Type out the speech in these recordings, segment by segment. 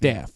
Death.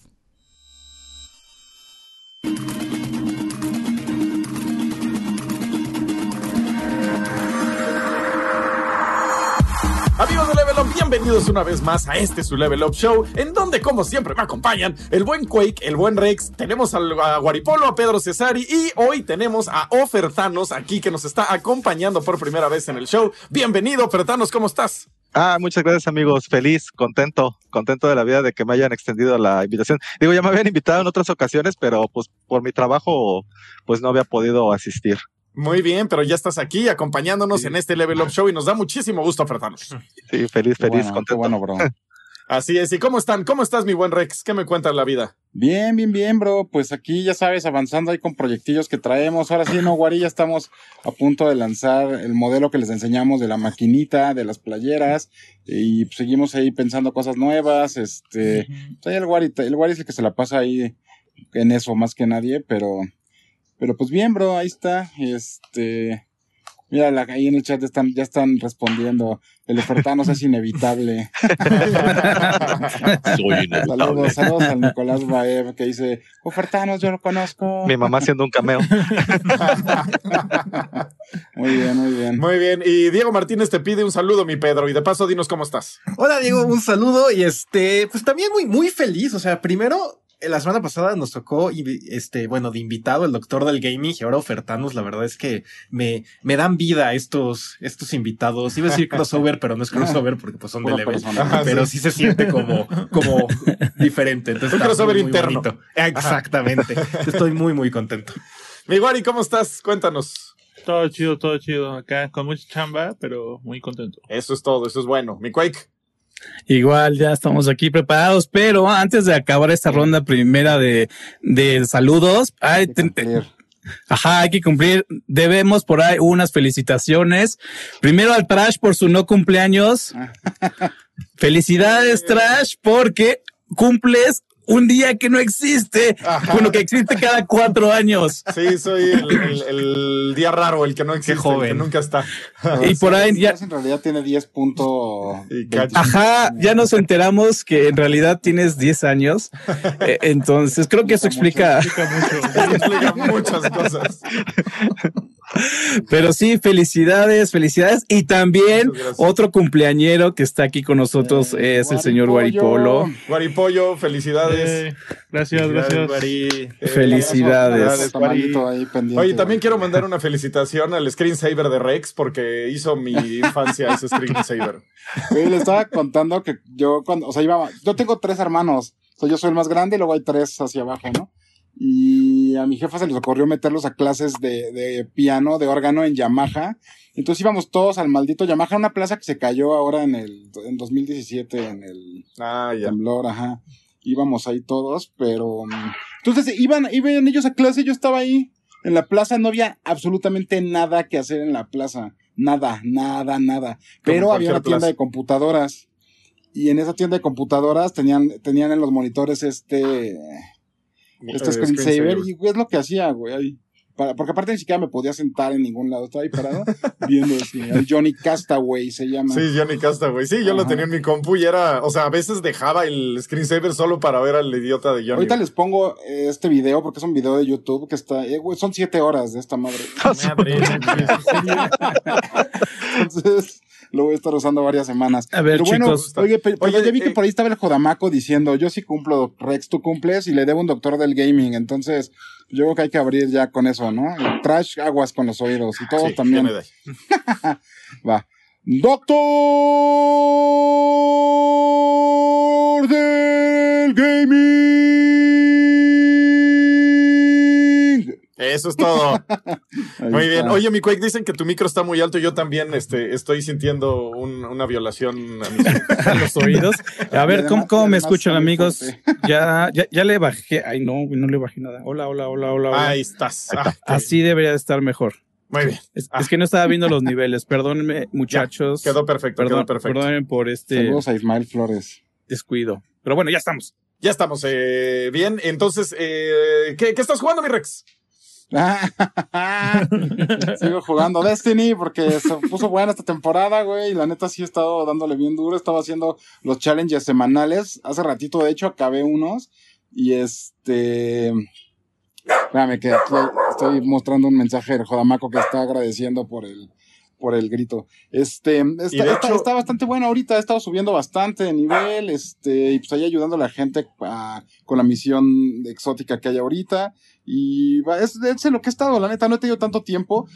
Amigos de Level Up, bienvenidos una vez más a este su Level Up Show, en donde como siempre me acompañan el buen Quake, el buen Rex, tenemos al- a Guaripolo, a Pedro Cesari y hoy tenemos a Ofertanos aquí que nos está acompañando por primera vez en el show. Bienvenido, Ofertanos, ¿cómo estás? Ah, muchas gracias amigos, feliz, contento, contento de la vida de que me hayan extendido la invitación. Digo, ya me habían invitado en otras ocasiones, pero pues por mi trabajo pues no había podido asistir. Muy bien, pero ya estás aquí acompañándonos Sí. en este Level Up Show y nos da muchísimo gusto, Ofertanos. Sí, feliz, feliz, bueno, qué contento. bueno, bro. Así es, ¿y cómo están? ¿Cómo estás, mi buen Rex? ¿Qué me cuentas la vida? Bien, bien, bien, bro. Pues aquí ya sabes, avanzando ahí con proyectillos que traemos. Ahora sí, no, Guari, ya estamos a punto de lanzar el modelo que les enseñamos de la maquinita, de las playeras. Y pues, seguimos ahí pensando cosas nuevas. Este, pues, ahí el Guari, el Guari es el que se la pasa ahí en eso más que nadie, pero, pero pues bien, bro, ahí está. Este, mira, la- ahí en el chat ya están, ya están respondiendo. El ofertanos es inevitable. Soy Saludos, saludos al Nicolás Baev que dice, ofertanos, yo lo conozco. Mi mamá haciendo un cameo. Muy bien, muy bien. Muy bien, y Diego Martínez te pide un saludo, mi Pedro, y de paso dinos cómo estás. Hola Diego, un saludo y este, pues también muy, muy feliz. O sea, primero, la semana pasada nos tocó, este, bueno, de invitado el doctor del gaming y ahora ofertanos. La verdad es que me, me dan vida estos, estos invitados. Iba a decir crossover, pero no es crossover porque pues son de level. Pero sí se siente como, como diferente. Entonces, Un crossover muy, muy interno. bonito. Exactamente. Estoy muy, muy contento. Mi Guari, ¿cómo estás? Cuéntanos. Todo chido, todo chido. Acá con mucha chamba, pero muy contento. Eso es todo, eso es bueno. Mi Quake. Igual ya estamos aquí preparados, pero antes de acabar esta ronda primera de, de saludos, hay, que cumplir. ajá, hay que cumplir. Debemos por ahí unas felicitaciones. Primero al Trash por su no cumpleaños. Felicidades, Trash, porque cumples un día que no existe. Ajá. Bueno, que existe cada cuatro años. Sí, soy el, el- el día raro, el que no existe, joven. el que nunca está. Y por ahí ya, En realidad tiene 10 puntos. Ajá, ya nos enteramos que en realidad tienes 10 años. Eh, entonces, creo que eso explica. Explica mucho. Explica muchas cosas. Pero sí, felicidades, felicidades. Y también otro cumpleañero que está aquí con nosotros Eh, es el señor. Guaripolo. Guaripollo, felicidades. Gracias, gracias. Guari. Eh, Felicidades. Oye, también quiero mandar una felicitación al screensaver de Rex porque hizo mi infancia ese screensaver. Oye, le estaba contando que yo cuando, o sea, iba, yo tengo tres hermanos. O sea, yo soy el más grande y luego hay tres hacia abajo, ¿no? Y a mi jefa se les ocurrió meterlos a clases de, de piano, de órgano en Yamaha. Entonces íbamos todos al maldito Yamaha, una plaza que se cayó ahora en el, en 2017, en el, Ah, ya. temblor, ajá. Íbamos ahí todos, pero... mm, Entonces iban, iban ellos a clase, yo estaba ahí. En la plaza no había absolutamente nada que hacer en la plaza. Nada, nada, nada. Pero había una tienda plaza. de computadoras. Y en esa tienda de computadoras tenían, tenían en los monitores este, este Eh, screensaver. Y güey, es lo que hacía, güey. ahí. Para- porque aparte ni siquiera me podía sentar en ningún lado. Estaba ahí parado viendo. El Johnny Castaway se llama. Sí, Johnny Castaway. Sí, yo lo tenía en mi compu y era, o sea, a veces dejaba el screensaver solo para ver al idiota de Johnny. Ahorita les pongo eh, este video porque es un video de YouTube que está, eh, son siete horas de esta madre. Madre, Entonces lo voy a estar usando varias semanas. A ver, Pero bueno, chicos. oye, Oye, ya vi que eh, por ahí estaba el Jodamaco diciendo, yo sí cumplo, Rex, tú cumples y le debo un doctor del gaming. Entonces, yo creo que hay que abrir ya con eso, ¿no? El trash aguas con los oídos y todos Sí, también. Va. Doctor del gaming. Eso es todo. Muy bien. Oye, mi Quake, dicen que tu micro está muy alto. Yo también este, estoy sintiendo un- una violación a mis- a los oídos. A ver, ¿cómo, cómo me escuchan, amigos? Ya, ya, ya le bajé. Ay, no, no le bajé nada. Hola, hola, hola, hola. hola. Ahí estás. Ah, Así debería de estar mejor. Muy bien. Es, Ah. es que no estaba viendo los niveles. Perdónenme, muchachos. Quedó perfecto, Perdón, quedó perfecto. Perdónenme por este Saludos a Ismael Flores. descuido. Pero bueno, ya estamos. Ya estamos eh, bien. Entonces, eh, ¿qué, qué estás jugando, mi Rex? Sigo jugando Destiny porque se puso buena esta temporada, güey. Y la neta sí he estado dándole bien duro. Estaba haciendo los challenges semanales. Hace ratito, de hecho, acabé unos. Y este. Espérame, que estoy mostrando un mensaje de Jodamaco que está agradeciendo por el, por el grito. Este, está, Y de está- hecho- está bastante bueno ahorita, he estado subiendo bastante de nivel, este, y pues ahí ayudando a la gente a- con la misión exótica que hay ahorita. Y va- es, es lo que he estado, la neta, no he tenido tanto tiempo.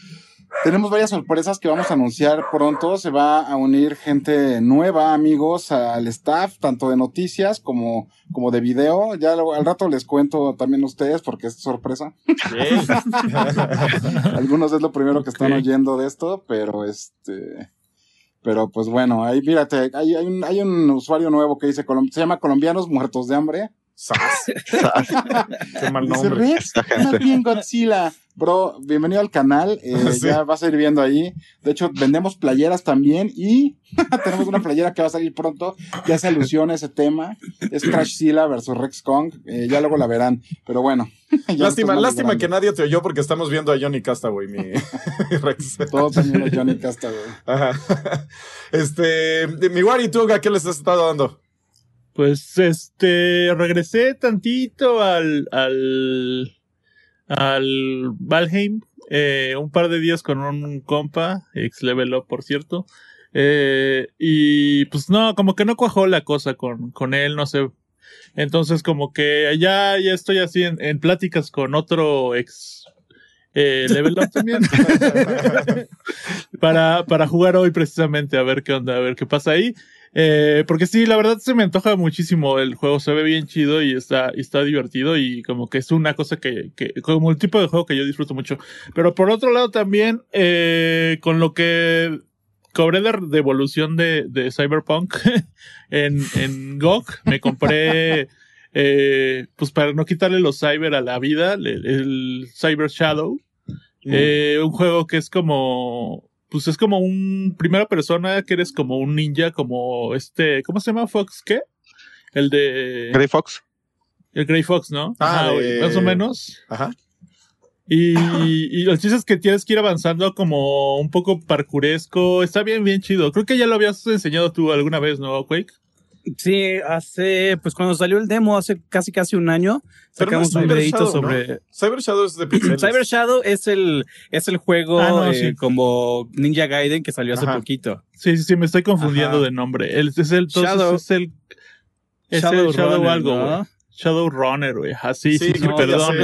Tenemos varias sorpresas que vamos a anunciar pronto. Se va a unir gente nueva, amigos, al staff, tanto de noticias como, como de video. Ya lo- al rato les cuento también a ustedes porque es sorpresa. Algunos es lo primero que están oyendo de esto, pero este. Pero pues bueno, ahí mírate, hay, hay, un, hay un usuario nuevo que dice, se llama Colombianos Muertos de Hambre. Sas. Qué mal Dice, nombre. Rex, gente. más bien Godzilla. Bro, bienvenido al canal. eh, Sí. Ya vas a ir viendo ahí. De hecho, vendemos playeras también y tenemos una playera que va a salir pronto que hace alusión a ese tema. Es Crashzilla versus Rex Kong. Eh, ya luego la verán. Pero bueno. ya Lástima, lástima grande. que nadie te oyó porque estamos viendo a Johnny Castaway, mi Rex. Todos también los Johnny Castaway. Ajá. Este, mi Wari, ¿tú a qué les has estado dando? Pues este, regresé tantito al, al, al Valheim, eh, un par de días con un compa, ex level up, por cierto. Eh, y pues no, como que no cuajó la cosa con, con él, no sé. Entonces como que ya, ya estoy así en, pláticas con otro ex eh, level up también. para, para jugar hoy precisamente, a ver qué onda, a ver qué pasa ahí. Eh, porque sí, la verdad se me antoja muchísimo el juego, se ve bien chido y está, y está divertido y como que es una cosa que, que, como el tipo de juego que yo disfruto mucho. Pero por otro lado también, eh, con lo que cobré de devolución de, de Cyberpunk en, en GOG, me compré, eh, pues para no quitarle los cyber a la vida, el, el Cyber Shadow. Eh, un juego que es como, pues es como un primera persona que eres como un ninja, como este, ¿cómo se llama Fox? ¿Qué? El de Grey Fox. el Grey Fox, ¿no? Ah, Ajá, de- más o menos. Ajá. Y, y los chistes que tienes que ir avanzando como un poco parkuresco. Está bien, bien chido. Creo que ya lo habías enseñado tú alguna vez, ¿no, Quake? Sí, hace, pues cuando salió el demo, hace casi casi un año, no sacamos un videito Shadow, sobre... Cyber Shadow es de pixeles. Cyber Shadow es el, es el juego Ah, no, eh, sí. como Ninja Gaiden que salió hace Ajá. poquito. Sí, sí, sí, me estoy confundiendo Ajá. de nombre. El, es el, entonces Shadow. es el, es el Shadow Runner, algo, ¿no? Shadow Runner, güey. Así, sí, sí, perdón.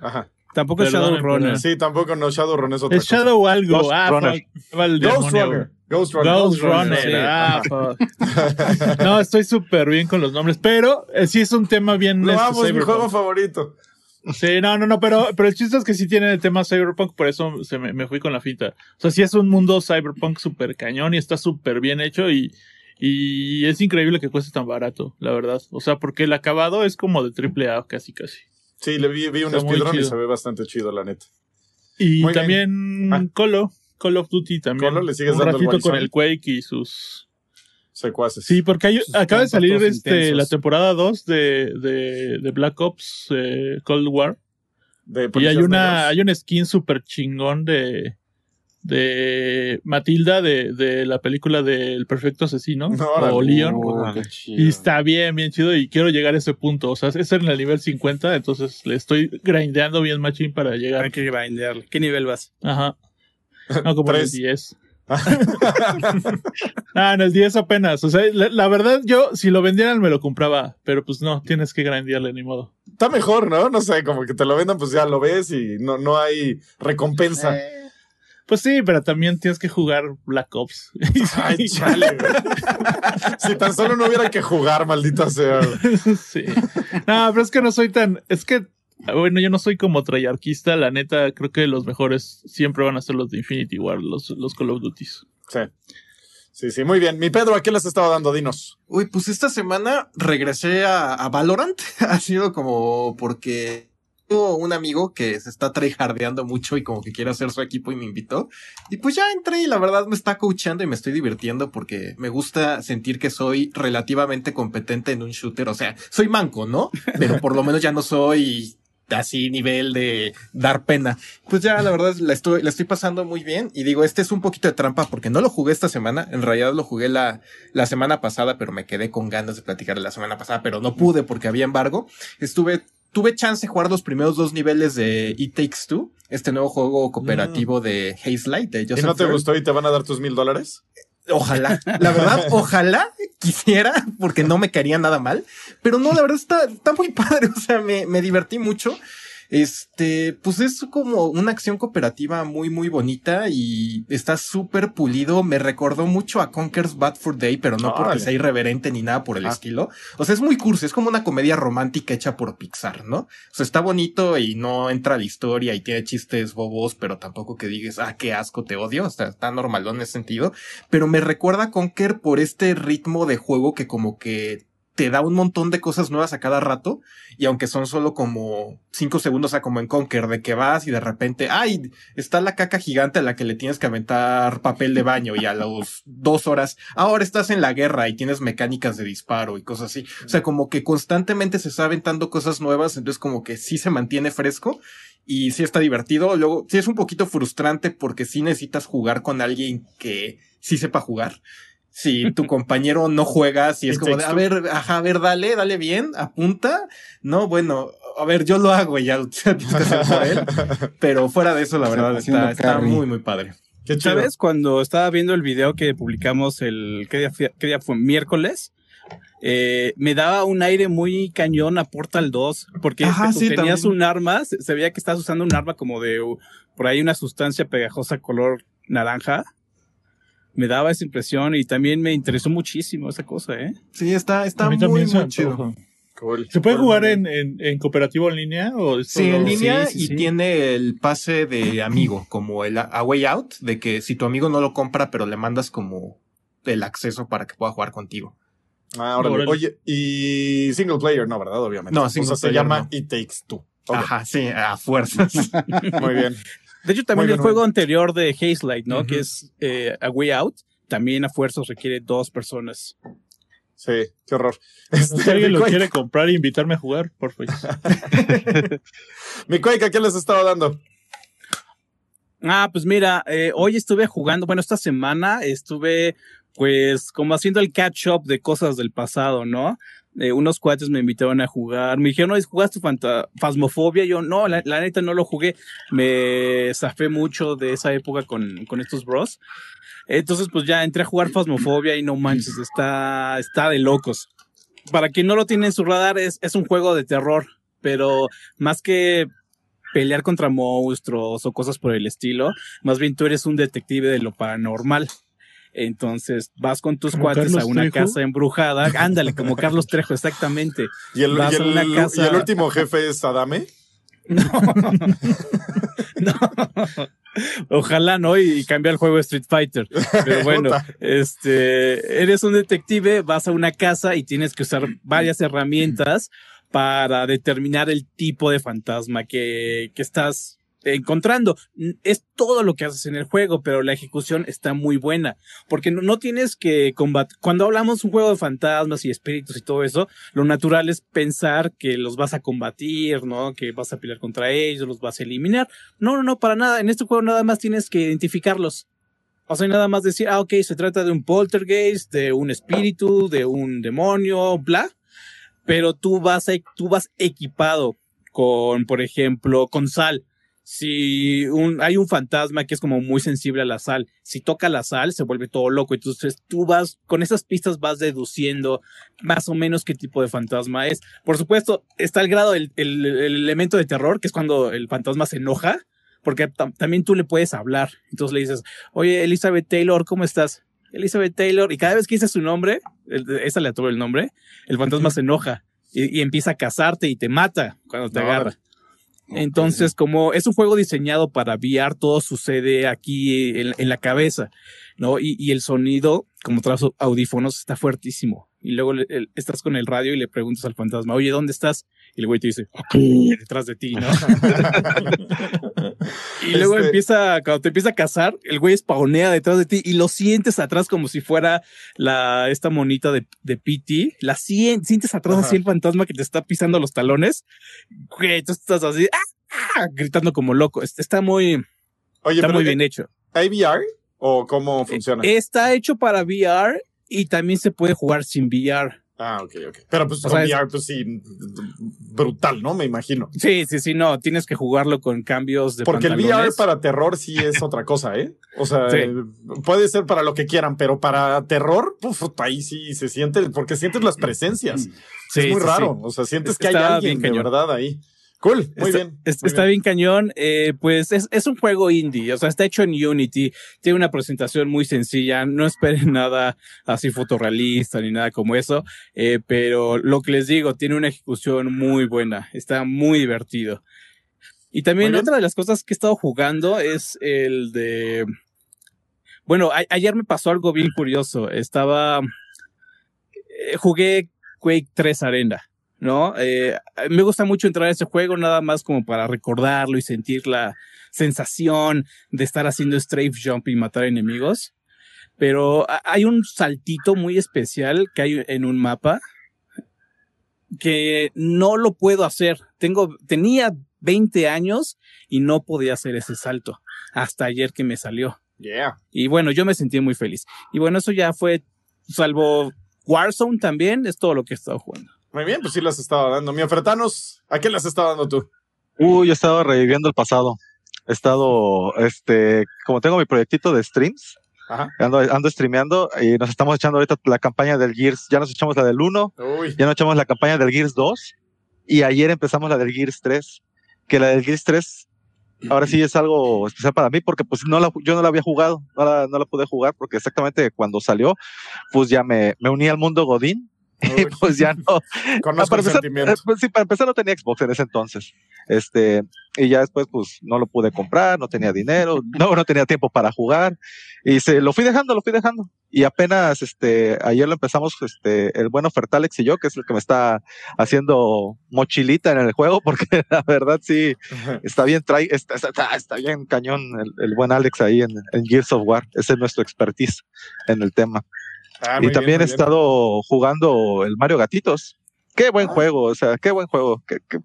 Ajá. Tampoco es Shadow Runner. Sí, tampoco no, Shadowrun es otra Es Shadow algo. Ghost ah, Runner. fuck. Va el Ghost Runner. Ghost. Runner. Ghost Runner. sí. Ah. No, estoy súper bien con los nombres, pero eh, sí es un tema bien. Lo amo, es mi juego favorito. Sí, no, no, no, pero, pero el chiste es que sí tiene el tema cyberpunk, por eso se me, me fui con la finta. O sea, sí es un mundo cyberpunk súper cañón y está súper bien hecho y, y es increíble que cueste tan barato, la verdad. O sea, porque el acabado es como de triple A casi casi. Sí, le vi, vi un speedrun y se ve bastante chido, la neta. Y Muy también Ah. Colo, Call of Duty también. Colo, ¿le sigues un dando el ratito con el Quake y sus... Secuaces. Sí, porque hay- acaba de salir este, intensos. la temporada 2 de, de, de Black Ops eh, Cold War. De Y hay una, negros. hay un skin súper chingón de, de Matilda de, de la película del perfecto asesino o Leon. Oh. Y está bien, bien chido y quiero llegar a ese punto. O sea, es en el nivel 50, entonces le estoy grindeando bien machín para Hay llegar. que grindearle. ¿Qué nivel vas? Ajá. No, como en el Tres. 10. ah, en el 10 apenas. O sea, la, la verdad, yo, si lo vendieran, me lo compraba. Pero pues no, tienes que grindearle, ni modo. Está mejor, ¿no? No sé, como que te lo vendan, pues ya lo ves y no, no hay recompensa. Eh, Pues sí, pero también tienes que jugar Black Ops. Ay, chale, güey. Si tan solo no hubiera que jugar, maldita sea. sí. No, pero es que no soy tan. Es que. Bueno, yo no soy como trayarquista, la neta, creo que los mejores siempre van a ser los de Infinity War, los, los Call of Duty. Sí. Sí, sí, muy bien. Mi Pedro, ¿a qué les estaba dando? Dinos. Uy, pues esta semana regresé a, a Valorant. ha sido como porque tengo un amigo que se está tryhardeando mucho y como que quiere hacer su equipo y me invitó. Y pues ya entré y la verdad me está coachando y me estoy divirtiendo porque me gusta sentir que soy relativamente competente en un shooter. O sea, soy manco, ¿no? Pero por lo menos ya no soy así nivel de dar pena. Pues ya la verdad la estoy, la estoy pasando muy bien y digo, este es un poquito de trampa porque no lo jugué esta semana, en realidad lo jugué la, la semana pasada, pero me quedé con ganas de platicar la semana pasada, pero no pude porque había embargo. Estuve, tuve chance de jugar los primeros dos niveles de It Takes Two, este nuevo juego cooperativo de Haze Light de ¿Y no te gustó y te van a dar tus mil dólares? Ojalá, la verdad, ojalá quisiera, porque no me caería nada mal, pero no, la verdad está, está muy padre, o sea, me, me divertí mucho. Este, pues es como una acción cooperativa muy, muy bonita y está súper pulido. Me recordó mucho a Conker's Bad for Day, pero no porque sea irreverente ni nada por el Ah. estilo. O sea, es muy cursi, es como una comedia romántica hecha por Pixar, ¿no? O sea, está bonito y no entra a la historia y tiene chistes bobos, pero tampoco que digas, ah, qué asco, te odio. O sea, está normalón en ese sentido. Pero me recuerda a Conker por este ritmo de juego que como que te da un montón de cosas nuevas a cada rato. Y aunque son solo como cinco segundos, o sea, como en Conker, de que vas y de repente, ay, está la caca gigante a la que le tienes que aventar papel de baño y a las dos horas, ahora estás en la guerra y tienes mecánicas de disparo y cosas así. O sea, como que constantemente se está aventando cosas nuevas, entonces como que sí se mantiene fresco y sí está divertido. Luego, sí es un poquito frustrante porque sí necesitas jugar con alguien que sí sepa jugar. Si tu compañero no juega, si es como de, a ver, ajá, a ver, dale, dale bien, apunta. No, bueno, a ver, yo lo hago y ya lo tienes que hacer por él. Pero fuera de eso, la O sea, verdad, está, está muy, muy padre. Qué chido. ¿Sabes? Cuando estaba viendo el video que publicamos el, ¿qué día, fue- qué día fue? Miércoles. eh, me daba un aire muy cañón a Portal 2, porque Ajá, sí, tenías también. un arma, se, se veía que estás usando un arma como de, por ahí una sustancia pegajosa color naranja. Me daba esa impresión y también me interesó muchísimo esa cosa, ¿eh? Sí, está, está muy, muy chido. Cool. ¿Se puede Cool. jugar en, en, en cooperativo en línea? O Sí, en línea sí, sí, y sí. tiene el pase de amigo, como el a way out, de que si tu amigo no lo compra, pero le mandas como el acceso para que pueda jugar contigo. Ah, órale. Órale. Oye, y single player, no, ¿verdad? Obviamente. No, o sea, single se player llama no. It Takes Two. Ajá, sí, a fuerzas. Muy bien. De hecho, también Muy el juego anterior de Haze Light, ¿no? Que es eh, A Way Out, también a fuerzas requiere dos personas. Sí, qué horror. Si Este, alguien lo quiere comprar e invitarme a jugar, por favor. mi Quake, ¿a qué les estaba dando? Ah, pues mira, eh, hoy estuve jugando, bueno, esta semana estuve pues como haciendo el catch up de cosas del pasado, ¿no? Eh, unos cuates me invitaron a jugar, me dijeron, no, ¿jugaste Fanta Phasmophobia? Yo, no, la, neta no lo jugué, me zafé mucho de esa época con, con estos bros. Entonces, pues ya entré a jugar Phasmophobia y no manches, está, está de locos. Para quien no lo tiene en su radar, es, es un juego de terror, pero más que pelear contra monstruos o cosas por el estilo, más bien tú eres un detective de lo paranormal. Entonces vas con tus ¿Como cuates Carlos a una Trejo? casa embrujada, ándale, como Carlos Trejo, exactamente. ¿Y el, Vas y a el- una casa- y el último jefe es Adame? No. Ojalá no, y, cambia el juego de Street Fighter. Pero bueno, este, eres un detective, vas a una casa y tienes que usar varias herramientas para determinar el tipo de fantasma que, que estás encontrando. Es todo lo que haces en el juego, pero la ejecución está muy buena, porque no, no tienes que combatir. Cuando hablamos un juego de fantasmas y espíritus y todo eso, lo natural es pensar que los vas a combatir, ¿no? Que vas a pelear contra ellos, los vas a eliminar. No, no, no, para nada. En este juego nada más tienes que identificarlos. O sea, nada más decir, ah, ok, se trata de un poltergeist, de un espíritu, de un demonio, bla. Pero tú vas, a- tú vas equipado con, por ejemplo, con sal. Si un, hay un fantasma que es como muy sensible a la sal, si toca la sal se vuelve todo loco. Entonces tú vas, con esas pistas vas deduciendo más o menos qué tipo de fantasma es. Por supuesto, está el grado, el, el- el elemento de terror, que es cuando el fantasma se enoja, porque tam- también tú le puedes hablar. Entonces le dices, oye, Elizabeth Taylor, ¿cómo estás? Elizabeth Taylor, y cada vez que dices su nombre, el- es aleatorio el nombre, el fantasma se enoja y, y empieza a cazarte y te mata cuando te No, agarra. Entonces, como es un juego diseñado para VR, todo sucede aquí en, en la cabeza. ¿no? Y, y el sonido, como tras audífonos, está fuertísimo. Y luego le- el- estás con el radio y le preguntas al fantasma, oye, ¿dónde estás? Y el güey te dice, detrás de ti, ¿no? y luego Este- empieza, cuando te empieza a cazar, el güey spawnea detrás de ti y lo sientes atrás como si fuera la, esta monita de, de PT. La sien- sientes atrás Ajá. así el fantasma que te está pisando los talones. Güey, tú estás así, ¡ah! ¡ah! gritando como loco. Está- muy, Oye, está muy eh, bien hecho. ¿hay VR o cómo funciona? Está hecho para VR y también se puede jugar sin VR. Ah, ok, ok. Pero pues O con VR, pues sí, brutal, ¿no? Me imagino. Sí, sí, sí, no, tienes que jugarlo con cambios de Porque el VR para terror sí es otra cosa, ¿eh? O sea, Sí. puede ser para lo que quieran, pero para terror, puf, ahí sí se siente, porque sientes las presencias. Sí, es muy sí, raro. O sea, sientes Es- que hay alguien de verdad ahí. Cool, muy está, bien. muy está bien. bien cañón. eh, pues es, es un juego indie, o sea, está hecho en Unity, tiene una presentación muy sencilla, no esperen nada así fotorrealista ni nada como eso, eh, pero lo que les digo, tiene una ejecución muy buena, está muy divertido. Y también otra de las cosas que he estado jugando es el de... Bueno, a- ayer me pasó algo bien curioso. Estaba... eh, jugué Quake 3 Arena. ¿No? Eh, me gusta mucho entrar a ese juego nada más como para recordarlo y sentir la sensación de estar haciendo strafe jump y matar enemigos. Pero ha- hay un saltito muy especial que hay en un mapa que no lo puedo hacer. Tengo, tenía 20 años y no podía hacer ese salto hasta ayer que me salió. Yeah. Y bueno, yo me sentí muy feliz. Y bueno, eso ya fue, salvo Warzone también, es todo lo que he estado jugando. Muy bien, pues sí las estaba dando. Mi ofertanos, ¿a qué las estaba dando tú? Uy, he estado reviviendo el pasado. He estado, este, como tengo mi proyectito de streams, Ajá. ando, ando streameando y nos estamos echando ahorita la campaña del Gears. Ya nos echamos la del 1, Uy. ya nos echamos la campaña del Gears 2 y ayer empezamos la del Gears 3. Que la del Gears 3 ahora sí es algo especial para mí porque pues no la, yo no la había jugado, no la, no la pude jugar porque exactamente cuando salió, pues ya me, me uní al mundo Godín. pues ya no, para el empezar, sentimiento. eh, pues sí, para empezar no tenía Xbox en ese entonces. Este, y ya después pues no lo pude comprar, no tenía dinero, no, no tenía tiempo para jugar. Y se lo fui dejando, lo fui dejando. Y apenas este, ayer lo empezamos, este, el bueno Fertalex y yo, que es el que me está haciendo mochilita en el juego, porque la verdad sí, está bien, trae, está, está, está bien cañón el, el buen Alex ahí en, en Gears of War. Ese es nuestro expertise en el tema. Ah, Y también bien, he estado jugando el Mario Gatitos. Qué buen Ah. juego, o sea, qué buen juego. Qué, qué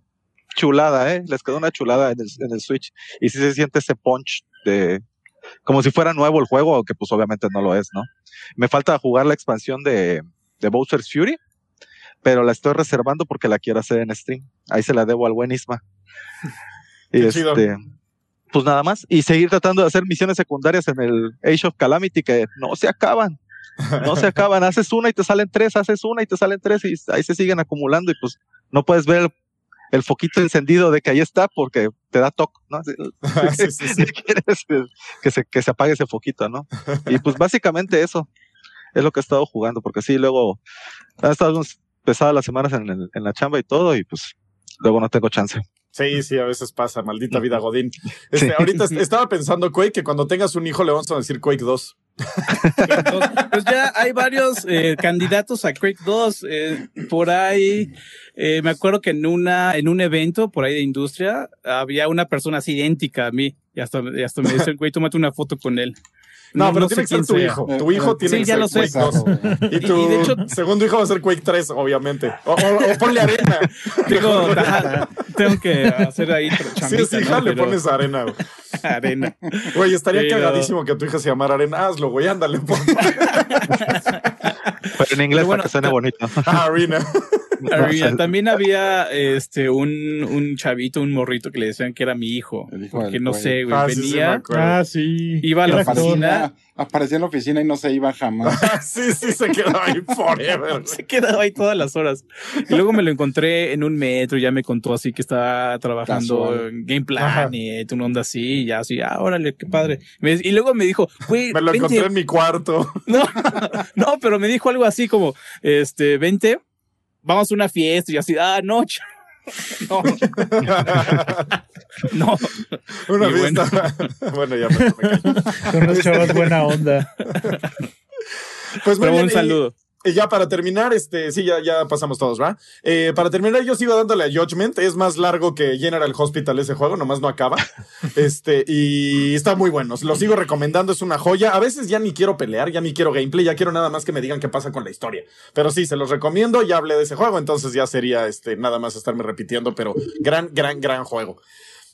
chulada, ¿eh? Les quedó una chulada en el, en el Switch. Y sí se siente ese punch de. Como si fuera nuevo el juego, aunque pues obviamente no lo es, ¿no? Me falta jugar la expansión de, de Bowser's Fury, pero la estoy reservando porque la quiero hacer en stream. Ahí se la debo al buen Isma. Y este. Pues nada más. Y seguir tratando de hacer misiones secundarias en el Age of Calamity que no se acaban no se acaban, haces una y te salen tres, haces una y te salen tres y ahí se siguen acumulando y pues no puedes ver el, el foquito encendido de que ahí está porque te da toque, ¿no? Así, sí, sí, sí. quieres que se, que se apague ese foquito, ¿no? Y pues básicamente eso es lo que he estado jugando porque sí, luego han estado pesadas las semanas en, el- en la chamba y todo y pues luego no tengo chance. Sí, sí, a veces pasa, maldita vida Godín. Este, Sí. Ahorita est- estaba pensando, Quake, que cuando tengas un hijo le vamos a decir Quake 2. Pues ya hay varios eh, candidatos a Quake 2. eh, por ahí, eh, me acuerdo que en una, en un evento por ahí de industria, había una persona así idéntica a mí. Y hasta, y hasta me dicen, güey, tómate una foto con él. No, pero sé tiene que ser quién tu sea. hijo. Tu hijo tiene Sí, que ya ser lo sé. Quake 2. Y tu y de hecho- segundo hijo va a ser Quake 3, obviamente. O, o- o ponle arena. Tengo, que hacer ahí es hija, ¿no? le Pero- pones arena. güey. arena. Güey, estaría Pero- cagadísimo que tu hija se llamara Arena. Hazlo, güey, ándale. por Pero en inglés Pero bueno, para que suene ta- bonito. Ah, Arena. Arena. También había este un, un chavito, un morrito que le decían que era mi hijo. Porque no güey. sé, güey. Ah, sí, venía. Ah, sí. Iba a la oficina. Aparecía, aparecía en la oficina y no se iba jamás. sí, sí, se quedó ahí forever. se quedaba ahí todas las horas. Y luego me lo encontré en un metro y ya me contó así que estaba trabajando Casual. en Game Planet, una onda así, y ya así, ah, órale, qué padre. Me- y luego me dijo, güey, Me lo vente. encontré en mi cuarto. No, no, pero me dijo algo así como, este, vente, vamos a una fiesta y así, ah, no, No, no. Una Y vez bueno. bueno, ya me, me callo. Son los chavos buena onda. Pues bien, un saludo. Y ya para terminar, este, sí, ya, ya pasamos todos, ¿va? Eh, para terminar, yo sigo dándole a Judgment. Es más largo que General Hospital ese juego, nomás no acaba. Este, y está muy bueno. Lo sigo recomendando, es una joya. A veces ya ni quiero pelear, ya ni quiero gameplay, ya quiero nada más que me digan qué pasa con la historia. Pero sí, se los recomiendo, ya hablé de ese juego, entonces ya sería este, nada más estarme repitiendo, pero gran, gran, gran juego.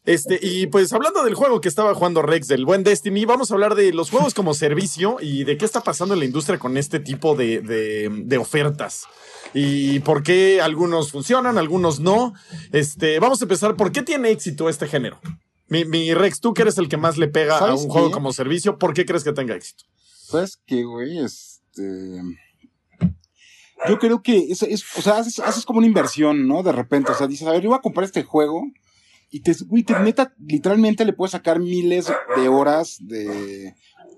Este, y pues hablando del juego que estaba jugando Rex, del buen Destiny, vamos a hablar de los juegos como servicio y de qué está pasando en la industria con este tipo de, de- de ofertas. Y por qué algunos funcionan, algunos no. Este, vamos a empezar. ¿Por qué tiene éxito este género? Mi, mi Rex, tú que eres el que más le pega a ¿Sabes un qué? juego como servicio, ¿por qué crees que tenga éxito? ¿Sabes qué, güey? Este. Yo creo que es, es- o sea, haces, haces como una inversión, ¿no? De repente, o sea, dices, a ver, yo voy a comprar este juego y te, güey, te neta, literalmente le puedes sacar miles de horas de,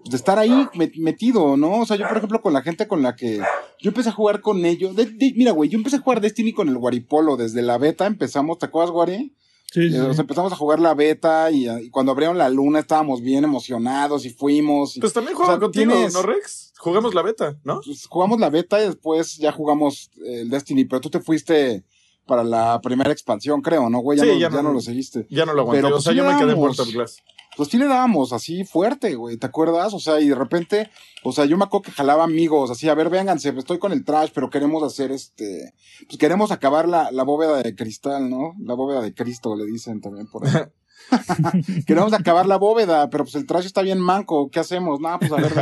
de estar ahí met- metido, ¿no? O sea, yo, por ejemplo, con la gente con la que yo empecé a jugar con ellos, de- de- mira, güey, yo empecé a jugar Destiny con el Guaripolo desde la beta, empezamos, ¿te acuerdas, Guari? Sí, sí, Eh, empezamos a jugar la beta y, y cuando abrieron la luna estábamos bien emocionados y fuimos. Y, Pues también O sea, contigo, tienes- ¿no, Rex? Juguemos la beta, ¿no? pues, jugamos la beta y después ya jugamos eh, el Destiny, pero tú te fuiste para la primera expansión, creo, ¿no, güey? Ya, Sí, no, ya ya, no- no lo seguiste. Ya no lo aguanté. Pero, o pues, sea, sí yo me quedé en. Portal Glass. Pues sí le dábamos así fuerte, güey, ¿te acuerdas? O sea, y de repente, o sea, yo me acuerdo que jalaba amigos, así, a ver, vénganse, estoy con el trash, pero queremos hacer este, pues queremos acabar la, la bóveda de cristal, ¿no? La bóveda de Cristo, le dicen también por ahí. queremos acabar la bóveda, pero pues el trash está bien manco, ¿qué hacemos? No, pues a ver.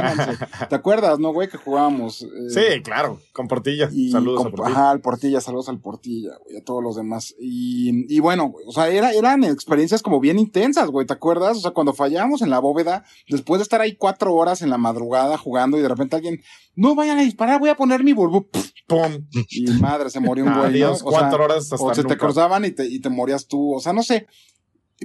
¿Te acuerdas, no, güey, que jugábamos? Eh, Sí, claro, con Portilla. Saludos con- a Portilla. Ajá, al Portilla, saludos al Portilla, güey, a todos los demás. Y, y bueno, güey, o sea, era, eran experiencias como bien intensas, güey, ¿te acuerdas? O sea, cuando fallábamos en la bóveda, después de estar ahí cuatro horas en la madrugada jugando y de repente alguien, no vayan a disparar, voy a poner mi burbu. ¡Pum! Y madre, se murió un güey. O sea, cuatro horas hasta o se te cruzaban y te, y te morías tú. O sea, no sé.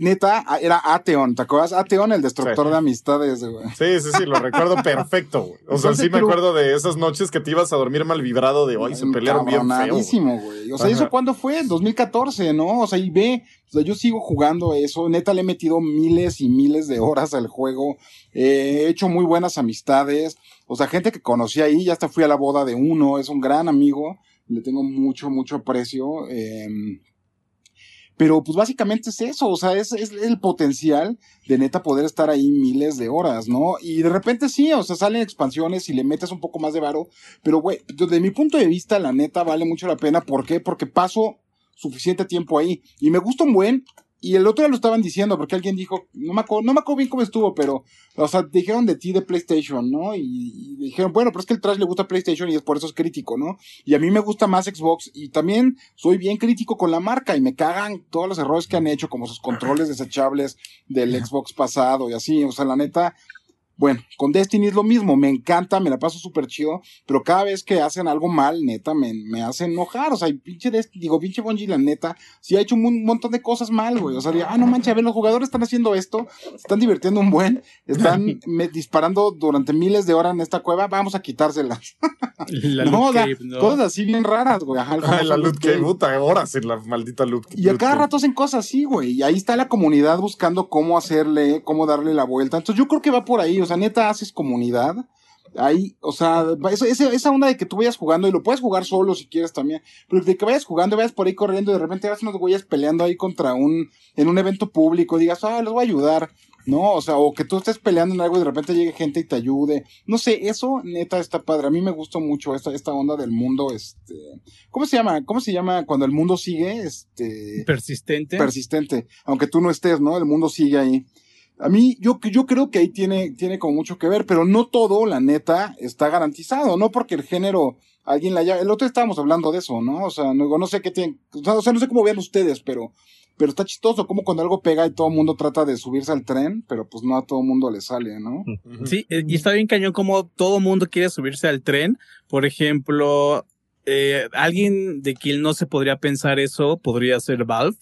Neta, a- era Ateon, ¿te acuerdas? Ateon, el destructor Sí. de amistades, güey. Sí, sí, sí, lo recuerdo perfecto, güey. O sea, sí me acuerdo de esas noches que te ibas a dormir mal vibrado de hoy, se pelearon bien feo. güey. O sea, Ajá. ¿eso cuándo fue? En 2014, ¿no? O sea, y ve, o sea, yo sigo jugando eso. Neta, le he metido miles y miles de horas al juego. Eh, he hecho muy buenas amistades. O sea, gente que conocí ahí, ya hasta fui a la boda de uno, es un gran amigo. Le tengo mucho, mucho aprecio. Eh, pero pues básicamente es eso, o sea, es, es el potencial de neta poder estar ahí miles de horas, ¿no? Y de repente sí, o sea, salen expansiones y le metes un poco más de varo, pero güey, desde mi punto de vista, la neta vale mucho la pena. ¿Por qué? Porque paso suficiente tiempo ahí y me gusta un buen. Y el otro día lo estaban diciendo, porque alguien dijo, no me acuerdo, no me acuerdo bien cómo estuvo, pero, o sea, dijeron de ti de PlayStation, ¿no? Y, y dijeron, bueno, pero es que el trash le gusta PlayStation y es por eso es crítico, ¿no? Y a mí me gusta más Xbox y también soy bien crítico con la marca y me cagan todos los errores que han hecho, como sus controles desechables del Xbox pasado y así, o sea, la neta, bueno, con Destiny es lo mismo, me encanta, me la paso súper chido, pero cada vez que hacen algo mal, neta, me, me hace enojar, o sea, y pinche Destiny, digo, pinche Bungie, la neta, sí ha hecho un montón de cosas mal, güey, o sea, digo, ah, no manches, a ver, los jugadores están haciendo esto, se están divirtiendo un buen, están me- disparando durante miles de horas en esta cueva, vamos a quitárselas. La no, Loot o sea, Cave, ¿no? cosas así bien raras, güey, ajá, Ay, la loot cave, puta, horas en la maldita loot Y a cada rato hacen cosas así, güey. Y ahí está la comunidad buscando cómo hacerle, cómo darle la vuelta. Entonces yo creo que va por ahí. O sea, neta, haces comunidad. Ahí, o sea, esa, onda de que tú vayas jugando y lo puedes jugar solo si quieres también. Pero de que vayas jugando, vayas por ahí corriendo y de repente veas unos güeyes peleando ahí contra un, en un evento público y digas, ah, los voy a ayudar. No, o sea, o que tú estés peleando en algo y de repente llegue gente y te ayude. No sé, eso neta está padre. A mí me gustó mucho esta, esta onda del mundo, este, ¿cómo se llama? ¿Cómo se llama cuando el mundo sigue? Este, Persistente. persistente, aunque tú no estés, ¿no? El mundo sigue ahí. A mí, yo, yo creo que ahí tiene, tiene como mucho que ver, pero no todo, la neta, está garantizado, no porque el género, alguien la haya, el otro estábamos hablando de eso, ¿no? O sea, no, no sé qué tienen, o sea, o sea, no sé cómo vean ustedes, pero, pero está chistoso como cuando algo pega y todo el mundo trata de subirse al tren, pero pues no a todo el mundo le sale, ¿no? Sí, eh, y está bien cañón como todo mundo quiere subirse al tren. Por ejemplo, eh, alguien de quien no se podría pensar eso podría ser Valve.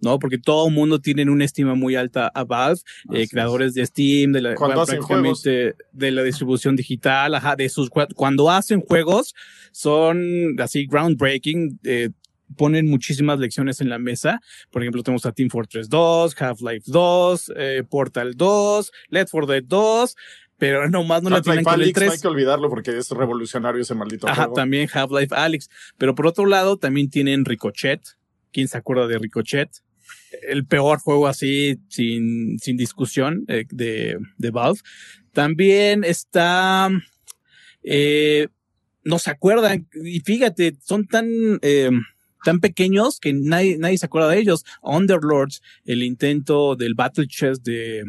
¿No? Porque todo el mundo tiene una estima muy alta a Valve, eh, creadores de Steam, de la, bueno, prácticamente de la distribución digital, ajá, de sus, cua- cuando hacen juegos, son así groundbreaking, eh, ponen muchísimas lecciones en la mesa. Por ejemplo, tenemos a Team Fortress 2, Half-Life 2, eh, Portal 2, Left 4 Dead 2, pero nomás no la tienen con el Half-Life 3. no hay que olvidarlo porque es revolucionario ese maldito Ajá, juego. también Half-Life Alyx. Pero por otro lado, también tienen Ricochet. ¿Quién se acuerda de Ricochet? El peor juego así, sin, sin discusión, eh, de, de Valve. También está, eh, no se acuerdan, y fíjate, son tan, eh, tan pequeños que nadie, nadie se acuerda de ellos. Underlords, el intento del Battle Chess de,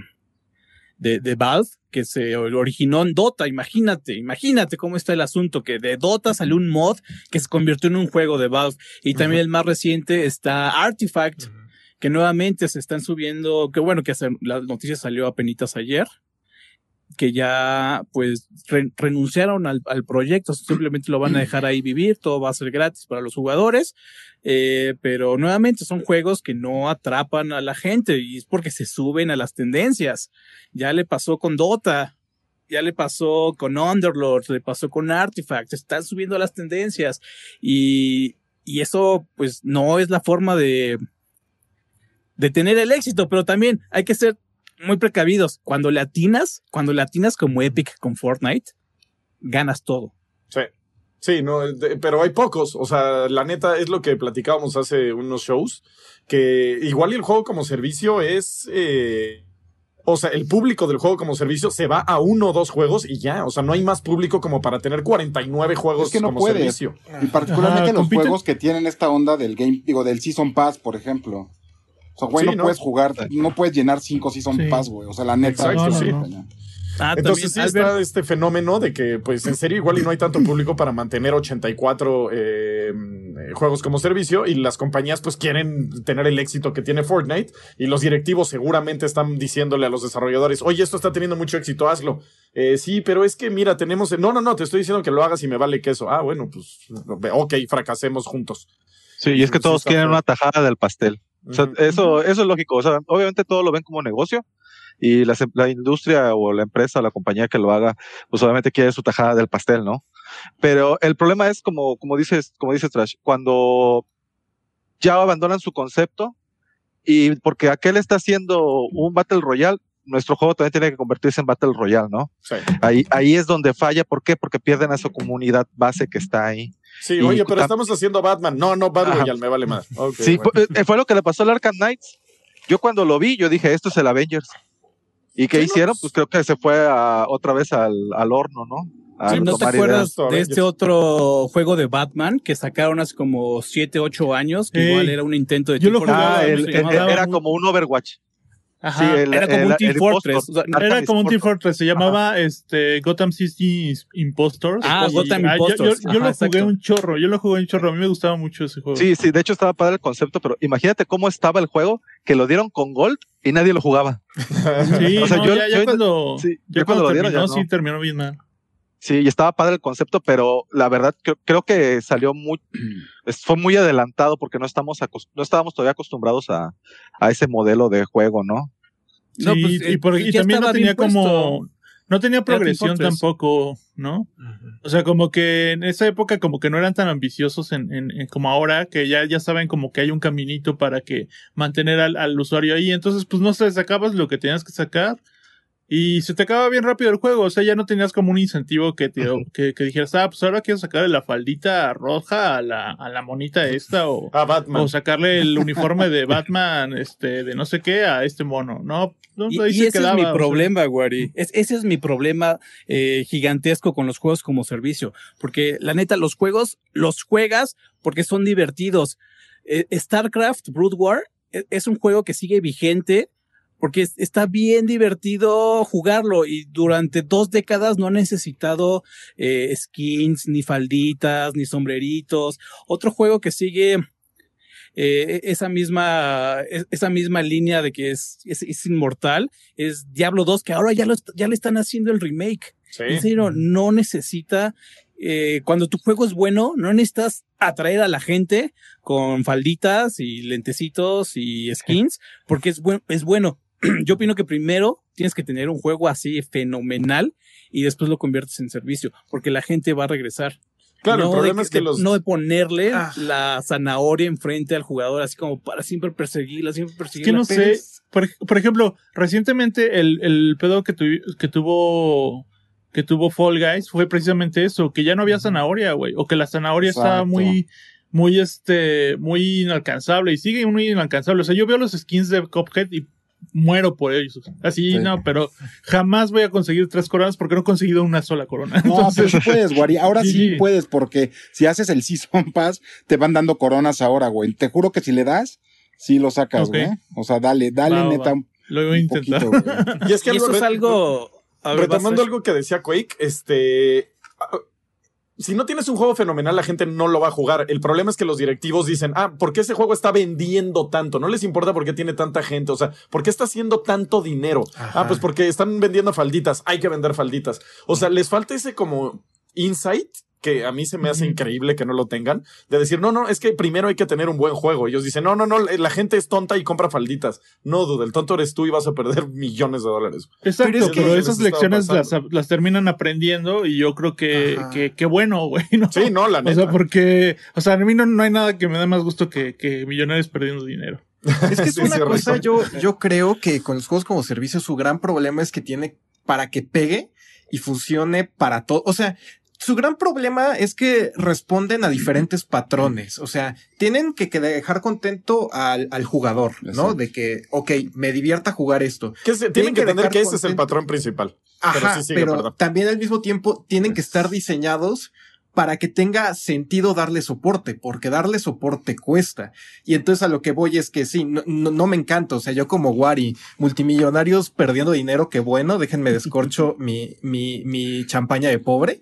de, de Valve, que se originó en Dota. Imagínate, imagínate cómo está el asunto, que de Dota salió un mod que se convirtió en un juego de Valve. Y también el más reciente está Artifact, que nuevamente se están subiendo, que bueno, que la noticia salió apenas ayer, que ya pues re- renunciaron al, al proyecto, simplemente lo van a dejar ahí vivir, todo va a ser gratis para los jugadores, eh, pero nuevamente son juegos que no atrapan a la gente y es porque se suben a las tendencias. Ya le pasó con Dota, ya le pasó con Underlord, le pasó con Artifact, están subiendo a las tendencias y, y eso pues no es la forma de, de tener el éxito, pero también hay que ser muy precavidos. Cuando latinas, cuando latinas como Epic con Fortnite, ganas todo. Sí. Sí, no, de- pero hay pocos. O sea, la neta es lo que platicábamos hace unos shows, que igual el juego como servicio es... eh, o sea, el público del juego como servicio se va a uno o dos juegos y ya. O sea, no hay más público como para tener 49 juegos Es que no como puedes. servicio. Y particularmente Ajá, los compiten. juegos que tienen esta onda del game, digo, del Season Pass, por ejemplo. O sea, güey, Sí, no, ¿no? puedes jugar, no puedes llenar cinco Season Sí. Pass, güey. O sea, la neta. Exacto, sí. Ah, Entonces sí Albert, está este fenómeno de que, pues en serio, igual y no hay tanto público para mantener 84 eh, eh, juegos como servicio y las compañías pues quieren tener el éxito que tiene Fortnite y los directivos seguramente están diciéndole a los desarrolladores, oye, esto está teniendo mucho éxito, hazlo. Eh, sí, pero es que mira, tenemos... No, no, no, te estoy diciendo que lo hagas y me vale queso. Ah, bueno, pues ok, fracasemos juntos. Sí, y es que Sí, todos quieren una tajada del pastel. O sea, eso, eso es lógico. O sea, obviamente todo lo ven como negocio y la, la industria o la empresa, la compañía que lo haga, pues obviamente quiere su tajada del pastel, ¿no? Pero el problema es como, como dices, como dices Trash, cuando ya abandonan su concepto y porque aquel está haciendo un Battle Royale, nuestro juego también tiene que convertirse en Battle Royale, ¿no? Sí. Ahí, ahí es donde falla. ¿Por qué? Porque pierden a su comunidad base que está ahí. Sí, Y oye, pero tam- estamos haciendo Batman. No, no, Batman Ajá. ya me vale más. Sí, bueno. fue, eh, fue lo que le pasó al Arkham Knights. Yo cuando lo vi, yo dije, esto es el Avengers. ¿Y qué Sí, hicieron? pues- Pues creo que se fue a- otra vez al, al horno, ¿no? Sí, ¿No te acuerdas de este otro juego de Batman que sacaron hace como 7, 8 años? Que igual era un intento de Yo lo tipo- jugaba, Ah, el- el- era como un Overwatch. Ajá. Sí, el- era como el- un Team Fortress. o sea, Era como un Team. Fortress, se llamaba este Gotham City Impostors. Ah, Y- Gotham yo- Impostors. Yo, yo Ajá, lo jugué exacto. un chorro, yo lo jugué un chorro, a mí me gustaba mucho ese juego. Sí, sí, de hecho estaba padre el concepto, pero imagínate cómo estaba el juego, que lo dieron con Gold y nadie lo jugaba. Sí, O sea, no, yo- ya, ya yo- cuando, sí, ya cuando cuando lo dieron, terminó, ya no. sí terminó bien mal. Sí, y estaba padre el concepto, pero la verdad creo, creo que salió muy, fue muy adelantado porque no estamos no estábamos todavía acostumbrados a, a ese modelo de juego, ¿no? No, Sí, pues, y, eh, por- y ya también no tenía como, no tenía progresión tampoco, ¿no? O sea, como que en esa época como que no eran tan ambiciosos en, en- en- como ahora, que ya, ya saben como que hay un caminito para que mantener al, al usuario ahí. Entonces, pues no sé, sacabas lo que tenías que sacar y se te acaba bien rápido el juego. O sea, ya no tenías como un incentivo que te, que, que dijeras, ah, pues ahora quiero sacarle la faldita roja a la, a la monita esta o, Ah, Batman. o sacarle el uniforme de Batman, este, de no sé qué a este mono. No, no Y, ahí y se ese quedaba, es mi sea. problema, Wari. Es, ese es mi problema eh, gigantesco con los juegos como servicio. Porque la neta, los juegos los juegas porque son divertidos. Eh, StarCraft Brood War e- es un juego que sigue vigente porque es- está bien divertido jugarlo y durante dos décadas no ha necesitado eh, skins, ni falditas, ni sombreritos. Otro juego que sigue eh, esa misma es- esa misma línea de que es, es, es inmortal es Diablo 2 que ahora ya lo ya le están haciendo el remake. Sí. En serio, no necesita eh, cuando tu juego es bueno, no necesitas atraer a la gente con falditas y lentecitos y skins, porque es, buen, es bueno. Yo opino que primero tienes que tener un juego así fenomenal y después lo conviertes en servicio, porque la gente va a regresar. Claro, no el problema de, es que de- los. no de ponerle Ah. la zanahoria enfrente al jugador, así como para siempre perseguirla, siempre Es perseguirla. que no sé. es- Por, por ejemplo, recientemente el, el pedo que, tuvi- que tuvo que tuvo Fall Guys fue precisamente eso, que ya no había zanahoria, güey, o que la zanahoria estaba muy muy este muy inalcanzable y sigue muy inalcanzable. O sea, yo veo los skins de Cuphead y muero por ellos. Así Sí. no, pero jamás voy a conseguir tres coronas porque no he conseguido una sola corona. No, pero Entonces, sí puedes, Guari. Ahora sí Sí. puedes, porque si haces el Season Pass, te van dando coronas ahora, güey. Te juro que si le das, sí lo sacas, güey. O sea, dale, dale, Va, neta, va. lo voy a intentar. poquito. Y es que y eso algo- es algo. a ver, Retomando algo que decía Quake, este. Si no tienes un juego fenomenal, la gente no lo va a jugar. El problema es que los directivos dicen, ah, ¿por qué ese juego está vendiendo tanto? No les importa por qué tiene tanta gente. O sea, ¿por qué está haciendo tanto dinero? Ajá. Ah, pues porque están vendiendo falditas. Hay que vender falditas. O sea, les falta ese como insight que a mí se me hace increíble que no lo tengan, de decir, no, no, es que primero hay que tener un buen juego. Ellos dicen, no, no, no, la gente es tonta y compra falditas. No, dude, el tonto eres tú y vas a perder millones de dólares. Exacto, Pero es pero, que- esas les estaba lecciones las, las terminan aprendiendo y yo creo que, que, que bueno, güey, ¿no? Sí, no, la O neta. sea, porque, o sea, a mí no, no hay nada que me dé más gusto que, que millonarios perdiendo dinero. Es que es Sí, una sí, cosa, yo, yo creo que con los juegos como servicio su gran problema es que tiene para que pegue y funcione para todo. O sea, su gran problema es que responden a diferentes patrones. O sea, tienen que, que dejar contento al, al jugador, ¿no? De que, ok, me divierta jugar esto. Que se- tienen Tienen que que entender que ese es el patrón principal. Ajá, sí sigue, pero perdón. también al mismo tiempo tienen que estar diseñados para que tenga sentido darle soporte, porque darle soporte cuesta. Y entonces a lo que voy es que sí, no, no, no me encanta. O sea, yo como Wari, multimillonarios perdiendo dinero, que bueno, déjenme descorcho mi, mi, mi champaña de pobre.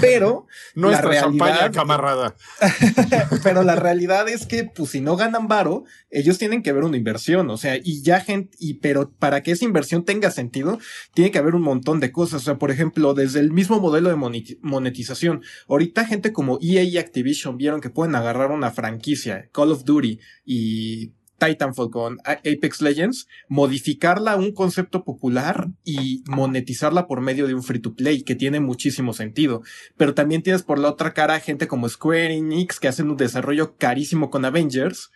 Pero, Nuestra La champaña, camarada. pero la realidad es que, pues, si no ganan varo, ellos tienen que ver una inversión. O sea, y ya gente, y pero para que esa inversión tenga sentido, tiene que haber un montón de cosas. O sea, por ejemplo, desde el mismo modelo de moneti- monetización. Ahorita gente como EA y Activision vieron que pueden agarrar una franquicia, Call of Duty y Titanfall con Apex Legends, modificarla a un concepto popular y monetizarla por medio de un free to play, que tiene muchísimo sentido. Pero también tienes por la otra cara gente como Square Enix que hacen un desarrollo carísimo con Avengers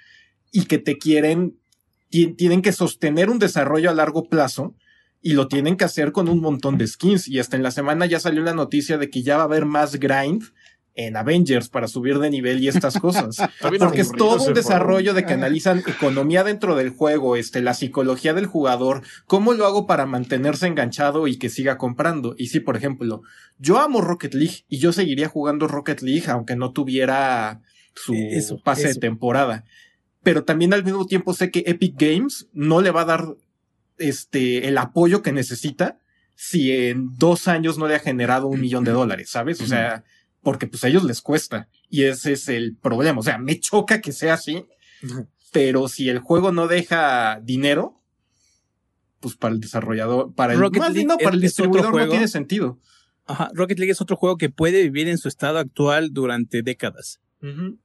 y que te quieren, ti- tienen que sostener un desarrollo a largo plazo y lo tienen que hacer con un montón de skins. Y hasta en la semana ya salió la noticia de que ya va a haber más grind en Avengers para subir de nivel y estas cosas. Porque es todo un desarrollo de que analizan economía dentro del juego, este, la psicología del jugador, cómo lo hago para mantenerse enganchado y que siga comprando. Y si, por ejemplo, yo amo Rocket League y yo seguiría jugando Rocket League aunque no tuviera su eso, pase eso. de temporada. Pero también al mismo tiempo sé que Epic Games no le va a dar este el apoyo que necesita si en dos años no le ha generado un millón de dólares, ¿sabes? O sea, porque pues a ellos les cuesta. Y ese es el problema. O sea, me choca que sea así, pero si el juego no deja dinero, pues para el desarrollador, para el, Rocket más League no, para el distribuidor no tiene sentido. Ajá, Rocket League es otro juego que puede vivir en su estado actual durante décadas.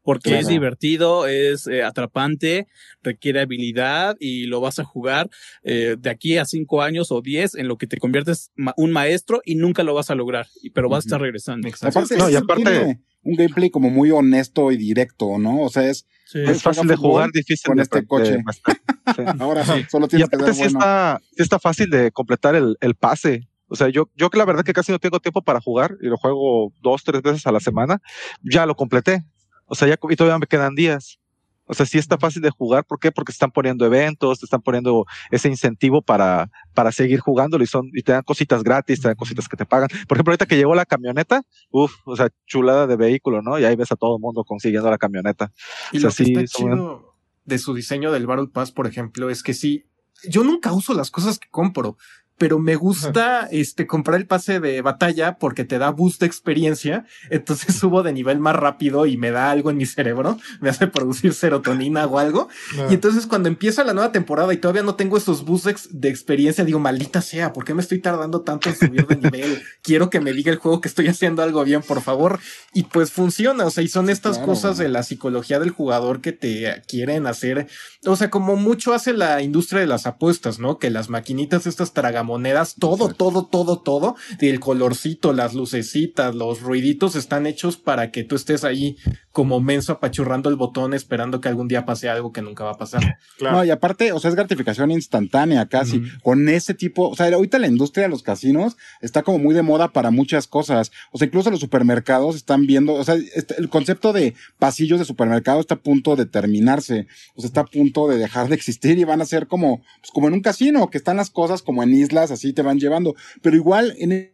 Porque Claro. es divertido, es eh, atrapante, requiere habilidad y lo vas a jugar eh, de aquí a cinco años o diez en lo que te conviertes ma- un maestro y nunca lo vas a lograr, y- pero vas a estar regresando. Exacto. Aparte, No, y sí aparte- tiene un gameplay como muy honesto y directo, ¿no? O sea, es Sí. Pues, Es fácil de jugar, difícil con de este coche. Sí. ahora sí, solo Y tienes que aparte ser sí bueno. está, sí está fácil de completar el, el pase. O sea, yo, yo que la verdad que casi no tengo tiempo para jugar y lo juego dos, tres veces a la semana, ya lo completé. O sea, ya y todavía me quedan días. O sea, sí está fácil de jugar. ¿Por qué? Porque se están poniendo eventos, te están poniendo ese incentivo para, para seguir jugándolo y son, y te dan cositas gratis, te dan cositas que te pagan. Por ejemplo, ahorita que llegó la camioneta, uff, o sea, chulada de vehículo, ¿no? Y ahí ves a todo el mundo consiguiendo la camioneta. Y O sea, lo que sí, está chido de su diseño del Battle Pass, por ejemplo, es que sí, yo nunca uso las cosas que compro, pero me gusta este comprar el pase de batalla porque te da boost de experiencia, entonces subo de nivel más rápido y me da algo en mi cerebro, me hace producir serotonina o algo. Y entonces cuando empieza la nueva temporada y todavía no tengo esos boosts de, ex- de experiencia, digo, maldita sea, ¿por qué me estoy tardando tanto en subir de nivel? Quiero que me diga el juego que estoy haciendo algo bien, por favor. Y pues funciona, o sea, y son estas claro. cosas de la psicología del jugador que te quieren hacer, o sea, como mucho hace la industria de las apuestas, ¿no? Que las maquinitas estas tragamonedas, todo, todo, todo, todo, el colorcito, las lucecitas, los ruiditos están hechos para que tú estés ahí como menso apachurrando el botón esperando que algún día pase algo que nunca va a pasar. Claro. No, y aparte, o sea, es gratificación instantánea casi. Con ese tipo, o sea, ahorita la industria de los casinos está como muy de moda para muchas cosas. O sea, incluso los supermercados están viendo, o sea, este- el concepto de pasillos de supermercado está a punto de terminarse. O sea, está a punto de dejar de existir y van a ser como, pues como en un casino, que están las cosas como en islas, así te van llevando. Pero igual en el-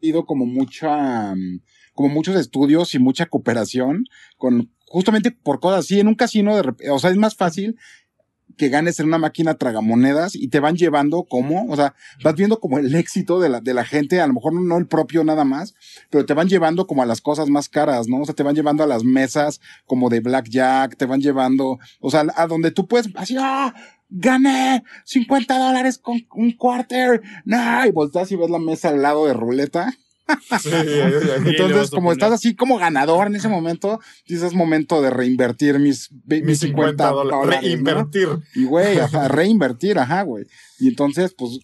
ido como mucha, mm, como muchos estudios y mucha cooperación con, justamente por cosas así, en un casino de, o sea, es más fácil que ganes en una máquina tragamonedas y te van llevando como, o sea, vas viendo como el éxito de la, de la gente, a lo mejor no el propio nada más, pero te van llevando como a las cosas más caras, ¿no? O sea, te van llevando a las mesas como de blackjack, te van llevando, o sea, a donde tú puedes, así, ¡ah! Gané 50 dólares con un quarter, no, y volteas y ves la mesa al lado de ruleta. Sí, Entonces, como estás así como ganador en ese momento, dices es momento de reinvertir mis, Mis 50 dólares. ¿no? Reinvertir. Y güey, ajá, reinvertir, ajá, güey. Y entonces, pues,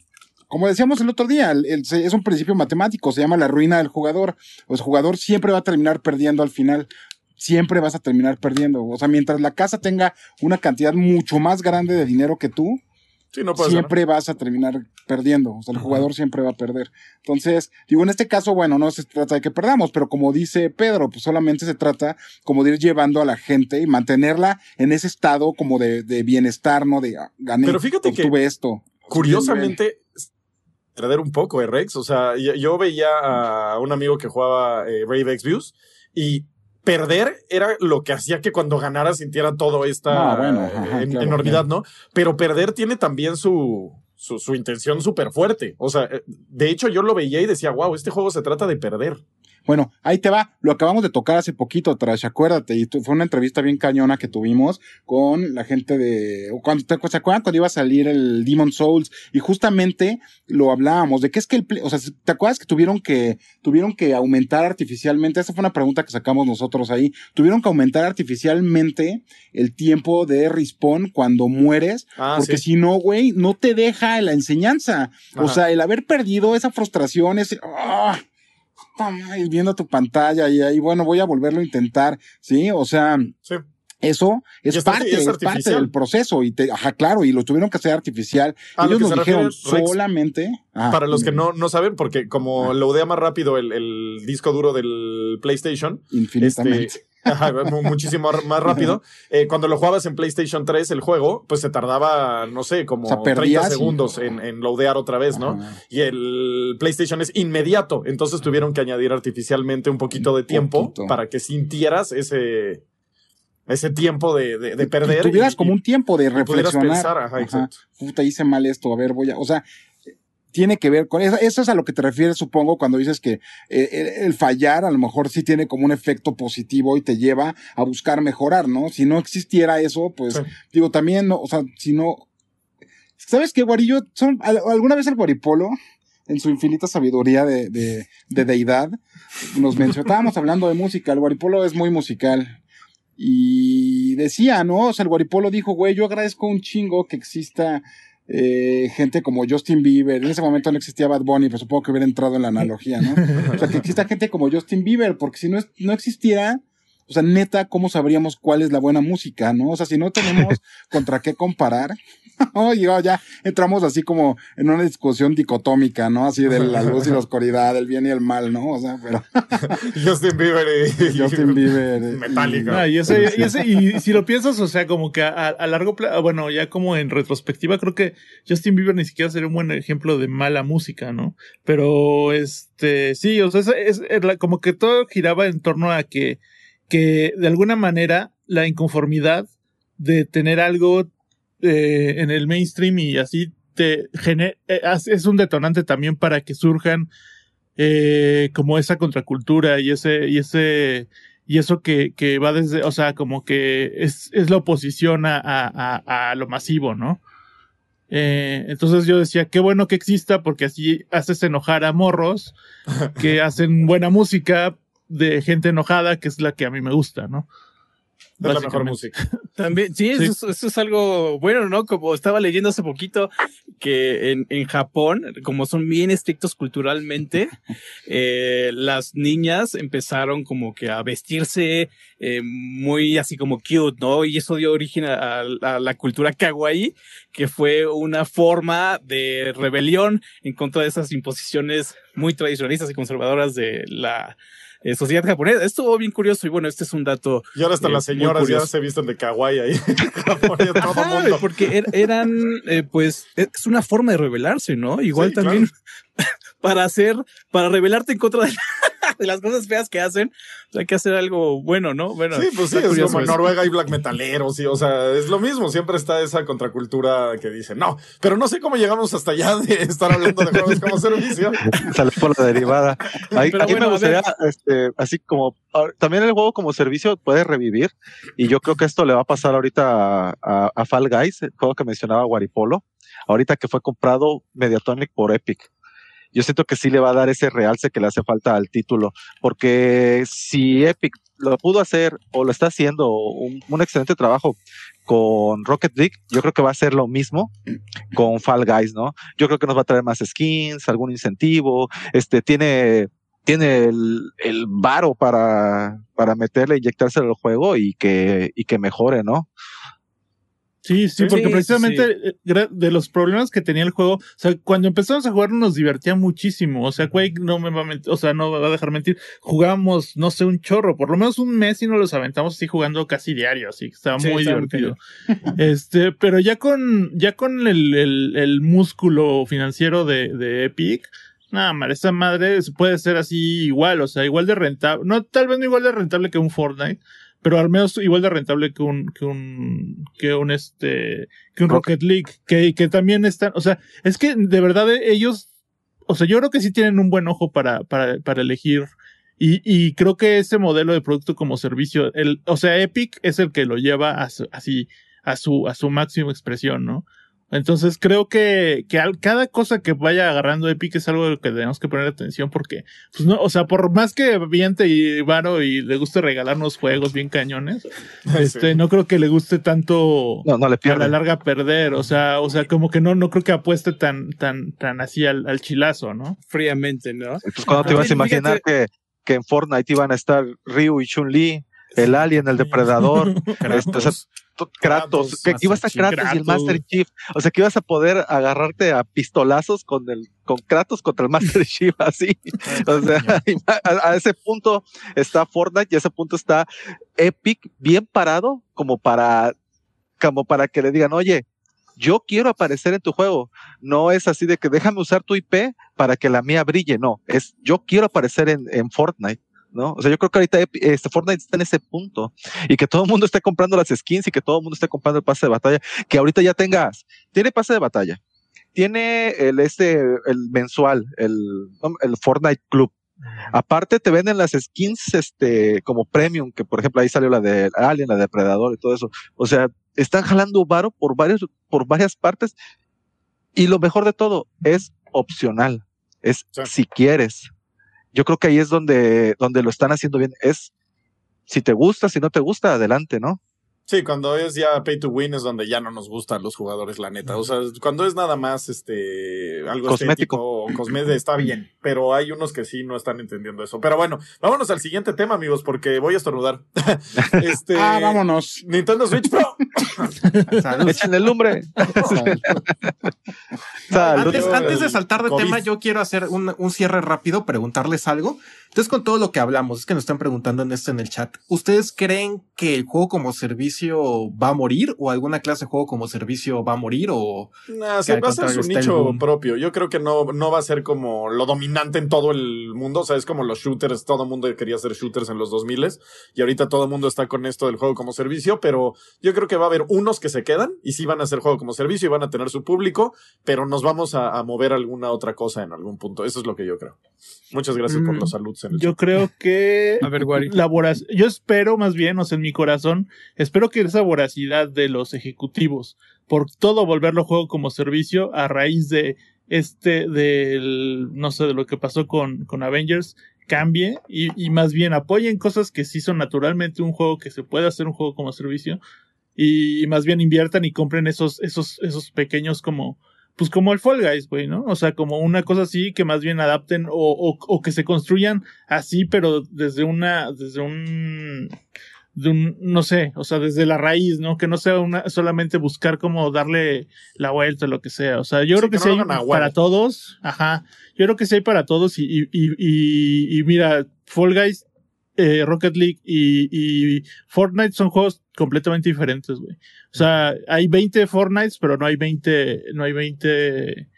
como decíamos el otro día, el- es un principio matemático, se llama la ruina del jugador. Pues, el jugador siempre va a terminar perdiendo al final. Siempre vas a terminar perdiendo. O sea, mientras la casa tenga una cantidad mucho más grande de dinero que tú, Sí, no puede ser. siempre vas a terminar perdiendo. O sea, el jugador siempre va a perder. Entonces, digo, en este caso, bueno, no se trata de que perdamos, pero como dice Pedro, pues solamente se trata como de ir llevando a la gente y mantenerla en ese estado como de, de bienestar, ¿no? De ah, gané, Pero fíjate que- obtuve esto. Curiosamente, perder un poco, ¿eh, Rex? O sea, yo, yo veía a un amigo que jugaba eh, Brave X Views y perder era lo que hacía que cuando ganara sintiera todo esta Ah, bueno, ajá, en- claro, enormidad, ¿no? Pero perder tiene también su, su, su intención súper fuerte. O sea, eh, de hecho yo lo veía y decía, wow, este juego se trata de perder. Bueno, ahí te va. Lo acabamos de tocar hace poquito, Trash, acuérdate. Y fue una entrevista bien cañona que tuvimos con la gente de. Cuando, ¿te, ¿Se acuerdan cuando iba a salir el Demon Souls? Y justamente lo hablábamos de que es que el. O sea, ¿te acuerdas que tuvieron que tuvieron que aumentar artificialmente? Esa fue una pregunta que sacamos nosotros ahí. Tuvieron que aumentar artificialmente el tiempo de respawn cuando mueres. Ah, porque sí. si no, güey, no te deja la enseñanza. O sea, el haber perdido esa frustración, ese. ¡ah! Madre, viendo tu pantalla y ahí, bueno, voy a volverlo a intentar, ¿sí? O sea, Sí. eso es está- parte, es es, parte del proceso y te, ajá, claro, y lo tuvieron que hacer artificial. A lo Ellos que nos dijeron refiere solamente. ah, Para los que no, no saben, porque como Ah. loadea más rápido el, el disco duro del PlayStation, Infinitamente. Este, ajá, muchísimo más rápido. Eh, cuando lo jugabas en PlayStation 3, el juego, pues se tardaba, no sé, como O sea, 30 perdías y- segundos en, en loadear otra vez, ¿no? Ajá. Y el PlayStation es inmediato. Entonces tuvieron que añadir artificialmente un poquito de tiempo poquito. para que sintieras ese, ese tiempo de, de, de perder. Y tuvieras y- como un tiempo de reflexionar. pensar, ajá, Ajá. exacto. Puta, hice mal esto, a ver, voy a, o sea, tiene que ver con eso, eso es a lo que te refieres, supongo, cuando dices que eh, el, fallar a lo mejor sí tiene como un efecto positivo y te lleva a buscar mejorar, ¿no? Si no existiera eso, pues, Sí. digo, también, no, o sea, si no, ¿sabes qué, Guarillo? Son, alguna vez el Guaripolo, en su infinita sabiduría de, de, de deidad, nos mencionó, estábamos hablando de música, el Guaripolo es muy musical. Y decía, ¿no? O sea, el Guaripolo dijo, güey, yo agradezco un chingo que exista eh, gente como Justin Bieber. En ese momento no existía Bad Bunny, pero supongo que hubiera entrado en la analogía, ¿no? O sea, que exista gente como Justin Bieber, porque si no, es- no existiera, o sea, neta, ¿cómo sabríamos cuál es la buena música, no? O sea, si no tenemos contra qué comparar, oye, ya, ya entramos así como en una discusión dicotómica, ¿no? Así de la luz y la oscuridad, el bien y el mal, ¿no? O sea, pero Justin Bieber y, Justin Bieber. eh, Metallica. Ah, y, ese, y, ese- y si lo piensas, o sea, como que a, a largo plazo, bueno, ya como en retrospectiva, creo que Justin Bieber ni siquiera sería un buen ejemplo de mala música, ¿no? Pero, este, sí, o sea, es, es- es la- como que todo giraba en torno a que, que de alguna manera la inconformidad de tener algo eh, en el mainstream y así te eh, es un detonante también para que surjan eh, como esa contracultura y ese, y ese, y eso que, que va desde, o sea, como que es, es la oposición a, a, a, a lo masivo, ¿no? Eh, entonces yo decía, qué bueno que exista porque así haces enojar a morros que hacen buena música de gente enojada, que es la que a mí me gusta, ¿no? Es la mejor música. También, sí, Sí. Eso, es- eso es algo bueno, ¿no? Como estaba leyendo hace poquito que en, en Japón, como son bien estrictos culturalmente, eh, las niñas empezaron como que a vestirse eh, muy así como cute, ¿no? Y eso dio origen a, a- a la cultura kawaii, que fue una forma de rebelión en contra de esas imposiciones muy tradicionalistas y conservadoras de la eh, sociedad japonesa. Estuvo bien curioso y bueno, este es un dato Y ahora hasta Eh, las señoras ya se visten de kawaii ahí. Japón y todo Ajá, mundo. porque er- eran, eh, pues, es una forma de rebelarse, ¿no? Igual Sí, también para hacer, para rebelarte en contra de, de las cosas feas que hacen, pues, hay que hacer algo bueno, ¿no? Bueno, Sí, pues sí, es como en. Noruega y black metaleros, sí, o sea, es lo mismo, siempre está esa contracultura que dice, no, pero no sé cómo llegamos hasta allá de estar hablando de juegos como servicio. Sale por la derivada. Ahí, Pero aquí bueno, a me gustaría, este, así como, también el juego como servicio puede revivir, y yo creo que esto le va a pasar ahorita a, a- a Fall Guys, el juego que mencionaba Guaripolo, ahorita que fue comprado Mediatonic por Epic. Yo siento que sí le va a dar ese realce que le hace falta al título, porque si Epic lo pudo hacer o lo está haciendo un, excelente trabajo con Rocket League, yo creo que va a hacer lo mismo con Fall Guys, ¿no? Yo creo que nos va a traer más skins, algún incentivo, este tiene tiene el, el varo para, para meterle, inyectarse al juego y que, y que mejore, ¿no? Sí, sí, porque sí, precisamente eh, de los problemas que tenía el juego, o sea, cuando empezamos a jugar nos divertía muchísimo. O sea, Quake no me va a mentir, o sea, no me va a dejar mentir. Jugamos, no sé, un chorro, por lo menos un mes y nos los aventamos así jugando casi diario, así que estaba Sí, muy estaba divertido. este, pero ya con, ya con el, el, el músculo financiero de, de Epic, nada, mal, esa madre puede ser así igual, o sea, igual de rentable, no, tal vez no igual de rentable que un Fortnite, pero al menos igual de rentable que un, que un, que un este, que un Rocket League, que, que también están, o sea, es que de verdad eh, ellos, o sea, yo creo que sí tienen un buen ojo para, para, para elegir. Y, y creo que ese modelo de producto como servicio, el, o sea, Epic es el que lo lleva a su- así, a su, a su máxima expresión, ¿no? Entonces creo que, que al- cada cosa que vaya agarrando Epic es algo de lo que tenemos que poner atención porque, pues no, o sea, por más que viente y varo y le guste regalarnos juegos bien cañones, este, no creo que le guste tanto No, no le a la larga perder, o sea, o sea, como que no, no creo que apueste tan, tan, tan así al, al chilazo, ¿no? fríamente, ¿no? Pues cuando te ibas a imaginar que, que en Fortnite iban a estar Ryu y Chun-Li, el Alien, el Depredador, este, o sea, to- Kratos, Kratos, que iba a estar Master Kratos y el Master Chief, o sea que ibas a poder agarrarte a pistolazos con el con Kratos contra el Master Chief así, o sea, a, a ese punto está Fortnite y a ese punto está Epic bien parado como para como para que le digan, oye, yo quiero aparecer en tu juego. No es así de que déjame usar tu IP para que la mía brille. No, es yo quiero aparecer en, en Fortnite. ¿No? O sea, yo creo que ahorita este Fortnite está en ese punto y que todo el mundo esté comprando las skins y que todo el mundo esté comprando el pase de batalla, que ahorita ya tengas, tiene pase de batalla, tiene el este, el mensual, el, el Fortnite Club. Aparte te venden las skins este como premium, que por ejemplo ahí salió la de Alien, la de Predador y todo eso. O sea, están jalando varo por varios, por varias partes. Y lo mejor de todo es opcional. Es Sí. si quieres. Yo creo que ahí es donde, donde lo están haciendo bien. Es si te gusta, si no te gusta, adelante, ¿no? Sí, cuando es ya pay to win es donde ya no nos gustan los jugadores, la neta. O sea, cuando es nada más este algo Cosmético. estético o cosmético está bien, pero hay unos que sí no están entendiendo eso. Pero bueno, vámonos al siguiente tema, amigos, porque voy a estornudar. este Ah, vámonos. Nintendo Switch Pro. Échenle el lumbre. Salud. Antes, de saltar de COVID. tema, yo quiero hacer un, un cierre rápido, preguntarles algo. Entonces, con todo lo que hablamos, es que nos están preguntando en esto en el chat. ¿Ustedes creen que el juego como servicio va a morir? ¿O alguna clase de juego como servicio va a morir? ¿O Nah, se va a ser su nicho propio. Yo creo que no, no va a ser como lo dominante en todo el mundo. O sea, es como los shooters. Todo el mundo quería hacer shooters en los 2000 y ahorita todo el mundo está con esto del juego como servicio. Pero yo creo que va a haber unos que se quedan y sí van a hacer juego como servicio y van a tener su público, pero nos vamos a, a mover alguna otra cosa en algún punto. Eso es lo que yo creo. Muchas gracias por Mm, los saludos. En el Yo creo que A ver, Wari. la voraz- yo espero más bien, o sea, en mi corazón, espero que esa voracidad de los ejecutivos por todo volverlo juego como servicio a raíz de este del no sé de lo que pasó con con Avengers cambie y, y más bien apoyen cosas que sí son naturalmente un juego que se puede hacer un juego como servicio y más bien inviertan y compren esos, esos, esos pequeños como, pues como el Fall Guys, güey, ¿no? O sea, como una cosa así que más bien adapten o, o, o que se construyan así, pero desde una, desde un, de un, no sé, o sea, desde la raíz, ¿no? Que no sea una, solamente buscar como darle la vuelta o lo que sea. O sea, yo Sí, creo que, sí hay para todos, ajá. Yo creo que sí hay para todos y, y, y, y, y mira, Fall Guys, eh, Rocket League y, y Fortnite son juegos completamente diferentes, güey. O sea, hay 20 Fortnites, pero no hay 20, no hay 20,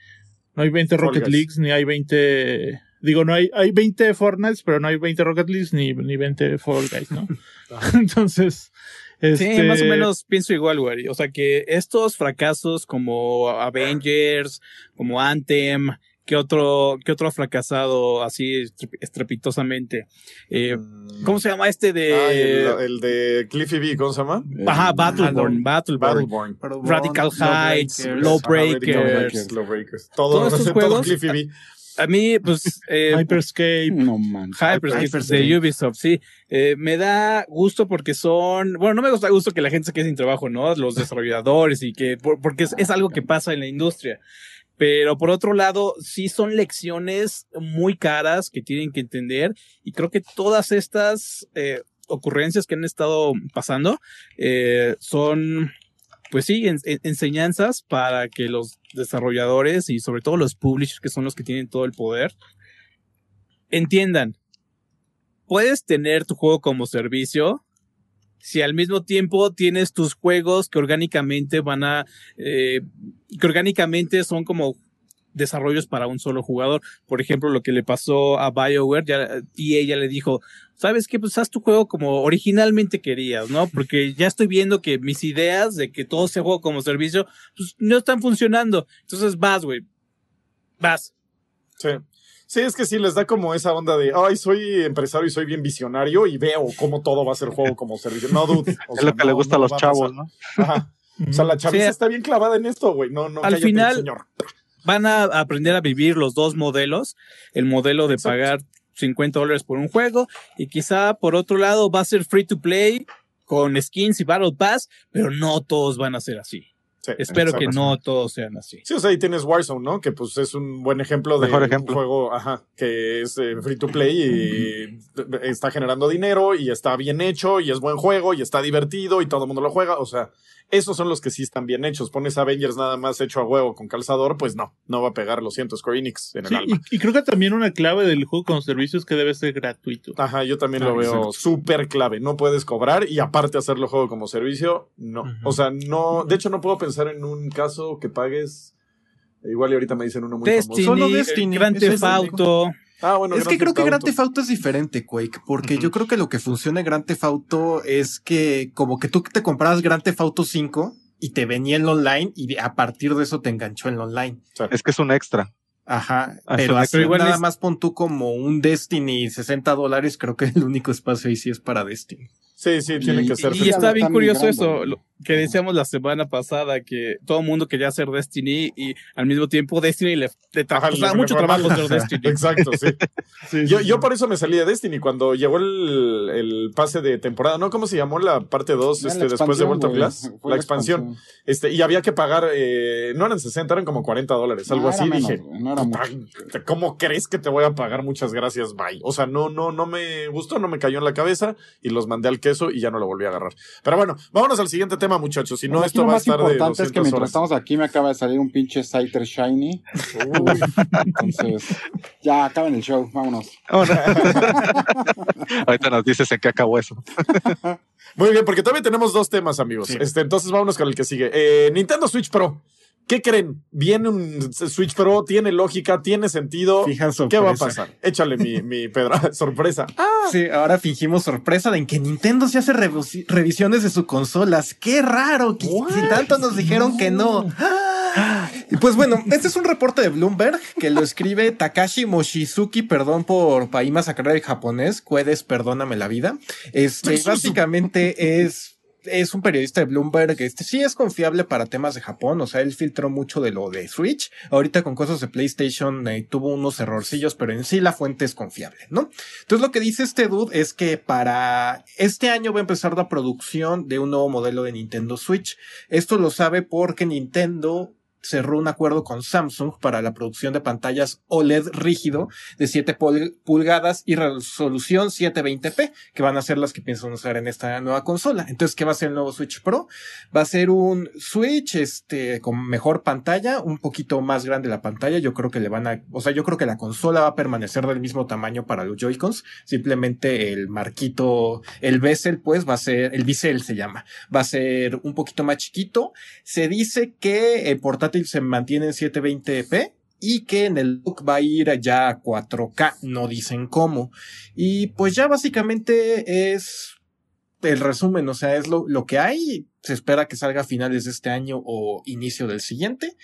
no hay 20 Fall Rocket Guys. Leagues, ni hay 20, digo, no hay, hay 20 Fortnites, pero no hay 20 Rocket Leagues, ni, ni 20 Fall Guys, ¿no? Entonces, este, Sí, más o menos pienso igual, güey. O sea, que estos fracasos como Avengers, como Anthem, que otro, que otro ha fracasado así estrep- estrepitosamente. Eh, ¿Cómo se llama este de? Ah, el, el de Cliffy B, ¿cómo se llama? Ajá, Battleborn, Battleborn. Battleborn. Radical Heights. Lawbreakers. Todo, Todos estos juegos- Cliffy B. A mí, pues, eh, Hyperscape. No man. Hyperscape Hyperscape. de Ubisoft, sí. Eh, me da gusto porque son, bueno, no me gusta gusto que la gente se quede sin trabajo, ¿no? Los desarrolladores y que, por- porque es, es algo que pasa en la industria. Pero por otro lado, sí son lecciones muy caras que tienen que entender y creo que todas estas eh, ocurrencias que han estado pasando eh, son, pues sí, en- en- enseñanzas para que los desarrolladores y sobre todo los publishers, que son los que tienen todo el poder, entiendan, puedes tener tu juego como servicio si al mismo tiempo tienes tus juegos que orgánicamente van a, eh, que orgánicamente son como desarrollos para un solo jugador. Por ejemplo, lo que le pasó a BioWare, ya, y ella le dijo, ¿sabes qué? Pues haz tu juego como originalmente querías, ¿no? Porque ya estoy viendo que mis ideas de que todo sea juego como servicio, pues no están funcionando. Entonces vas, güey. Vas. Sí. Sí, es que sí les da como esa onda de, ay, soy empresario y soy bien visionario y veo cómo todo va a ser juego como servicio. No, dude. o Es sea, lo que no, le gusta no a los chavos. ¿no? Ajá. O sea, la chaviza Sí. está bien clavada en esto, güey. No, no, Al cállate, final- señor. van a aprender a vivir los dos modelos, el modelo de Exacto. pagar 50 dólares por un juego y quizá por otro lado va a ser free to play con skins y Battle Pass, pero no todos van a ser así. Sí, Espero que no todos sean así. Sí, o sea, ahí tienes Warzone, ¿no? Que pues es un buen ejemplo de Mejor un juego, ajá, que es eh, free to play y está generando dinero y está bien hecho y es buen juego y está divertido y todo el mundo lo juega. O sea, esos son los que sí están bien hechos. Pones Avengers nada más hecho a huevo con calzador, pues no, no va a pegar, lo siento, Square Enix en el Sí, alma. y, y creo que también una clave del juego con servicios es que debe ser gratuito. Ajá, yo también Ah, lo veo exacto. súper clave. No puedes cobrar y aparte hacerlo juego como servicio, no. O sea, no. De hecho, no puedo pensar en un caso que pagues. Igual y ahorita me dicen uno muy Destiny, Solo eh, Destiny, Grand Theft Auto. Ah, bueno, Es que creo que Grand. Theft Auto es diferente, Quake, porque yo creo que lo que funciona en Grand Theft Auto es que como que tú te comprabas Grand Theft Auto 5 y te venía el online y a partir de eso te enganchó en online. Es que es un extra. Ajá, Ah, pero así Pero igual nada es- más pon tú como un Destiny 60 dólares, creo que el único espacio ahí sí es para Destiny. Sí, sí, tiene Y- que ser. Y, free. está bien curioso migrando. eso, lo que decíamos la semana pasada, que todo el mundo quería hacer Destiny y al mismo tiempo Destiny le, le mucho trabajo hacer Destiny. Exacto, sí. Sí, Yo, sí, yo por eso me salí de Destiny cuando llegó el, el pase de temporada, ¿no? ¿Cómo se llamó la parte 2 Ya, este, después de of güey. Glass? La expansión. Este, y había que pagar, eh, no eran 60, eran como 40 dólares, algo No, así. menos, Dije, no era "Puta, mucho. ¿cómo crees que te voy a pagar? Muchas gracias, bye. O sea, no, no, no me gustó, no me cayó en la cabeza y los mandé al queso y ya no lo volví a agarrar. Pero bueno, vámonos al siguiente tema, muchachos. Si no, esto lo va a más estar de importante es que 200 mientras horas. estamos aquí me acaba de salir un pinche Scyther Shiny. Uy. Entonces, ya acaben el show, vámonos. Ahorita nos dices en qué acabó eso. Muy bien, porque todavía tenemos dos temas, amigos. Sí. Este, entonces vámonos con el que sigue. Eh, Nintendo Switch Pro. ¿Qué creen? ¿Viene un Switch Pro? ¿Tiene lógica? ¿Tiene sentido? Fijan ¿Qué va a pasar? Échale mi, mi Pedra, sorpresa. Sí, ahora fingimos sorpresa de en que Nintendo se hace revisiones de sus consolas. ¡Qué raro! What? Si tanto nos dijeron que no. Y pues bueno, este es un reporte de Bloomberg que lo escribe Takashi Moshizuki, perdón por Paima sacar el japonés, Cuedes, perdóname la vida. Este, básicamente es es un periodista de Bloomberg, este sí es confiable para temas de Japón, o sea, él filtró mucho de lo de Switch. Ahorita con cosas de PlayStation eh, tuvo unos errorcillos, pero en sí la fuente es confiable, ¿no? Entonces lo que dice este dude es que para este año va a empezar la producción de un nuevo modelo de Nintendo Switch. Esto lo sabe porque Nintendo cerró un acuerdo con Samsung para la producción de pantallas OLED rígido de 7 pulgadas y resolución 720p, que van a ser las que piensan usar en esta nueva consola. Entonces, ¿qué va a ser el nuevo Switch Pro? Va a ser un Switch este con mejor pantalla, un poquito más grande la pantalla. Yo creo que le van a, o sea, yo creo que la consola va a permanecer del mismo tamaño para los Joy-Cons. Simplemente el marquito, el bezel, pues va a ser, el bisel se llama, va a ser un poquito más chiquito. Se dice que el portátil se mantiene en 720p y que en el look va a ir ya a 4K, no dicen cómo. Y pues ya básicamente es el resumen, o sea, es lo, lo que hay. Se espera que salga a finales de este año o inicio del siguiente.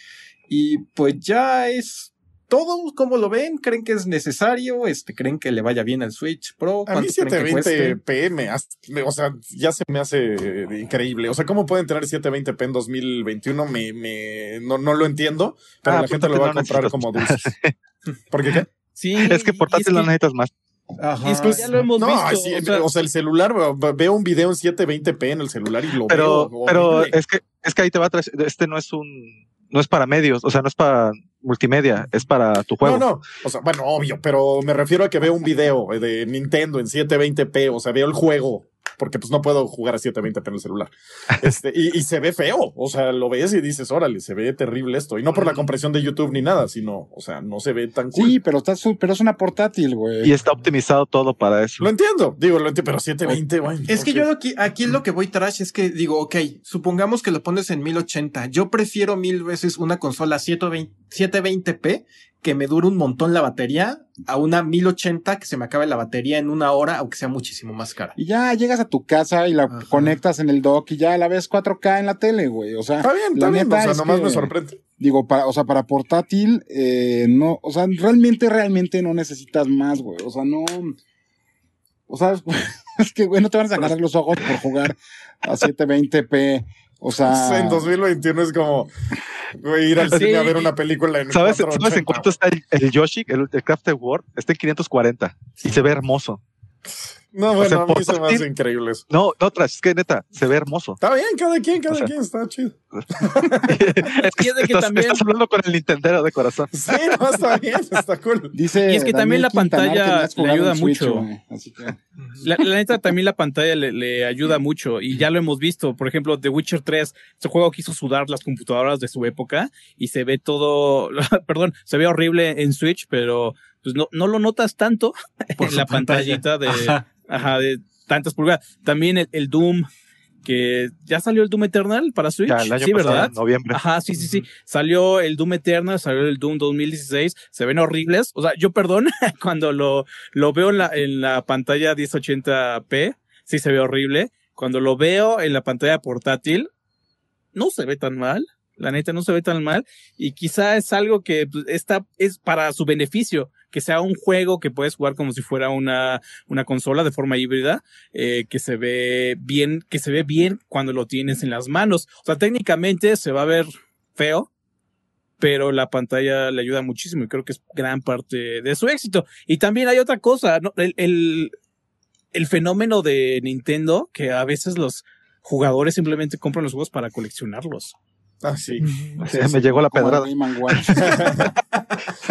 Y pues ya es todo, ¿cómo lo ven? ¿Creen que es necesario? Este, ¿Creen que le vaya bien al Switch Pro? A mí 720p me, o sea, ya se me hace increíble. O sea, ¿cómo pueden tener 720p en 2021? Me, me, no, no lo entiendo, pero ah, la gente lo va a comprar como dulces. ¿Por qué Sí. Es que portátil no necesitas más. Ajá. Es que ya lo hemos visto. o, sea, el celular, veo un video en 720p en el celular y lo pero, veo. Pero es que, es que ahí te va a traer, este no es un, no es para medios, o sea, no es para multimedia, es para tu juego. No, no, o sea, bueno, obvio, pero me refiero a que veo un video de Nintendo en 720p, o sea, veo el juego porque pues no puedo jugar a 720p en el celular. Este, y, y, se ve feo, o sea, lo ves y dices, órale, se ve terrible esto. Y no por la compresión de YouTube ni nada, sino, o sea, no se ve tan cool. Sí, pero, está, pero es una portátil, güey. Y está optimizado todo para eso. Lo entiendo, digo, lo entiendo, pero 720, güey. Es que yo aquí, aquí lo que voy trash es que digo, ok, supongamos que lo pones en 1080. Yo prefiero mil veces una consola 720, 720p que me dure un montón la batería a una 1080 que se me acabe la batería en una hora, aunque sea muchísimo más cara. Y ya llegas a tu casa y la conectas en el dock y ya la ves 4K en la tele, güey. O sea, está bien, está bien. O sea, nomás me sorprende. Digo, para, o sea, para portátil, eh, no, o sea, realmente, realmente no necesitas más, güey. O sea, no. O sea, es que, güey, no te van a sacar los ojos por jugar a 720p. O sea. En 2021 es como ir al cine a ver una película en ¿Sabes, ¿sabes en cuánto está el, Yoshi, el, el Crafted World? Está en 540 y se ve hermoso. No, bueno, a mí se me hace increíble eso. No, no, es que neta, se ve hermoso. Está bien, cada quien, cada quien, está chido. es que, estás, también... estás hablando con el Nintendo de corazón. Sí, no, está bien, está cool. Dice y es que también la pantalla le ayuda mucho. La, neta, también la pantalla le, ayuda mucho y ya lo hemos visto. Por ejemplo, The Witcher 3, ese juego quiso sudar las computadoras de su época y se ve todo, perdón, se ve horrible en Switch, pero pues no, no lo notas tanto en la pantallita de, ajá. De tantas pulgadas. También el, Doom, que ya salió el Doom Eternal para Switch. sí, ¿verdad? En noviembre. Ajá, sí, sí, sí. Salió el Doom Eternal, salió el Doom 2016. Se ven horribles. O sea, yo perdón, cuando lo, lo veo en la, en la pantalla 1080p, sí se ve horrible. Cuando lo veo en la pantalla portátil, no se ve tan mal. La neta no se ve tan mal. Y quizá es algo que pues, está, es para su beneficio que sea un juego que puedes jugar como si fuera una, una consola de forma híbrida, eh, que se ve bien, que se ve bien cuando lo tienes en las manos. O sea, técnicamente se va a ver feo, pero la pantalla le ayuda muchísimo y creo que es gran parte de su éxito. Y también hay otra cosa, el, el, el fenómeno de Nintendo, que a veces los jugadores simplemente compran los juegos para coleccionarlos. Ah, sí. me llegó la pedrada.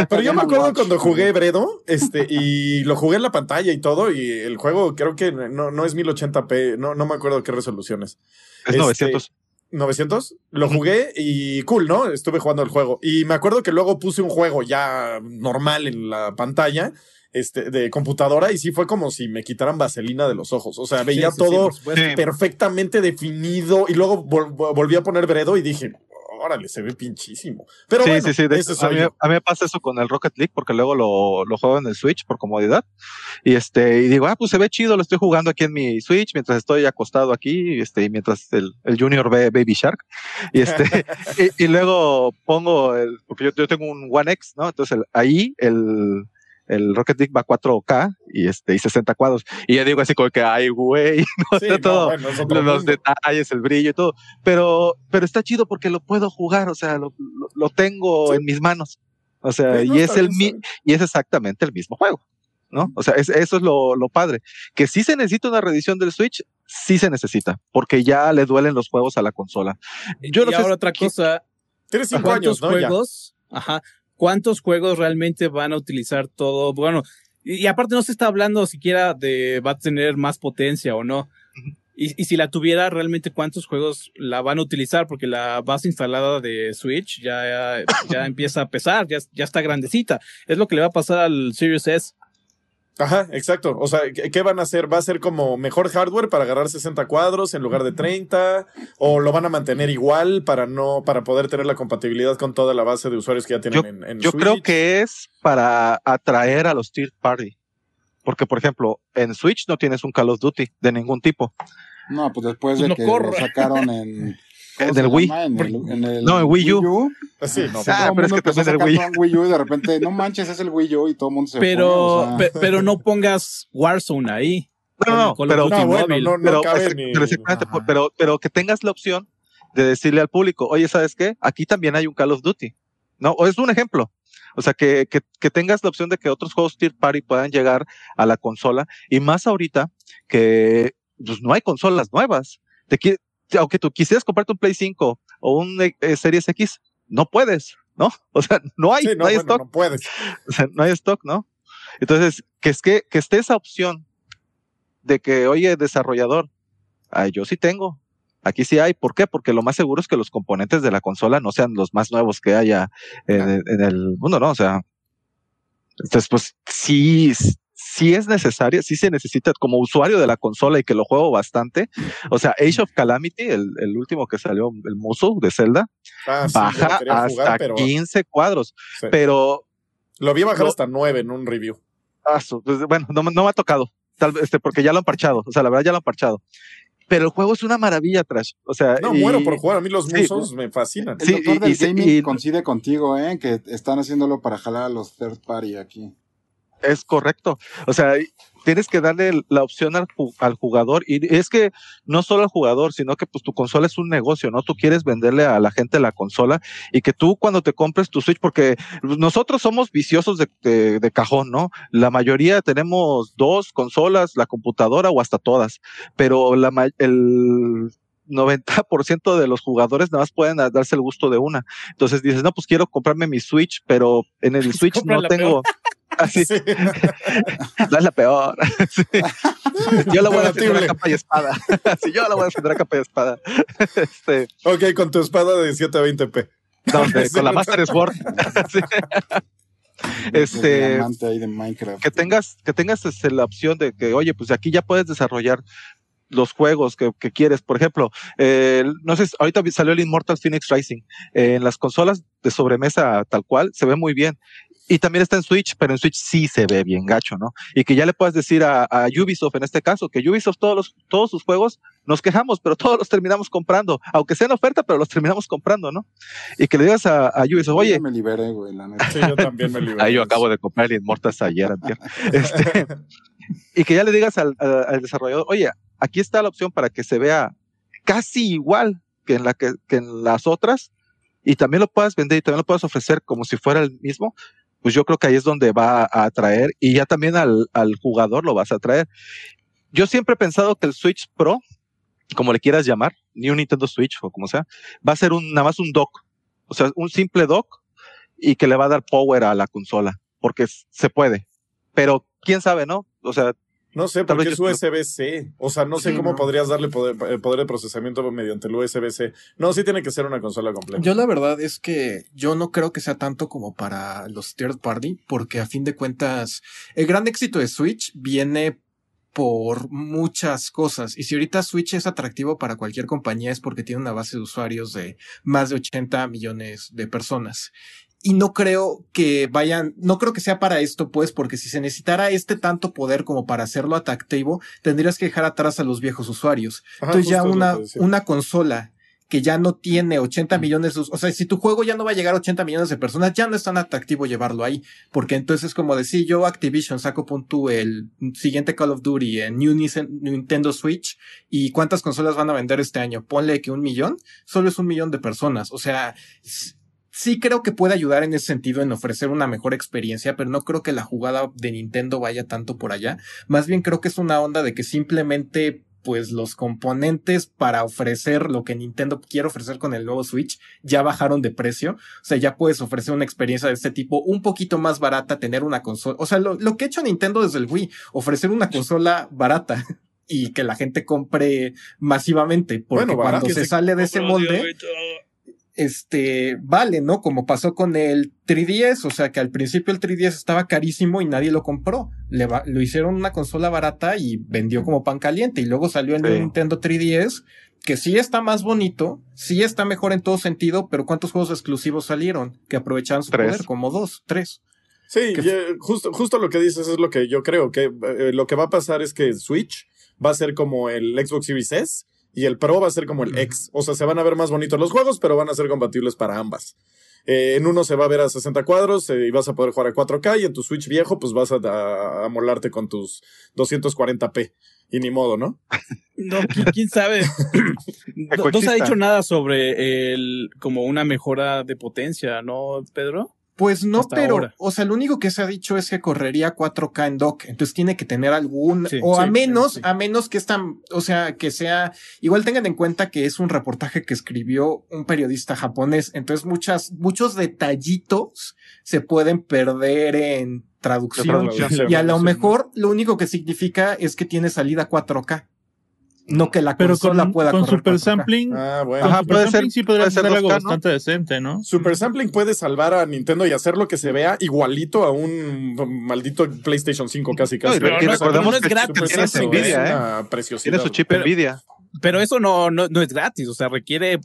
Pero yo me acuerdo cuando jugué Bredo, este, y lo jugué en la pantalla y todo, y el juego creo que no, no es 1080p, no, no me acuerdo qué resoluciones. Es 900. 900, este, lo jugué y cool, ¿no? Estuve jugando el juego. Y me acuerdo que luego puse un juego ya normal en la pantalla este, de computadora y sí fue como si me quitaran vaselina de los ojos. O sea, veía todo perfectamente definido y luego volví a poner Bredo y dije, órale, se ve pinchísimo. Pero sí, sí, sí. a, mí, me pasa eso con el Rocket League porque luego lo, lo juego en el Switch por comodidad. Y este, y digo, ah, pues se ve chido, lo estoy jugando aquí en mi Switch mientras estoy acostado aquí, este, y mientras el, el Junior ve Baby Shark. Y este, y, luego pongo el, porque yo, yo tengo un One X, ¿no? Entonces ahí el, el Rocket League va a 4K y este y 60 cuadros. Y ya digo así como que, ay, güey, no Sí, sé no, todo, bueno, los detalles, el brillo y todo. Pero, pero está chido porque lo puedo jugar, o sea, lo, lo- lo tengo Sí. en mis manos. O sea, no, y es el mi- y es exactamente el mismo juego. ¿No? O sea, es- eso es lo, lo padre. Que sí se necesita una reedición del Switch, sí se necesita, porque ya le duelen los juegos a la consola. Yo no y sé ahora otra qué- cosa, Tienes cinco ¿cuántos años, ¿no? Ya. juegos? Ajá. ¿Cuántos juegos realmente van a utilizar todo? Bueno, y, y aparte no se está hablando siquiera de va a tener más potencia o no. Y, y si la tuviera, realmente cuántos juegos la van a utilizar, porque la base instalada de Switch ya, ya empieza a pesar, ya, ya está grandecita. Es lo que le va a pasar al Series S. Ajá, exacto. O sea, ¿qué, van a hacer? ¿Va a ser como mejor hardware para agarrar 60 cuadros en lugar de 30? ¿O lo van a mantener igual para no, para poder tener la compatibilidad con toda la base de usuarios que ya tienen en, en Yo Switch? creo que es para atraer a los third party. Porque, por ejemplo, en Switch no tienes un Call of Duty de ningún tipo. No, pues después Pues de no que corre. lo sacaron en. ¿cómo En el Wii. En el, en el No, en Wii U. Pues sí, no. Ah, pero es que también el Wii. Wii U y de repente, no manches, es el Wii U y todo el mundo se Pero, fue, o sea, pe- pero no pongas Warzone ahí. No, no, pero, No, bueno, no, no pero, cabe ni- pero pero, pero que tengas la opción de decirle al público, oye, ¿sabes qué? Aquí también hay un Call of Duty. No, o es un ejemplo. O sea, que, que, que tengas la opción de que otros juegos third party puedan llegar a la consola y más ahorita que pues, no hay consolas nuevas. Te aunque tú quisieras comprarte un Play 5 o un eh, Series X, no puedes, ¿no? O sea, no hay, Sí, no, no, hay bueno, stock. no puedes. O sea, no hay stock, ¿no? Entonces, que es que, que esté esa opción de que, oye, desarrollador, ay, yo sí tengo. Aquí sí hay. ¿Por qué? Porque lo más seguro es que los componentes de la consola no sean los más nuevos que haya en el mundo, ¿no? O sea, entonces, pues sí, sí es necesario, sí se necesita como usuario de la consola y que lo juego bastante. O sea, Age of Calamity, el, el último que salió, el Muso de Zelda, Ah, sí, baja hasta jugar, pero 15 cuadros. sí. Pero lo vi bajar lo- hasta 9 en un review. Ah, pues, bueno, no, me- no me ha tocado, tal vez, este, porque ya lo han parchado, o sea, la verdad ya lo han parchado. Pero el juego es una maravilla, Trash. O sea, No, y- muero por jugar. A mí los sí, musos me fascinan. El Sí, doctor y- del y gaming y- coincide contigo, ¿eh? Que están haciéndolo para jalar a los third party aquí. Es correcto. O sea, tienes que darle la opción al, ju- al jugador y es que no solo al jugador, sino que pues tu consola es un negocio, ¿no? Tú quieres venderle a la gente la consola y que tú cuando te compres tu Switch, porque nosotros somos viciosos de, de- de cajón, ¿no? La mayoría tenemos dos consolas, la computadora o hasta todas, pero la, ma- el 90% de los jugadores nada más pueden darse el gusto de una. Entonces dices, no, pues quiero comprarme mi Switch, pero en el Switch no tengo... Así, Sí. no es la peor. Sí. Yo la voy a defender a capa y espada. Sí, yo la voy a defender a capa y espada. Este, Ok, con tu espada de 720p. no, de- con la Master Sword. Este, diamante ahí de Minecraft. que tengas, que tengas este, la opción de que, oye, pues aquí ya puedes desarrollar los juegos que, que quieres. Por ejemplo, eh, no sé, ahorita salió el Immortal Phoenix Rising. Eh, en las consolas de sobremesa tal cual se ve muy bien. Y también está en Switch, pero en Switch sí se ve bien gacho, ¿no? Y que ya le puedas decir a, a Ubisoft en este caso, que Ubisoft todos los, todos sus juegos nos quejamos, pero todos los terminamos comprando, aunque sea en oferta, pero los terminamos comprando, ¿no? Y que le digas a, a Ubisoft, Yo oye, ya me liberé, güey, la neta. Sí, yo también me libré. Ahí yo acabo de comprar el Immortals ayer, antier. Este, y que ya le digas al, al- al desarrollador, oye, aquí está la opción para que se vea casi igual que en la que, que en las otras, y también lo puedas vender y también lo puedas ofrecer como si fuera el mismo, pues yo creo que ahí es donde va a atraer y ya también al, al jugador lo vas a atraer. Yo siempre he pensado que el Switch Pro, como le quieras llamar, ni un Nintendo Switch o como sea, va a ser un, nada más un dock. O sea, un simple dock y que le va a dar power a la consola, porque se puede. Pero quién sabe, ¿no? O sea, No sé, porque es USB-C. O sea, no sé Sí, cómo no. podrías darle poder, eh, poder de procesamiento mediante el USB-C. No, sí tiene que ser una consola completa. Yo la verdad es que yo no creo que sea tanto como para los third party, porque a fin de cuentas el gran éxito de Switch viene por muchas cosas. Y si ahorita Switch es atractivo para cualquier compañía es porque tiene una base de usuarios de más de 80 millones de personas. Y no creo que vayan, no creo que sea para esto, pues, porque si se necesitara este tanto poder como para hacerlo atractivo, tendrías que dejar atrás a los viejos usuarios. Ajá, Entonces ya una, una consola que ya no tiene 80 millones, de o sea, si tu juego ya no va a llegar a 80 millones de personas, ya no es tan atractivo llevarlo ahí, porque entonces es como decir, yo Activision saco punto el siguiente Call of Duty en New Nintendo Switch y cuántas consolas van a vender este año, ponle que un millón, solo es un millón de personas, o sea, sí creo que puede ayudar en ese sentido en ofrecer una mejor experiencia, pero no creo que la jugada de Nintendo vaya tanto por allá. Más bien creo que es una onda de que simplemente pues los componentes para ofrecer lo que Nintendo quiere ofrecer con el nuevo Switch ya bajaron de precio. O sea, ya puedes ofrecer una experiencia de este tipo un poquito más barata, tener una consola. O sea, lo, lo que ha hecho Nintendo desde el Wii, ofrecer una consola barata y que la gente compre masivamente. Porque Bueno, cuando se sale de ese molde, este, vale, ¿no? Como pasó con el 3DS, o sea que al principio el 3DS estaba carísimo y nadie lo compró. Le va- lo hicieron una consola barata y vendió como pan caliente y luego salió el Sí. Nintendo 3DS que sí está más bonito, sí está mejor en todo sentido, pero ¿cuántos juegos exclusivos salieron que aprovechaban su Tres. poder? Como dos, tres. Sí, que- y, eh, justo, justo lo que dices es lo que yo creo, que eh, lo que va a pasar es que Switch va a ser como el Xbox Series S y el Pro va a ser como el X. O sea, se van a ver más bonitos los juegos, pero van a ser compatibles para ambas. Eh, en uno se va a ver a 60 cuadros eh, y vas a poder jugar a 4K y en tu Switch viejo pues vas a, a, a molarte con tus 240p. Y ni modo, ¿no? No, ¿quién, quién sabe? no, no se ha dicho nada sobre el como una mejora de potencia, ¿no, Pedro? Pues no, pero, ahora. o sea, lo único que se ha dicho es que correría 4K en dock, entonces tiene que tener algún, Sí, o a menos, sí. a menos que esta, o sea, que sea, igual tengan en cuenta que es un reportaje que escribió un periodista japonés, entonces muchas, muchos detallitos se pueden perder en traducción, traducción, y a lo mejor lo único que significa es que tiene salida 4K, no que la Pero consola con, pueda con correr super 4K. sampling, Ah, bueno. con Ajá, super puede sampling ser- sí podría puede ser algo 2K, ¿no? bastante decente, ¿no? Super Sampling puede salvar a Nintendo y hacer lo que se vea igualito a un maldito PlayStation 5 casi casi. no- recordemos no es que gratis, Super tiene Nvidia, es ¿eh? preciosidad. Tiene su chip Pero- Nvidia. Pero eso no, no, no es gratis, o sea, requiere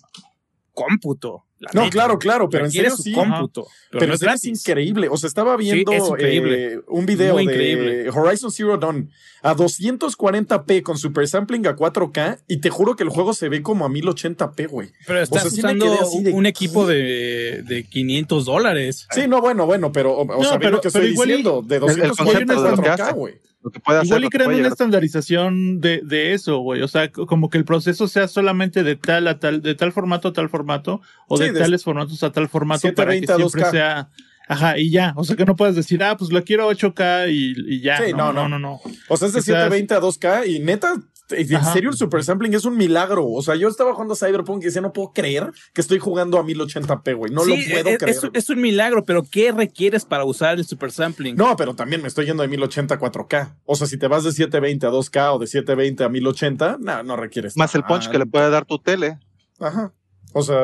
cómputo. la No, neta. claro, claro, pero en serio su sí. cómputo. Pero, Pero no es increíble. O sea, estaba viendo es increíble. eh, un video Muy de increíble. Horizon Zero Dawn a 240p con super sampling a 4K y te juro que el juego se ve como a 1080p, güey. Pero estás sea, sí me usando de, un equipo de, de 500 dólares. Sí, no, bueno, bueno, pero o, o No, sea, pero- lo que pero estoy y- diciendo, de el 240 concepto a de lo que 4K, hace. güey. Lo que puede hacer. Igual y crean una llegar. estandarización de, de eso, güey. O sea, como que el proceso sea solamente de tal a tal, de tal formato a tal formato, o Sí, de de- tales formatos a tal formato para que 720 a siempre 2K. sea. Ajá, y ya. O sea, que no puedes decir, ah, pues lo quiero a 8K y, y ya. Sí, no, no, no, no. no, no. O sea, es de O sea, 720 a 2K y neta, en Ajá. serio el super sampling es un milagro. O sea, yo estaba jugando a Cyberpunk y decía, no puedo creer que estoy jugando a 1080p, güey. No Sí, lo puedo es, creer. es- es un milagro, pero ¿qué requieres para usar el super sampling? No, pero también me estoy yendo de 1080 a 4K. O sea, si te vas de 720 a 2K o de 720 a 1080, no, no requieres. Más el punch que le puede dar tu tele. Ajá. O sea,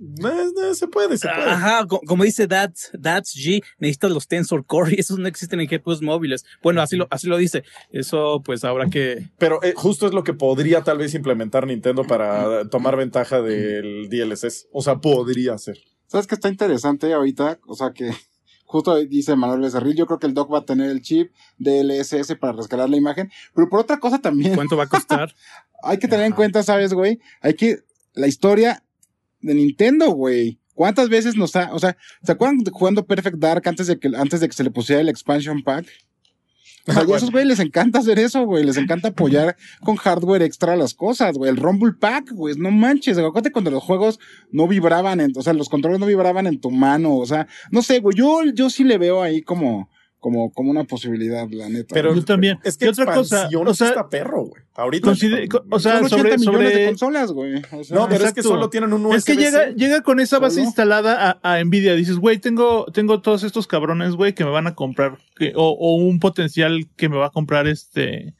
eh, eh, se puede, se puede. Ajá, co- como dice That's, That's G, necesitas los Tensor Core y esos no existen en GPUs móviles. Bueno, así lo, así lo dice. Eso, pues habrá que. Pero eh, justo es lo que podría tal vez implementar Nintendo para tomar ventaja del DLSS. O sea, podría ser. ¿Sabes qué está interesante ahorita? O sea que justo dice Manuel Becerril, yo creo que el dock va a tener el chip DLSS para rescalar la imagen, pero por otra cosa también ¿Cuánto va a costar? hay que tener en cuenta, ¿sabes, güey? Hay que la historia de Nintendo, güey. ¿Cuántas veces nos ha, o sea, ¿se acuerdan de jugando Perfect Dark antes de que antes de que se le pusiera el expansion pack? O sea, a esos güey les encanta hacer eso, güey. Les encanta apoyar con hardware extra las cosas, güey. El Rumble Pack, güey. No manches. Acuérdate cuando los juegos no vibraban, en, o sea, los controles no vibraban en tu mano. O sea, no sé, güey. Yo, yo sí le veo ahí como, como, como una posibilidad, la neta. Pero Yo también. es que ¿Qué otra cosa? O sea, está perro, güey. Ahorita. O sea, Son 80 sobre, millones de consolas, güey. O sea, no, pero es que solo tienen un USB. Es que llega, llega con esa base Solo. instalada a, a Nvidia. Dices, güey, tengo, tengo todos estos cabrones, güey, que me van a comprar, que, o, o un potencial que me va a comprar este,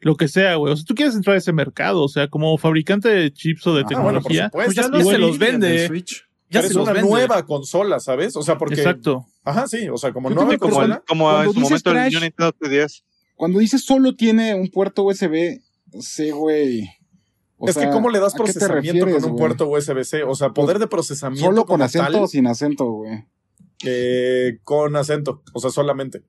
lo que sea, güey. O sea, tú quieres entrar a ese mercado, o sea, como fabricante de chips o de Ah, bueno, por tecnología. supuesto. Pues ya no se los Nvidia en el vende. Switch. Ya es una vende. nueva consola, ¿sabes? O sea, porque. Exacto. Ajá, sí. O sea, como Yo nueva tengo Como, el- como en su momento el Crash- Nintendo 3DS. Cuando dices solo tiene un puerto USB, sí, güey. O es sea, que cómo le das ¿a qué te procesamiento refieres, con un puerto USB-C, o sea, poder de procesamiento Solo con acento tal, o sin acento, güey. eh, con acento, o sea, solamente.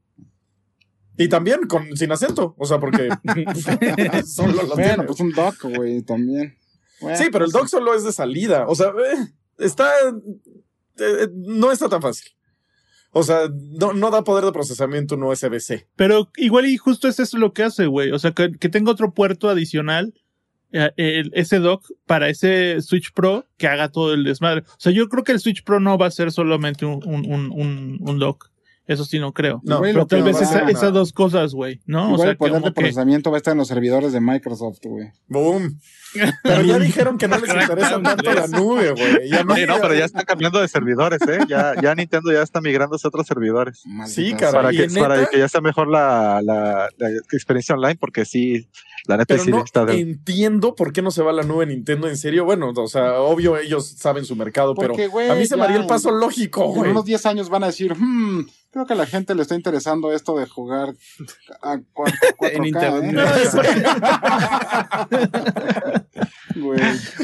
Y también con sin acento, o sea, porque solo lo Bueno, tiene. pues un dock, güey, también. Bueno, Sí, pero el pues, dock solo es de salida. O sea, eh, está. eh, no está tan fácil. O sea, no, no da poder de procesamiento un USB-C. Pero igual y justo es eso lo que hace, güey. O sea, que, que tenga otro puerto adicional, eh, el- ese dock para ese Switch Pro que haga todo el desmadre. O sea, yo creo que el Switch Pro no va a ser solamente un, un, un, un, dock. Eso sí no creo. No, Pero tal vez va- esa- no. esas dos cosas, güey, ¿no? Igual o sea, el poder de que- procesamiento va a estar en los servidores de Microsoft, güey. ¡Boom! Pero ya dijeron que no les interesa tanto la nube, güey. Sí, no, pero ya están cambiando de servidores, ¿eh? Ya, ya Nintendo ya está migrándose a otros servidores. Sí, caray. Para ¿y que, para que ya sea mejor la, la, la experiencia online, porque sí, la neta Pero sí no está de- entiendo por qué no se va a la nube Nintendo. En serio, bueno, o sea, obvio ellos saben su mercado, Porque, pero a mí se me haría el paso lógico, En unos 10 años van a decir, hmm, creo que a la gente le está interesando esto de jugar a 4K, En internet. Güey.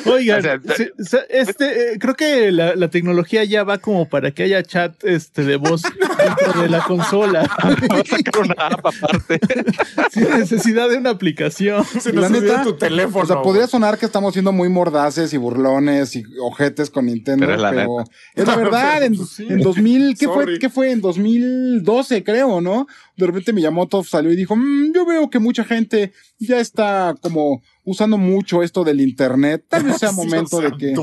Oigan, O sea, este, eh, creo que la, la tecnología ya va como para que haya chat este, de voz dentro de la consola. Va a sacar una app aparte. Sin necesidad de una aplicación. Sin La necesidad neta, de tu teléfono. O sea, podría sonar que estamos siendo muy mordaces y burlones y ojetes con Nintendo, Pero pero, es la es la verdad. En, sí. en 2000, ¿qué Sorry. fue? ¿Qué fue? En 2012, creo, ¿no? De repente Miyamoto salió y dijo, "Mm, yo veo que mucha gente ya está como usando mucho esto del internet. Tal vez sea momento de que...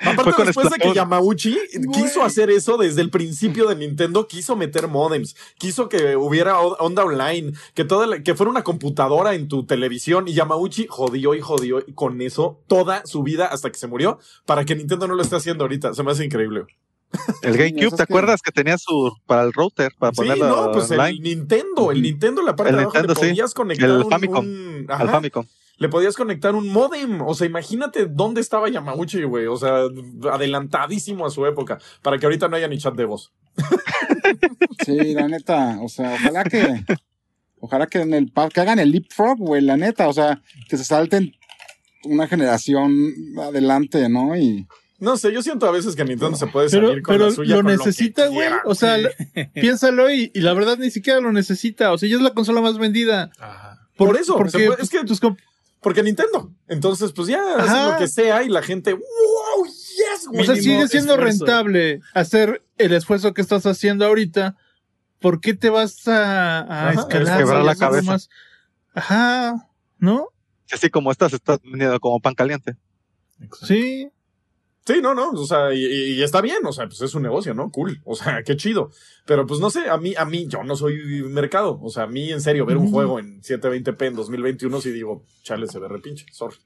Aparte, después de que. Yamauchi quiso hacer eso desde el principio de Nintendo, quiso meter modems, quiso que hubiera onda online, que toda la- que fuera una computadora en tu televisión y Yamauchi jodió y jodió con eso toda su vida hasta que se murió para que Nintendo no lo esté haciendo ahorita. Se me hace increíble. El GameCube, ¿te que- acuerdas que tenía su para el router para Sí, ponerlo no, pues el? Nintendo, el. Nintendo, la parte El de abajo Nintendo, le sí. podías conectar El un- Famicom. un- Al ajá. Famicom. le podías conectar un modem. O sea, imagínate dónde estaba Yamauchi, güey. O sea, adelantadísimo a su época. Para que ahorita no haya ni chat de voz. Sí, la neta, o sea, ojalá que... Ojalá que en el que hagan el leapfrog, güey, la neta, o sea, que se salten una generación adelante, ¿no? Y No sé, yo siento a veces que Nintendo se puede Pero, salir con pero la suya. lo con necesita, güey. O sea, piénsalo y, y la verdad ni siquiera lo necesita. O sea, ya es la consola más vendida. Ajá. Por eso, porque puede- es que- tus Porque Nintendo. Entonces, pues ya hacen lo que sea y la gente, wow, yes, o güey. sea, mínimo sigue siendo esfuerzo. rentable hacer el esfuerzo que estás haciendo ahorita. ¿Por qué te vas a, a Ajá, escalar? la cabeza. más? Ajá, ¿no? Así como estás, estás vendiendo como pan caliente. Sí. Sí, no, no, o sea, y, y- está bien, o sea, pues es un negocio, ¿no? Cool, o sea, qué chido. Pero pues no sé, a mí, a mí, yo no soy mercado, o sea, a mí en serio, ver un juego en 720p en 2021, sí digo, chale, se ve repinche, sorry.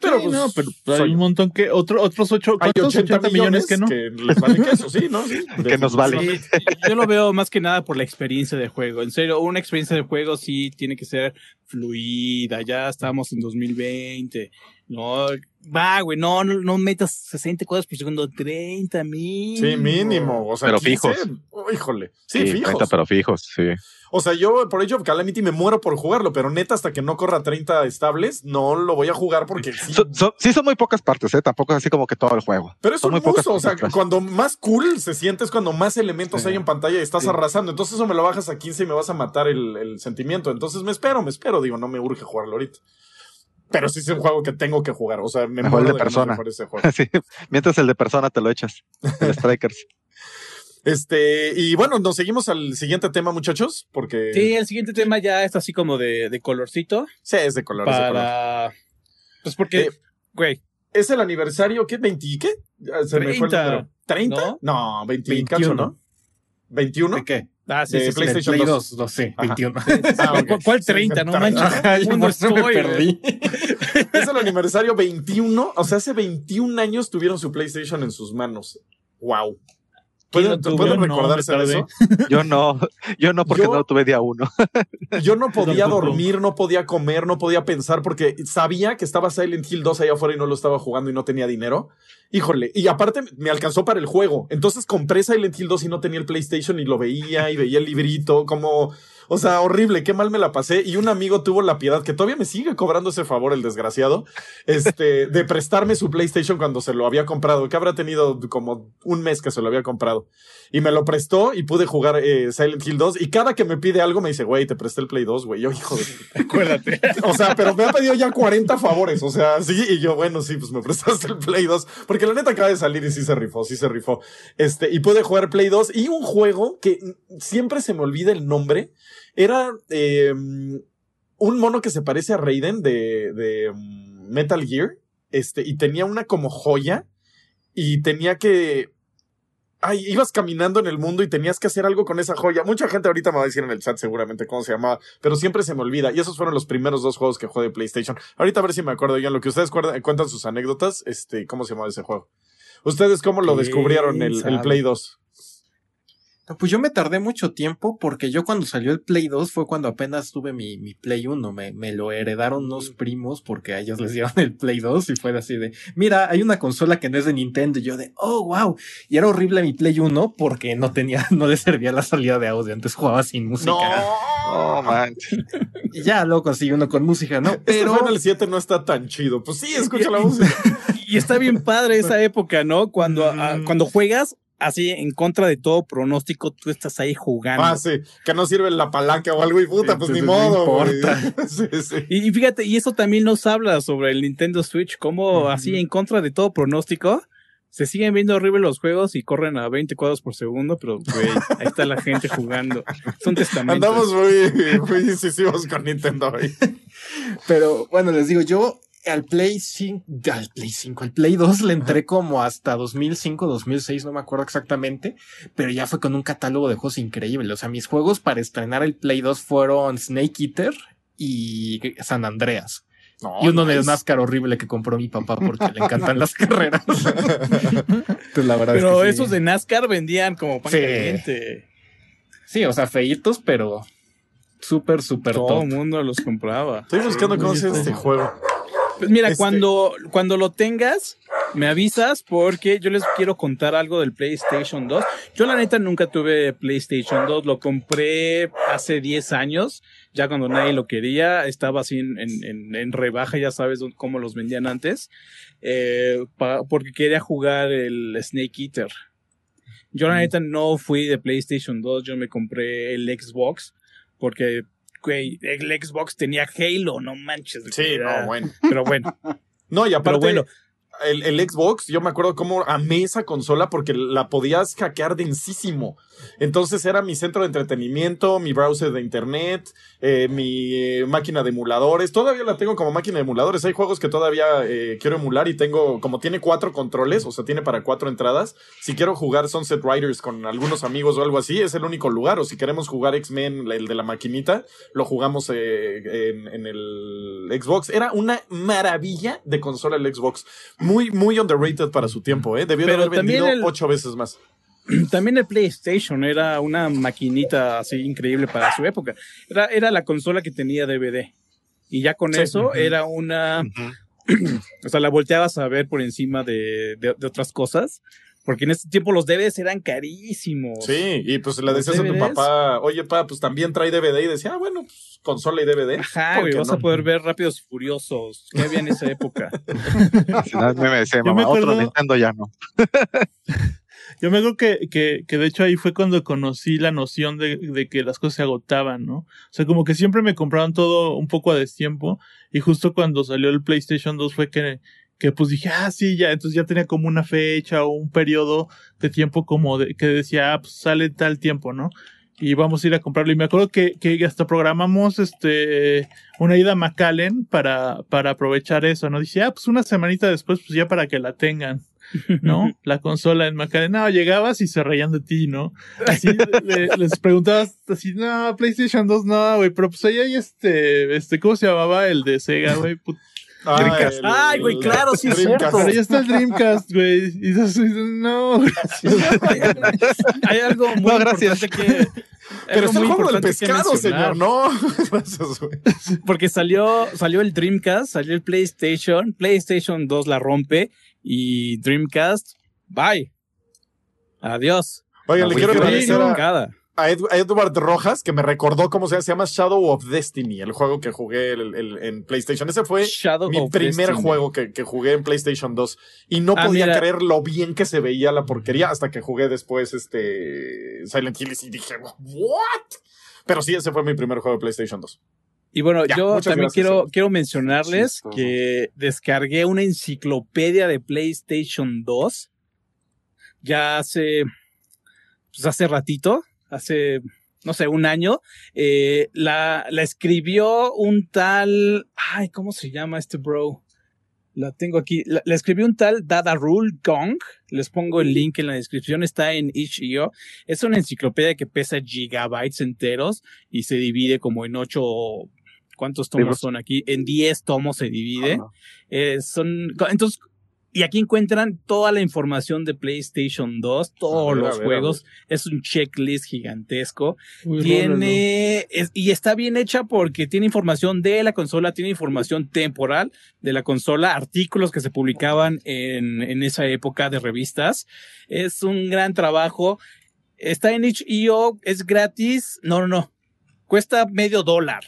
Pero Sí, pues, no, pero hay soy un yo. montón que, otro, otros ocho, Hay ¿cuántos? 80, 80 millones que no. les vale queso, sí, ¿no? Sí, Que nos vale. Sí, yo lo veo más que nada por la experiencia de juego. En serio, una experiencia de juego sí tiene que ser fluida. Ya estamos en 2020. No, va, güey, no, no, no metas 60 cuadros por segundo, 30 mil. Sí, mínimo, o sea, Pero 15, fijos. oh, híjole, sí, fijos. 30, pero fijos, sí. O sea, yo por of Calamity me muero por jugarlo, pero neta, hasta que no corra 30 estables, no lo voy a jugar porque sí. Sí son muy pocas partes, ¿eh? Tampoco es así como que todo el juego. Pero es son un muy pocas uso, o sea, partes. cuando más cool se siente es cuando más elementos Sí. hay en pantalla y estás Sí. arrasando. Entonces eso me lo bajas a 15 y me vas a matar el, el sentimiento. Entonces me espero, me espero. Digo, no me urge jugarlo ahorita. Pero sí es un juego que tengo que jugar. O sea, me Mejor el muero de Persona. ese juego. Sí, mientras el de persona te lo echas. El Strikers. Este, y bueno, nos seguimos al siguiente tema, muchachos, porque Sí, el siguiente tema ya es así como de, de colorcito. Sí, es de color. es de color. para. Pues porque, Eh, güey, Es el aniversario, ¿qué? ¿20 qué? Ah, Se me fue el 30, número. ¿30? ¿no? No, 20 y 21. cacho, ¿no? ¿21? ¿De qué? Ah, sí, sí, sí. PlayStation Play 2. 2, 2, sí, Ajá. 21. Ah, ok. ¿Cu- ¿Cuál 30? No manches. Yo por me perdí. Es el aniversario 21. O sea, hace 21 años tuvieron su PlayStation en sus manos. Wow. ¿Pueden, ¿Quién lo tuvo? ¿pueden Yo no, recordarse de eso? Yo no, yo no porque Yo- no lo tuve día uno. Yo no podía dormir, no podía comer, no podía pensar porque sabía que estaba Silent Hill 2 allá afuera y no lo estaba jugando y no tenía dinero. Híjole, y aparte me alcanzó para el juego. Entonces compré Silent Hill 2 y no tenía el PlayStation y lo veía y veía el librito, como, o sea, horrible, qué mal me la pasé. Y un amigo tuvo la piedad, que todavía me sigue cobrando ese favor, el desgraciado, este, de prestarme su PlayStation cuando se lo había comprado, que habrá tenido como un mes que se lo había comprado. Y me lo prestó y pude jugar eh, Silent Hill 2. Y cada que me pide algo me dice, güey, te presté el Play 2, güey. Yo, hijo de... Acuérdate. O sea, pero me ha pedido ya 40 favores. O sea, sí. Y yo, bueno, sí, pues me prestaste el Play 2. Porque la neta acaba de salir y sí se rifó, sí se rifó. Este, y pude jugar Play 2. Y un juego que siempre se me olvida el nombre. Era eh, un mono que se parece a Raiden de, de um, Metal Gear. Este, y tenía una como joya. Y tenía que ay, ibas caminando en el mundo y tenías que hacer algo con esa joya. Mucha gente ahorita me va a decir en el chat seguramente cómo se llamaba, pero siempre se me olvida. Y esos fueron los primeros dos juegos que jugué de PlayStation. Ahorita a ver si me acuerdo, ya lo que ustedes cuentan sus anécdotas, este, ¿cómo se llamaba ese juego? ¿Ustedes cómo lo ¿Quién descubrieron el, el? Play 2? No, Pues yo me tardé mucho tiempo porque yo cuando salió el Play 2 fue cuando apenas tuve mi, mi Play 1. Me, me lo heredaron unos primos porque a ellos les dieron el Play 2 y fue así de, mira, hay una consola que no es de Nintendo. Y yo de, oh, wow. Y era horrible mi Play 1 porque no tenía, no le servía la salida de audio. Antes jugaba sin música. Oh, manches. Y ya luego conseguí uno con música, ¿no? Pero Pero Final 7 no está tan chido. Pues sí, escucha la música. Y está bien padre esa época, ¿no? Cuando, ah, cuando juegas así en contra de todo pronóstico, tú estás ahí jugando. Ah, sí, que no sirve la palanca o algo y puta, pues ni Entonces, modo. importa. Sí, sí. Y, y fíjate, y eso también nos habla sobre el Nintendo Switch, cómo así en contra de todo pronóstico, se siguen viendo horribles los juegos y corren a 20 cuadros por segundo, pero güey, ahí está la gente jugando. Son testamentos. Andamos muy, muy incisivos con Nintendo hoy. Pero bueno, les digo, yo al Play 5, al Play 5, al Play 2 le entré como hasta 2005, 2006, no me acuerdo exactamente, pero ya fue con un catálogo de juegos increíble. O sea, mis juegos para estrenar el Play 2 fueron Snake Eater y San Andreas. No, y uno de. NASCAR horrible que compró mi papá porque le encantan las carreras. Entonces, la verdad Pero es que sí. esos de NASCAR vendían como pan Sí. caliente. Sí, o sea, feitos, pero súper, súper Todo el mundo los compraba. Estoy buscando cómo se este juego. Pues mira, Este- cuando, cuando lo tengas, me avisas porque yo les quiero contar algo del PlayStation 2. Yo la neta nunca tuve PlayStation 2, lo compré hace 10 años, ya cuando nadie lo quería, estaba así en, en- en- rebaja, ya sabes cómo los vendían antes, eh, pa- porque quería jugar el Snake Eater. Yo la neta no fui de PlayStation 2, yo me compré el Xbox porque... güey, el Xbox tenía Halo, no manches. Sí, no, bueno. Pero bueno, No, y aparte, bueno. El, el Xbox, yo me acuerdo cómo amé esa consola porque la podías hackear densísimo. Entonces era mi centro de entretenimiento, mi browser de internet, eh, mi eh, máquina de emuladores. Todavía la tengo como máquina de emuladores. Hay juegos que todavía eh, quiero emular y tengo, como tiene cuatro controles, o sea, tiene para cuatro entradas. Si quiero jugar Sunset Riders con algunos amigos o algo así, es el único lugar. O si queremos jugar X-Men, el de la maquinita, lo jugamos en, en el Xbox. Era una maravilla de consola el Xbox. Muy, muy underrated para su tiempo, ¿eh? Debió de Pero haber vendido el- ocho veces más. También el PlayStation era una maquinita así increíble para su época. Era, era la consola que tenía DVD. Y ya con Sí. eso era una... O sea, la volteabas a ver por encima de, de- de otras cosas. Porque en ese tiempo los DVDs eran carísimos. Sí, y pues le decías a tu papá, oye, pa, pues también trae DVD. Y decía, ah, bueno, pues consola y DVD. Ajá, ¿Por güey, vas no? a poder ver Rápidos y Furiosos. ¿Qué había en esa época? Al final me decía, Yo me mamá, otro acuerdo- Nintendo ya no. Yo me acuerdo que, que, que de hecho ahí fue cuando conocí la noción de, de que las cosas se agotaban, ¿no? O sea, como que siempre me compraban todo un poco a destiempo y justo cuando salió el PlayStation 2 fue que, que pues dije, ah, sí, ya, entonces ya tenía como una fecha o un periodo de tiempo como de, que decía, ah, pues sale tal tiempo, ¿no? Y vamos a ir a comprarlo. Y me acuerdo que, que hasta programamos este una ida a McAllen para, para aprovechar eso, ¿no? Dice, ah, pues una semanita después, pues ya para que la tengan. ¿no? La consola en Macarena. No, llegabas y se reían de ti, ¿no? Así le- les preguntabas así, no, PlayStation 2, no, güey, pero pues ahí hay este, este, ¿cómo se llamaba el de Sega, güey? Ah, Dreamcast. el- Ay, güey, claro, sí es Dreamcast. cierto. Pero ya está el Dreamcast, güey. Y dices, no, gracias. Hay algo muy No, gracias. importante que... Pero está el juego del pescado, mencionar. señor. No, gracias, güey. Porque salió, salió el Dreamcast, salió el PlayStation, PlayStation 2 la rompe y Dreamcast, bye. Adiós. Oigan, le quiero agradecer a, Cada. A, Ed- a Edward Rojas, que me recordó cómo se llama, se llama Shadow of Destiny, el juego que jugué el- el- en PlayStation. Ese fue Shadow mi primer Destiny. juego que, que jugué en PlayStation 2. Y no Ah, podía mira. creer lo bien que se veía la porquería hasta que jugué después este Silent Hill y dije, ¿what? Pero sí, ese fue mi primer juego de PlayStation 2. Y bueno, Ya, yo también quiero, quiero mencionarles Chistoso. que descargué una enciclopedia de PlayStation 2 ya hace, pues hace ratito, hace, no sé, un año. Eh, la, la escribió un tal, ay, ¿cómo se llama este bro? La tengo aquí. La, la escribió un tal Dada Rule Gong. Les pongo el link en la descripción. Está en itch.io. Es una enciclopedia que pesa gigabytes enteros y se divide como en ocho. ¿Cuántos tomos son aquí? En diez tomos se divide. Eh, son, entonces, y aquí encuentran toda la información de PlayStation 2, todos ver, los ver, juegos. Es un checklist gigantesco. Uy. Tiene, es- y está bien hecha porque tiene información de la consola, tiene información temporal de la consola, artículos que se publicaban en, en esa época de revistas. Es un gran trabajo. Está en itch.io, es gratis. No, no, no. Cuesta medio dólar.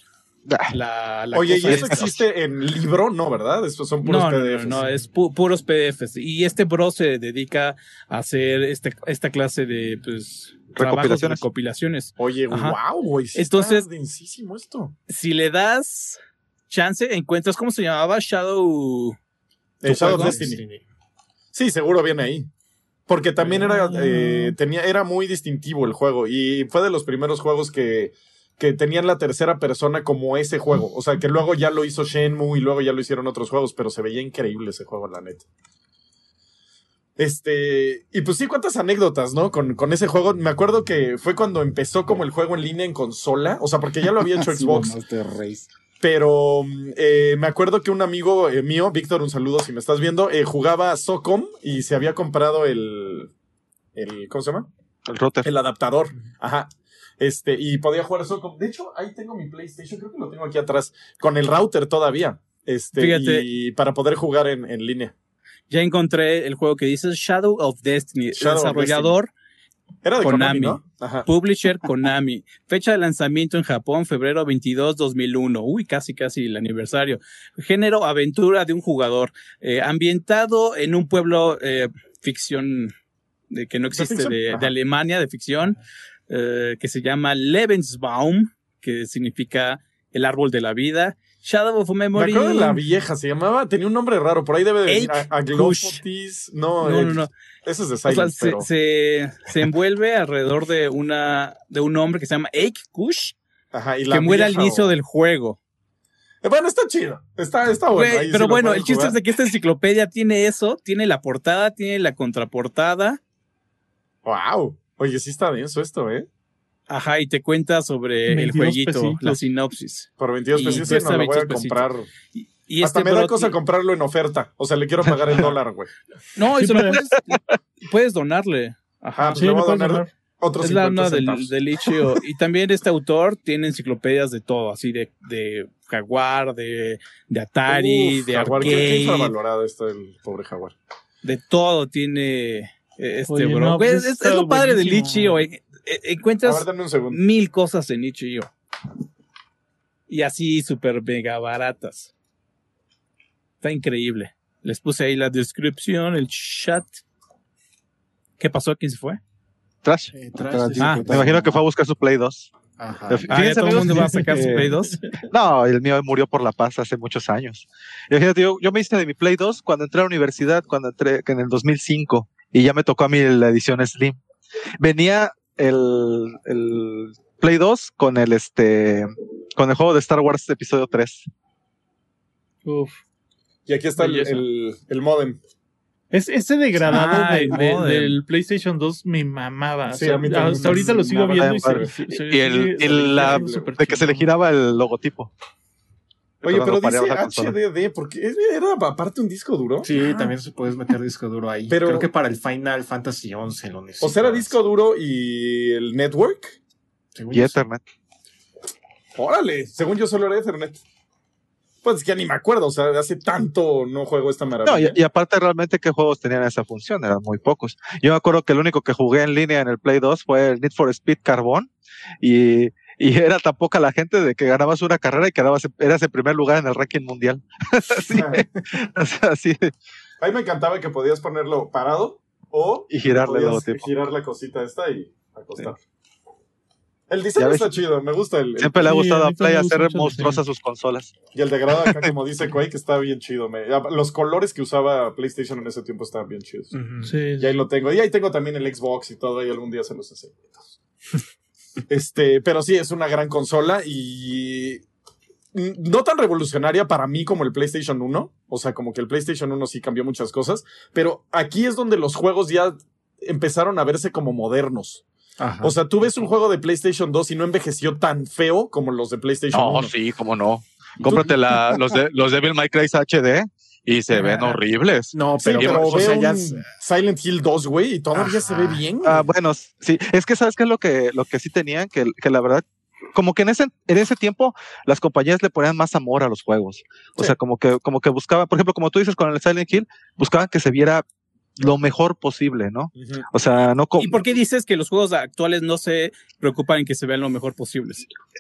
Ah, La, la Oye, ¿y eso existe en libro? No, ¿verdad? Estos son puros No, no, no, PDFs. no, es pu- puros PDFs. Y este bro se dedica a hacer este, esta clase de pues, Recopilaciones. recopilaciones. Oye, Ajá. wow, güey. sí Entonces- está densísimo esto. Si le das chance, encuentras, ¿cómo se llamaba? Shadow. Eh, Shadow? Destiny. Sí, seguro viene ahí. Porque también era, eh, tenía, era muy distintivo el juego y fue de los primeros juegos que, que tenían la tercera persona como ese juego. O sea, que luego ya lo hizo Shenmue y luego ya lo hicieron otros juegos, pero se veía increíble ese juego, la neta. Este, y pues sí, cuántas anécdotas, ¿no? Con, con ese juego. Me acuerdo que fue cuando empezó como el juego en línea en consola. O sea, porque ya lo había hecho Xbox. Master Race. Pero eh, me acuerdo que un amigo eh, mío, Víctor, un saludo si me estás viendo, eh, jugaba a Socom y se había comprado el, el. ¿Cómo se llama? el router. El adaptador. Ajá. Este, y podía jugar Socom. De hecho, ahí tengo mi PlayStation, creo que lo tengo aquí atrás, con el router todavía. Este, Fíjate. y para poder jugar en, en línea. Ya encontré el juego que dice Shadow of Destiny. Shadow of Desarrollador, Era de Konami, Konami. publisher Konami. Fecha de lanzamiento en Japón, febrero 22, 2001. Uy, casi, casi el aniversario. Género, aventura de un jugador. Eh, ambientado en un pueblo eh, ficción de que no existe de Alemania, de ficción, eh, que se llama Lebensbaum, que significa el árbol de la vida. Shadow of Me Memory. acuerdo de la vieja, se llamaba, tenía un nombre raro, por ahí debe de venir. Aglopotis. No, No, no, no. Ese es de O sea, Silent, se, pero. se, se envuelve alrededor de una de un hombre que se llama Eik Kush, Ajá, y la que muere al inicio o- del juego. Eh, Bueno, está chido. Está, está bueno. Ahí pero bueno, el chiste jugar. es de que esta enciclopedia tiene eso, tiene la portada, tiene la contraportada, Wow. Oye, sí está denso esto, ¿eh? ajá, y te cuenta sobre el 22 jueguito, pesitos. la sinopsis. Por 22 Y pesos. Sí, no, lo voy a 22 comprar. Y, y Hasta este me da cosa comprarlo en oferta. O sea, le quiero pagar el dólar, güey. No, y Sí, se lo puedes, puedes donarle. Ajá. Ah, pues Sí, le voy a donar donar. otros es la 50 onda del, del. Y también este autor tiene enciclopedias de todo, así de, de Jaguar, de, de Atari, Uf, de Jaguar, qué- qué infravalorado está el pobre Jaguar. de todo tiene este Oye, bro. no, pues es, lo padre del. Itch.io. eh. Eh, A Encuentras ver, mil cosas en Itch.io. Y así súper mega baratas. Está increíble. Les puse ahí la descripción, el chat. ¿Qué pasó? ¿Quién se fue? Trash. Eh, trash. Ah, Me imagino que fue a buscar su Play 2. Ajá. Fíjense, Ah, todo el amigos, mundo va a sacar su Play 2. No, el mío murió por la paz hace muchos años. Imagínate, yo, yo me hice de mi Play 2 cuando entré a la universidad, cuando entré que en el 2005, y ya me tocó a mí la edición Slim. Venía el, el Play 2 con el este con el juego de Star Wars episodio 3. Uf. Y aquí está el, el, el modem. Es, ese degradado Ah, de- de- del PlayStation 2 me mamaba. Sí, O sea, a mí también hasta ahorita lo sigo viendo y madre. se, se- Y el, la- de que se le giraba el logotipo. Oye, pero dice. HDD, porque era aparte un disco duro. Sí, también se puedes meter disco duro ahí. Pero- Creo que para el Final Fantasy 11 lo necesitas. O sea, era disco duro y el network. Según Y. Ethernet. Órale, según yo solo era Ethernet. Pues que ni me acuerdo, o sea, hace tanto no juego esta No, maravilla. y, y aparte realmente qué juegos tenían esa función, eran muy pocos. Yo me acuerdo que el único que jugué en línea en el Play 2 fue el Need for Speed Carbón y, y era tan poca la gente de que ganabas una carrera y quedabas, eras en primer lugar en el ranking mundial. así, así, A mí me encantaba que podías ponerlo parado o y girarle el girar la cosita esta y acostar. El Ya diseño está chido, me gusta el, el- Siempre le ha Sí, gustado a Play gusta hacer el monstruosas sus consolas. y el degradado acá, como dice Quake, está bien chido. me- los colores que usaba PlayStation en ese tiempo estaban bien chidos. Sí. Y ahí lo tengo. Y ahí tengo también el Xbox y todo, y algún día se los enseño. Este, pero sí, es una gran consola y no tan revolucionaria para mí como el PlayStation 1. O sea, como que el PlayStation 1 sí cambió muchas cosas, pero aquí es donde los juegos ya empezaron a verse como modernos. Ajá. O sea, tú ves un juego de PlayStation 2 y no envejeció tan feo como los de PlayStation No, 1. sí, cómo no. Cómprate la, los, de, los Devil May Cry HD y se ven Ah. horribles. no, Sí, pero, pero, o ve sea, ya un es- Silent Hill 2, güey, y todavía se ve bien. Ah, bueno, sí, es que sabes qué es lo que, lo que sí tenían, que, que la verdad, como que en ese, en ese tiempo las compañías le ponían más amor a los juegos. O Sí. sea, como que, como que buscaban, por ejemplo, como tú dices con el Silent Hill, buscaban que se viera lo mejor posible, ¿no? O sea, no como, ¿Y por qué dices que los juegos actuales no se preocupan en que se vean lo mejor posible?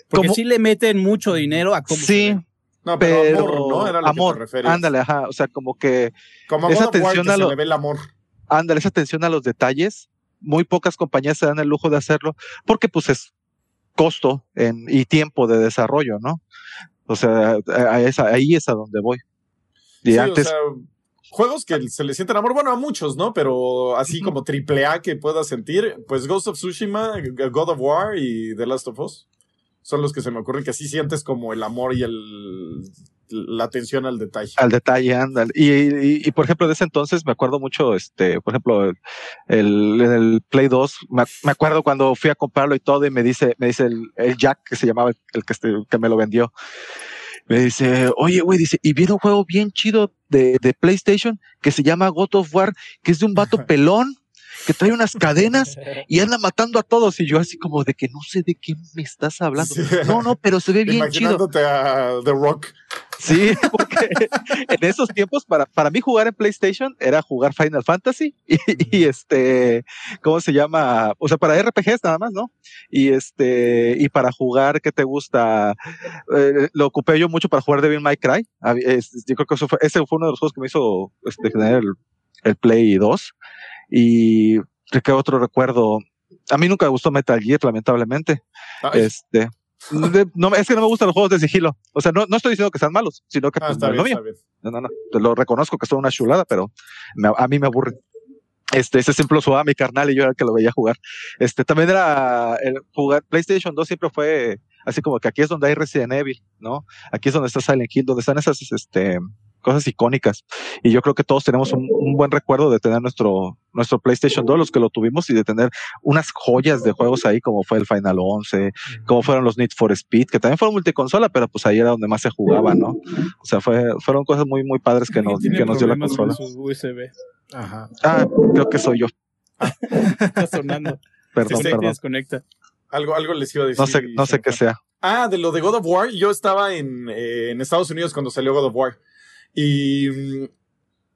Porque ¿Cómo? sí le meten mucho dinero a cómo se sí, ven. No, pero, pero amor, ¿no? Era lo que amor, te referías. ándale, ajá, o sea, como que Como esa atención a se lo- le ve el amor. ándale, esa atención a los detalles, muy pocas compañías se dan el lujo de hacerlo, porque pues es costo en, y tiempo de desarrollo, ¿no? O sea, a- a esa- ahí es a donde voy. Y Sí, antes, o sea, juegos que se le sienten amor, bueno, a muchos, ¿no? Pero así como triple A que puedas sentir, pues Ghost of Tsushima, God of War y The Last of Us son los que se me ocurren que sí sientes como el amor y el la atención al detalle. al detalle, ándale. Y, y, y, por ejemplo, de ese entonces me acuerdo mucho, este, por ejemplo, el, el, en el Play 2, me, me acuerdo cuando fui a comprarlo y todo, y me dice, me dice el, el Jack, que se llamaba el, el que, este, que me lo vendió. Me dice, oye, güey, dice, y viene un juego bien chido de, de PlayStation que se llama God of War, que es de un vato pelón que trae unas cadenas y anda matando a todos. Y yo así como de que no sé de qué me estás hablando. Sí. No, no, pero se ve bien chido. A The Rock. Sí, porque en esos tiempos para, para mí jugar en PlayStation era jugar Final Fantasy y, y este, ¿cómo se llama? O sea, para RPGs nada más, ¿no? Y este, y para jugar, ¿qué te gusta? Eh, lo ocupé yo mucho para jugar Devil May Cry. Yo creo que eso fue, ese fue uno de los juegos que me hizo este, tener el, el Play 2. Y ¿de qué otro recuerdo? A mí nunca me gustó Metal Gear, lamentablemente. Ay, Este, de- no, es que no me gustan los juegos de sigilo. O sea, no, no estoy diciendo que sean malos, sino que ah, pues, no bien. No, no, no. Te lo reconozco que son una chulada, pero me- a mí me aburre. Este, ese siempre lo jugaba mi carnal y yo era el que lo veía jugar. Este, también era el jugar PlayStation 2 siempre fue así como que aquí es donde hay Resident Evil, ¿no? Aquí es donde está Silent Hill, donde están esas, este, cosas icónicas. Y yo creo que todos tenemos un, un buen recuerdo de tener nuestro, nuestro PlayStation 2, los que lo tuvimos, y de tener unas joyas de juegos ahí, como fue el Final 11, como fueron los Need for Speed, que también fueron multiconsola, pero pues ahí era donde más se jugaba, ¿no? O sea, fue, fueron cosas muy, muy padres que nos, que nos dio la con consola. su USB. Ajá. Ah, creo que soy yo. Está sonando. Perdón, y perdón. desconecta. Algo, algo les iba a decir. No sé, no sé qué sea. Ah, de lo de God of War, yo estaba en, eh, en Estados Unidos cuando salió God of War. Y mm,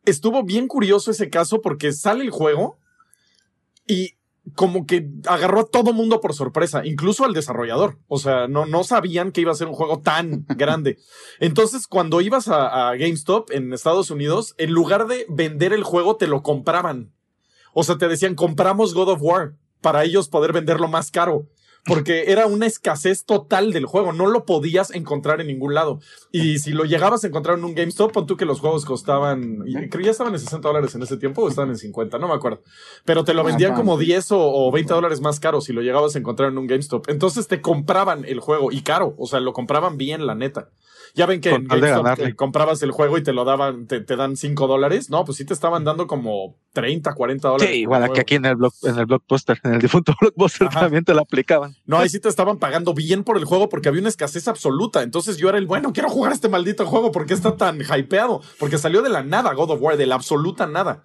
estuvo bien curioso ese caso porque sale el juego y como que agarró a todo mundo por sorpresa, incluso al desarrollador. O sea, no, no sabían que iba a ser un juego tan grande. Entonces, cuando ibas a, a GameStop en Estados Unidos, en lugar de vender el juego, te lo compraban. O sea, te decían, compramos God of War para ellos poder venderlo más caro. Porque era una escasez total del juego. No lo podías encontrar en ningún lado. Y si lo llegabas a encontrar en un GameStop, pon tú que los juegos costaban. Creo que ya estaban en 60 dólares en ese tiempo o estaban en 50, no me acuerdo. Pero te lo vendían Ah, como sí. 10 o, o 20 dólares más caro si lo llegabas a encontrar en un GameStop. Entonces te compraban el juego y caro. O sea, lo compraban bien, la neta. Ya ven que en GameStop comprabas el juego y te lo daban, te, te dan 5 dólares. No, pues sí te estaban dando como 30, 40 dólares. Sí, igual que aquí en el blog, en el blockbuster, en el difunto blockbuster Ajá. también te lo aplicaban. No, ahí sí te estaban pagando bien por el juego porque había una escasez absoluta. Entonces yo era el bueno, quiero jugar este maldito juego porque está tan hypeado. Porque salió de la nada God of War, de la absoluta nada.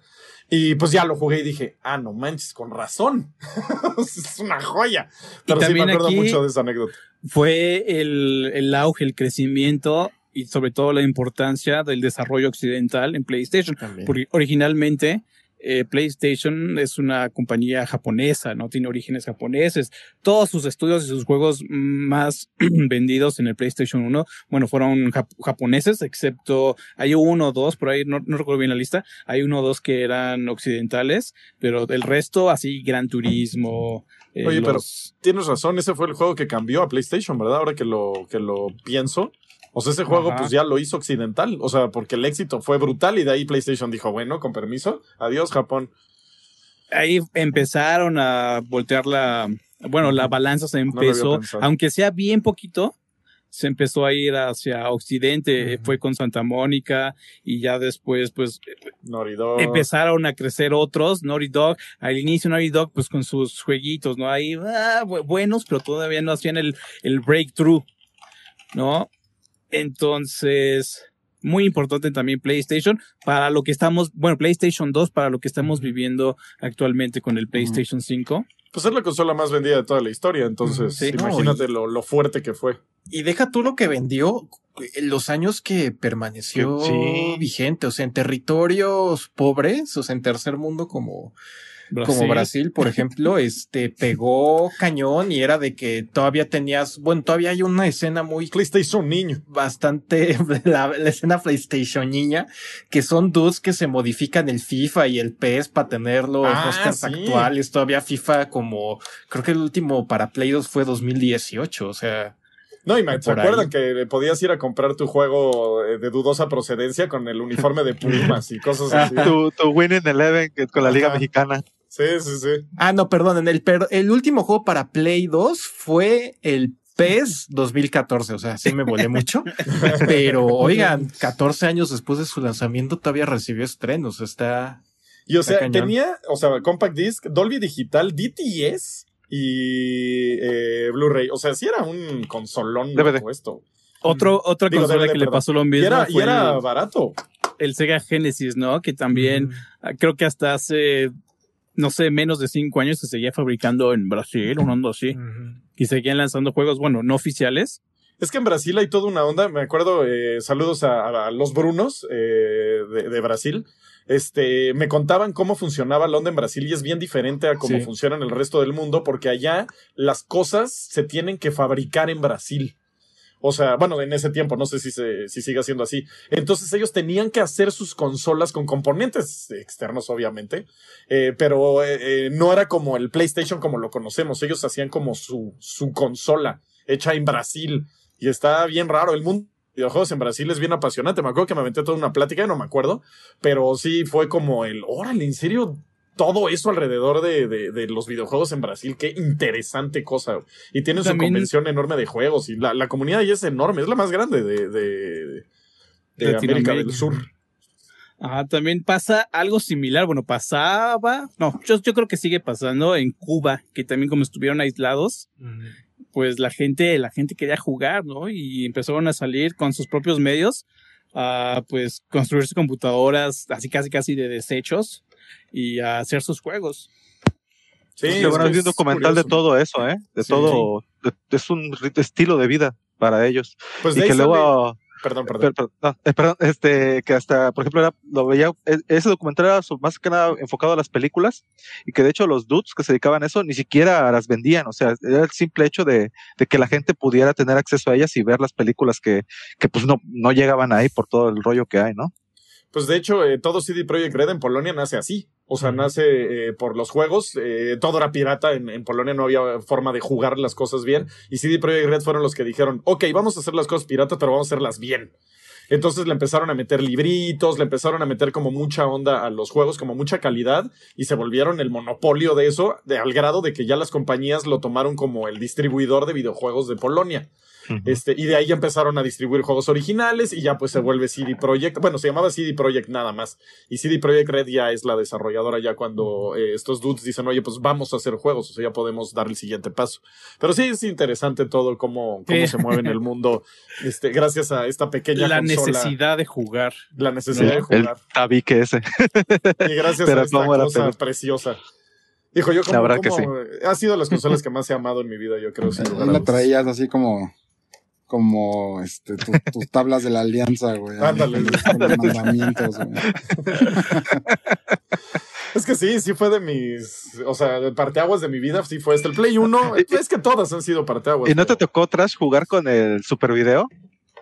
Y pues ya lo jugué y dije, ah, no manches, con razón. es una joya. Pero sí me también acuerdo aquí- mucho de esa anécdota. Fue el, el auge, el crecimiento y sobre todo la importancia del desarrollo occidental en PlayStation. También. Porque originalmente eh, PlayStation es una compañía japonesa, ¿no? Tiene orígenes japoneses. Todos sus estudios y sus juegos más vendidos en el PlayStation 1, bueno, fueron jap- japoneses, excepto hay uno o dos, por ahí no, no recuerdo bien la lista, hay uno o dos que eran occidentales, pero el resto así, Gran Turismo. eh, Oye, pero- Tienes razón, ese fue el juego que cambió a PlayStation, ¿verdad? Ahora que lo, que lo pienso. O sea, ese juego Ajá. pues ya lo hizo occidental. O sea, porque el éxito fue brutal y de ahí PlayStation dijo, bueno, con permiso, adiós Japón. ahí empezaron a voltear la, bueno, la balanza se empezó, aunque sea bien poquito, se empezó a ir hacia Occidente, Ujú. fue con Santa Mónica y ya después, pues, Dog. empezaron a crecer otros, Naughty Dog, al inicio Naughty Dog, pues con sus jueguitos, ¿no? Ahí, ah, bu- buenos, pero todavía no hacían el, el breakthrough, ¿no? Entonces, muy importante también PlayStation para lo que estamos, bueno, PlayStation 2 para lo que estamos viviendo actualmente con el PlayStation 5. Pues es la consola más vendida de toda la historia, entonces Sí. imagínate No, lo, lo fuerte que fue. Y deja tú lo que vendió, eh, los años que permaneció sí. vigente, o sea, en territorios pobres, o sea, en tercer mundo como, como Brasil, por ejemplo, este pegó cañón y era de que todavía tenías, bueno, todavía hay una escena muy PlayStation niño. bastante la, la escena PlayStation niña, que son dudes que se modifican el FIFA y el PES para tener los Ah, sí. actuales. Todavía FIFA como, creo que el último para Play 2 fue 2018, o sea, No, y me, ¿se Por acuerdan que podías ir a comprar tu juego eh, de dudosa procedencia con el uniforme de Pumas y cosas así? Tu, tu Winning Eleven que- con la Liga Ajá. Mexicana. Sí, sí, sí. Ah, no, perdón. El, per- el último juego para Play 2 fue el PES 2014. O sea, sí me volé mucho. Pero, oigan, 14 años después de su lanzamiento todavía recibió estrenos. Está. Y o Está sea, cañón. tenía, o sea, Compact Disc, Dolby Digital, DTS y eh, Blu-ray. O sea, sí era un consolón DVD. esto. Otro, otra Digo, consola DVD, que le perdón. pasó lo Y mismo era, y fue era el, barato. el Sega Genesis, ¿no? Que también ah, creo que hasta hace, no sé, menos de cinco años se seguía fabricando en Brasil, un onda así. Y seguían lanzando juegos, bueno, no oficiales. Es que en Brasil hay toda una onda. Me acuerdo, eh, saludos a, a los Brunos eh, de, de Brasil. Este, me contaban cómo funcionaba la onda en Brasil y es bien diferente a cómo Sí. funciona en el resto del mundo porque allá las cosas se tienen que fabricar en Brasil. O sea, bueno, en ese tiempo, no sé si, si sigue siendo así. Entonces ellos tenían que hacer sus consolas con componentes externos, obviamente, eh, pero eh, eh, no era como el PlayStation como lo conocemos. Ellos hacían como su, su consola hecha en Brasil. Y está bien raro. El mundo de videojuegos en Brasil es bien apasionante. Me acuerdo que me aventé toda una plática, no me acuerdo, pero sí fue como el, órale, en serio, todo eso alrededor de, de, de los videojuegos en Brasil, qué interesante cosa. Y tienen su convención enorme de juegos y la, la comunidad ahí es enorme, es la más grande de, de, de América del. Sur. Ajá, también pasa algo similar. Bueno, pasaba, no, yo, yo creo que sigue pasando en Cuba, que también como estuvieron aislados, pues la gente, la gente quería jugar, ¿no? Y empezaron a salir con sus propios medios a pues construirse computadoras así casi casi de desechos y a hacer sus juegos. Sí, Sí, bueno, que un es documental de todo eso, ¿eh? De Sí. todo. de- es un estilo de vida para ellos. Pues y que sale- luego. Perdón, perdón. Per- per- no, eh, perdón, este, que hasta, por ejemplo, era- lo veía, e- ese documental era su- más que nada enfocado a las películas y que de hecho los dudes que se dedicaban a eso ni siquiera las vendían, o sea, era el simple hecho de, de que la gente pudiera tener acceso a ellas y ver las películas que, que pues no, no llegaban ahí por todo el rollo que hay, ¿no? Pues de hecho, eh, todo CD Projekt Red en Polonia nace así. O sea, nace eh, por los juegos. eh, todo era pirata. En, en Polonia no había forma de jugar las cosas bien. Y CD Projekt Red fueron los que dijeron, ok, vamos a hacer las cosas pirata, pero vamos a hacerlas bien. Entonces le empezaron a meter libritos, le empezaron a meter como mucha onda a los juegos, como mucha calidad, y se volvieron el monopolio de eso, de, al grado de que ya las compañías lo tomaron como el distribuidor de videojuegos de Polonia. Este, y de ahí ya empezaron a distribuir juegos originales y ya pues se vuelve CD Projekt. Bueno, se llamaba CD Projekt nada más. Y CD Projekt Red ya es la desarrolladora ya cuando eh, estos dudes dicen, oye, pues vamos a hacer juegos, o sea, ya podemos dar el siguiente paso. Pero sí es interesante todo cómo, cómo Sí. se mueve en el mundo este, gracias a esta pequeña La consola, necesidad de jugar. la necesidad de El jugar. tabique ese. Y gracias Pero a esta cosa preciosa. Dijo yo, como, La verdad que ha sido las consolas que más he amado en mi vida, yo creo. sin lugar la traías así como como este, tu- tus tablas de la alianza, güey. Ándale, los- mandamientos, güey. Es que sí, sí fue de mis, o sea, de parteaguas de mi vida, sí fue este. El Play 1, es que todas han sido parteaguas. ¿Y no te tocó Trash jugar con el Super Video?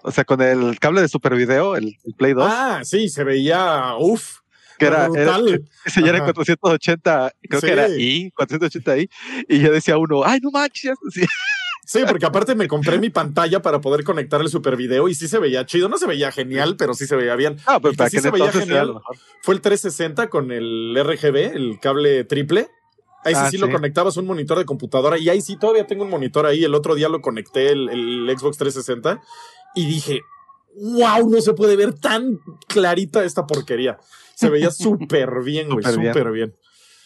O sea, con el cable de Super Video, el, el Play 2, Ah, sí, se veía, uff, que era, era, brutal. ese ya era Ajá. 480, creo Sí. que era I, 480i, y yo decía uno, ay, no manches, sí, Sí, porque aparte me compré mi pantalla para poder conectar el super video y sí se veía chido. No se veía genial, pero sí se veía bien. no, El pero que para sí se veía genial lo. Fue el 360 con el RGB, el cable triple. Ahí sí, Ah, sí, lo sí. conectabas a un monitor de computadora y ahí sí todavía tengo un monitor ahí. El otro día lo conecté, el, el Xbox 360, y dije, wow, no se puede ver tan clarita esta porquería. Se veía súper bien, güey, Súper bien.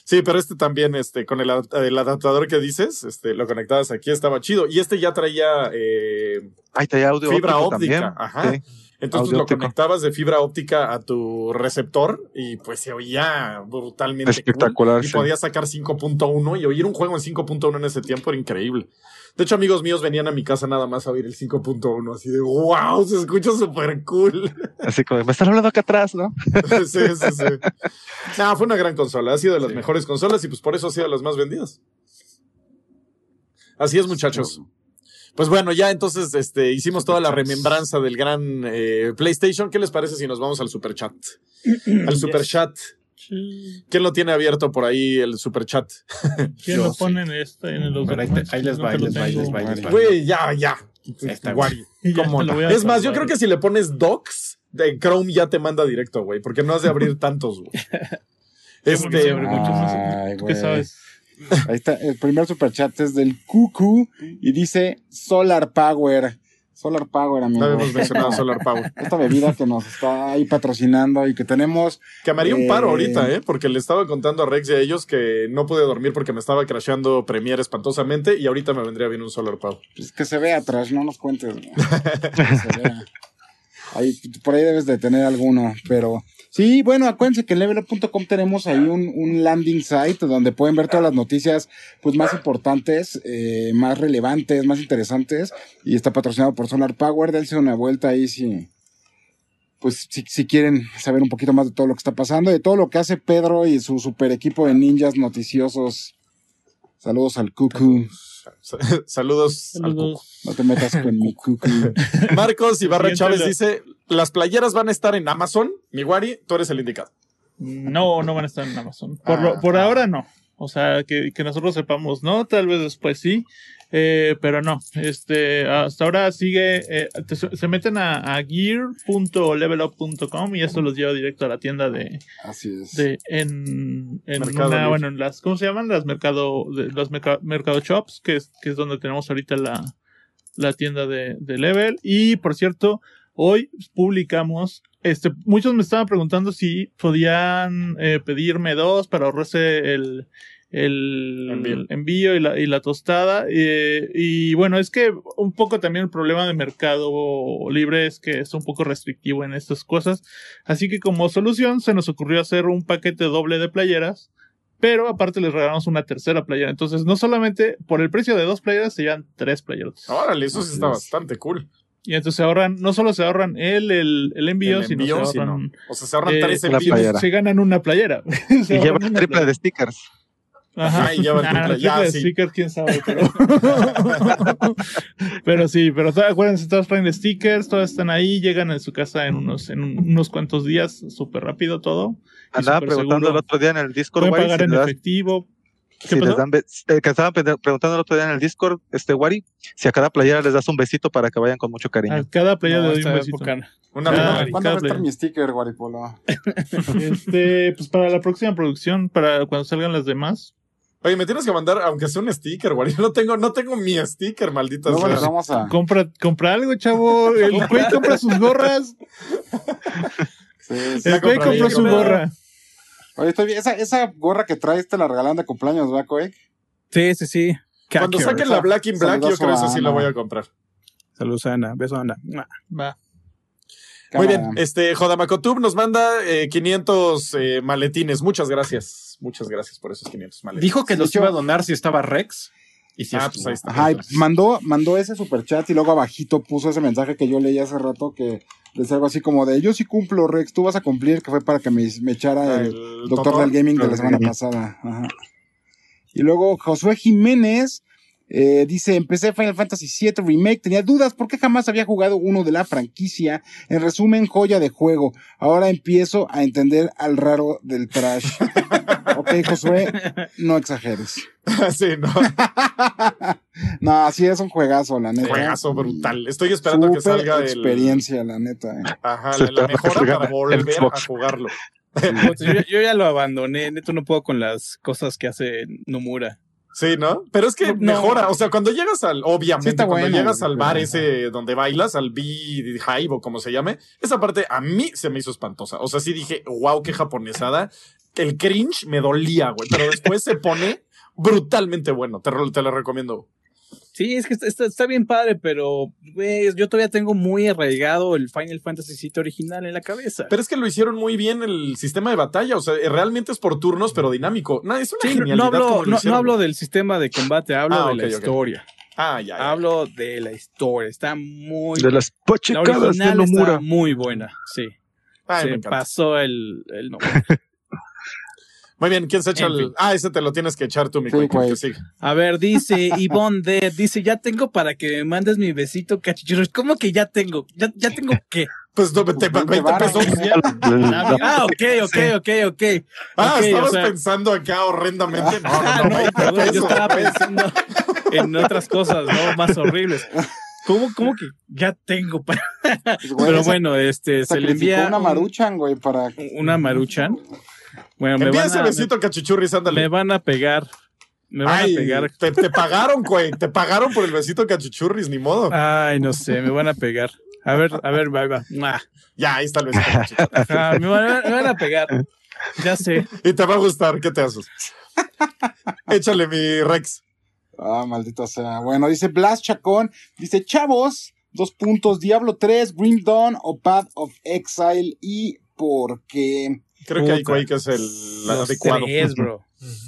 Sí, pero este también, este, con el, ad- el adaptador que dices, este, lo conectabas aquí, estaba chido. Y este ya traía eh, Ahí traía audio fibra óptica. también. Ajá. Sí. Entonces Audio lo óptico. conectabas de fibra óptica a tu receptor y pues se oía brutalmente. cool. Espectacular, Y sí. podías sacar 5.1 y oír un juego en 5.1 en ese tiempo era increíble. De hecho, amigos míos venían a mi casa nada más a oír el 5.1, así de wow, se escucha súper cool. Así como, me están hablando acá atrás, ¿no? sí, sí, sí. No, fue una gran consola, ha sido de las mejores consolas y pues por eso ha sido de las más vendidas. Así es, muchachos. Pues bueno, ya entonces este, hicimos toda la remembranza del gran eh, PlayStation. ¿Qué les parece si nos vamos al super chat? Al super chat. ¿Quién lo tiene abierto por ahí el super chat? ¿Quién Yo lo sí. pone en este, en ver, ahí, te- documentos? ahí les va, ahí les va, ahí les va, les va. Güey, ya, ya. está, Guay. Ya ¿Cómo no? Es más, yo creo que si le pones docs de Chrome ya te manda directo, güey, porque no has de abrir tantos, güey. Sí, porque sí Este, abre muchos. Ay, ¿Tú güey. qué sabes? Ahí está, el primer superchat es del Cucu y dice Solar Power. Solar Power, amigo. no habíamos mencionado Solar Power. Esta bebida que nos está ahí patrocinando y que tenemos. Que un paro Eh. ahorita, ¿eh? Porque le estaba contando a Rex y a ellos que no pude dormir porque me estaba crasheando Premiere espantosamente y ahorita me vendría bien un Solar Power. Pues que se vea atrás, no nos cuentes. güey. Que se vea. Ahí, por ahí debes de tener alguno, pero sí, bueno, acuérdense que en levelup.com tenemos ahí un, landing site donde pueden ver todas las noticias pues más importantes, eh, más relevantes, más interesantes y está patrocinado por Solar Power. Dense una vuelta ahí si pues si, si quieren saber un poquito más de todo lo que está pasando, de todo lo que hace Pedro y su super equipo de ninjas noticiosos. Saludos al cucu. Saludos. al Saludos. No te metas con mi. Cucu. Marcos Ibarra Chávez dice: Las playeras van a estar en Amazon. Mi Wari, tú eres el indicado. No, no van a estar en Amazon. Por, lo- Ah, por ah. ahora no. O sea, que, que nosotros sepamos, no, tal vez después sí, eh, pero no. Este, hasta ahora sigue, eh, te- se meten a, a gear.levelup.com y eso los lleva directo a la tienda de, Así es. de en, en Mercado una, bueno, en las, ¿cómo se llaman? Las mercado, de, los merca- mercado shops, que es, que es donde tenemos ahorita la, la tienda de, de Level. Y por cierto, hoy publicamos, este, muchos me estaban preguntando si podían eh, pedirme dos para ahorrarse el, el Envío. envío, y, la, y la tostada. eh, y bueno, es que un poco también el problema de Mercado Libre es que es un poco restrictivo en estas cosas. Así que como solución se nos ocurrió hacer un paquete doble de playeras. Pero aparte les regalamos una tercera playera. Entonces, no solamente por el precio de dos playeras, se llevan tres playeras. Órale, eso sí está es. bastante cool. Y entonces se ahorran, no solo se ahorran el, el, el envío, El sino envío, se sino- ahorran. O sea, se ahorran eh, tres la envíos. playera. Se ganan una playera. Se Y lleva ahorran una triple playera. de stickers. Ajá. Y lleva el Ah, triple. Ya, de sí. sticker, quién sabe, pero. pero sí, pero acuérdense, todos traen stickers, todas están ahí, llegan en su casa en unos, en un- unos cuantos días, súper rápido todo. y Andaba preguntando seguro. el otro día en el Discord, Pueden pagar en das- efectivo. ¿Qué si les dan eh, que estaban preguntando el otro día en el Discord, este Wari, si a cada playera les das un besito para que vayan con mucho cariño. A cada playa No, le doy un besito. época- Una Ah. ¿Cuándo va a estar mi sticker, Guaripolo? Este, pues para la próxima producción, para cuando salgan las demás. Oye, me tienes que mandar, aunque sea un sticker, güey. Yo no tengo, no tengo mi sticker, maldita sea. vamos a. Compra, compra algo, chavo. El güey compra sus gorras. Sí, sí. El güey compró su gorra. Oye, estoy bien. Esa, esa gorra que traes te la regalan de cumpleaños, ¿verdad, Coek? Sí, sí, sí. Cuando saquen la Black in Black, yo creo a eso sí lo Ana. voy a comprar. Saludos, Ana. Beso, Ana. Va. Muy bien, este Jodamacotub nos manda eh, 500 eh, maletines. Muchas gracias. Muchas gracias por esos 500 maletines. Dijo que los iba a donar si estaba Rex. Y sí Ah, pues ahí está. Ajá, y mandó, mandó ese superchat y luego abajito puso ese mensaje que yo leí hace rato que decía algo así como de yo sí cumplo, Rex, tú vas a cumplir, que fue para que me, me echara Ah, el, el doctor del gaming de la semana pasada. Ajá. Y luego Josué Jiménez eh, dice, empecé Final Fantasy VII Remake, tenía dudas porque jamás había jugado uno de la franquicia. En resumen, joya de juego. Ahora empiezo a entender al raro del trash. ok, Josué, no exageres. sí, no. no, así es un juegazo, la neta. Juegazo brutal. Estoy esperando que salga el. experiencia, la neta. eh. Ajá, la, la mejora para volver a jugarlo. Yo, yo ya lo abandoné, neto no puedo con las cosas que hace Nomura. Sí, ¿no? Pero es que No. mejora. O sea, cuando llegas al. Obviamente, cuando bueno, llegas al bar ese donde bailas, al B-Hive o como se llame, esa parte a mí se me hizo espantosa. O sea, sí dije, wow, qué japonesada. El cringe me dolía, güey. Pero después se pone brutalmente bueno. Te, te lo recomiendo. Sí, es que está, está- está bien padre, pero güey, yo todavía tengo muy arraigado el Final Fantasy VII original en la cabeza. Pero es que lo hicieron muy bien el sistema de batalla. O sea, realmente es por turnos, pero dinámico. No, es una Sí, no, genialidad. hablo, como lo no, no hablo del sistema de combate, hablo Ah, de la historia. Ah, ya. ya. Hablo de la historia. Está muy. De las la de original está muy buena. Sí. Ay, me se pasó el, el no. Muy bien, ¿quién se echa En el.? fin. Ah, ese te lo tienes que echar tú, mi Sí. A ver, dice Ivonne Dead, dice, ya tengo para que me mandes mi besito cachichurros. ¿Cómo que ya tengo? ¿Ya, ya tengo qué? Pues no, 20, 20 varas. pesos. Ah, ok, ok, ok, ok. Ah, Ok, estabas o sea- pensando acá horrendamente. No, no, Ah, no. no, 20 perdón, yo estaba pensando en otras cosas, ¿no? Más horribles. ¿Cómo, cómo que ya tengo para...? Pues, güey, Pero esa- bueno, este, se le envía una un- maruchan, güey, para... una maruchan. Bueno, me Envía van, ese a, besito cachichurris, me, ándale. me van a pegar. Me van Ay, a pegar. Te, te pagaron, güey. Te pagaron por el besito cachichurris, ni modo. Ay, no sé, me van a pegar. A ver, a ver, va, va. Ya, ahí está el besito. Ajá, me, van, me van a pegar. Ya sé. Y te va a gustar, ¿qué te haces? Échale mi Rex. Ah, maldito sea. Bueno, dice Blas Chacón, dice, chavos, dos puntos, Diablo 3, Grim Dawn o Path of Exile y por qué. Creo que ahí Puta. Quake es el Los adecuado. tres, bro.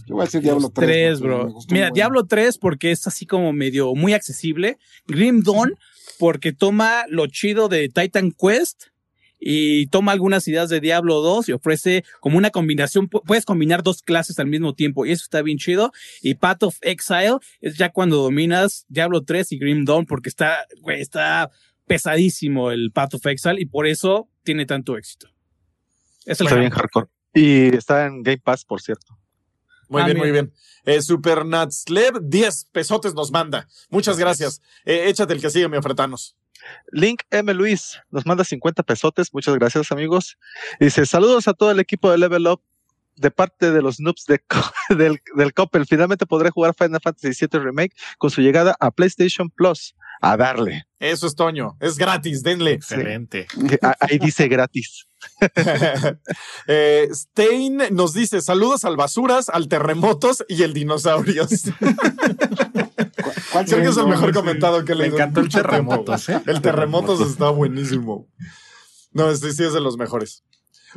Yo voy a decir Diablo Los 3. tres, porque bro. me gustó Mira. Diablo 3 porque es así como medio muy accesible. Grim Dawn porque toma lo chido de Titan Quest y toma algunas ideas de Diablo 2 y ofrece como una combinación. pu- Puedes combinar dos clases al mismo tiempo y eso está bien chido. Y Path of Exile es ya cuando dominas Diablo 3 y Grim Dawn porque está, güey, está pesadísimo el Path of Exile y por eso tiene tanto éxito. Es el Está bien hardcore. Y está en Game Pass, por cierto. Muy Ah, bien, mira. muy bien. Eh, Super Natslev, 10 pesotes nos manda. Muchas gracias. Eh, échate el que sigue, mi ofretanos. Link M. Luis nos manda 50 pesotes. Muchas gracias, amigos. Dice: Saludos a todo el equipo de Level Up. De parte de los noobs de Co- del, del Coppel, finalmente podré jugar Final Fantasy VII Remake con su llegada a PlayStation Plus. A darle. Eso es Toño. Es gratis, denle. Excelente. Ahí dice gratis. Eh, Stein nos dice: saludos al basuras, al terremotos y el dinosaurios. ¿Cuál Creo que es el mejor comentado que he Me encantó el terremotos. ¿eh? El terremotos está buenísimo. No, este sí es de los mejores.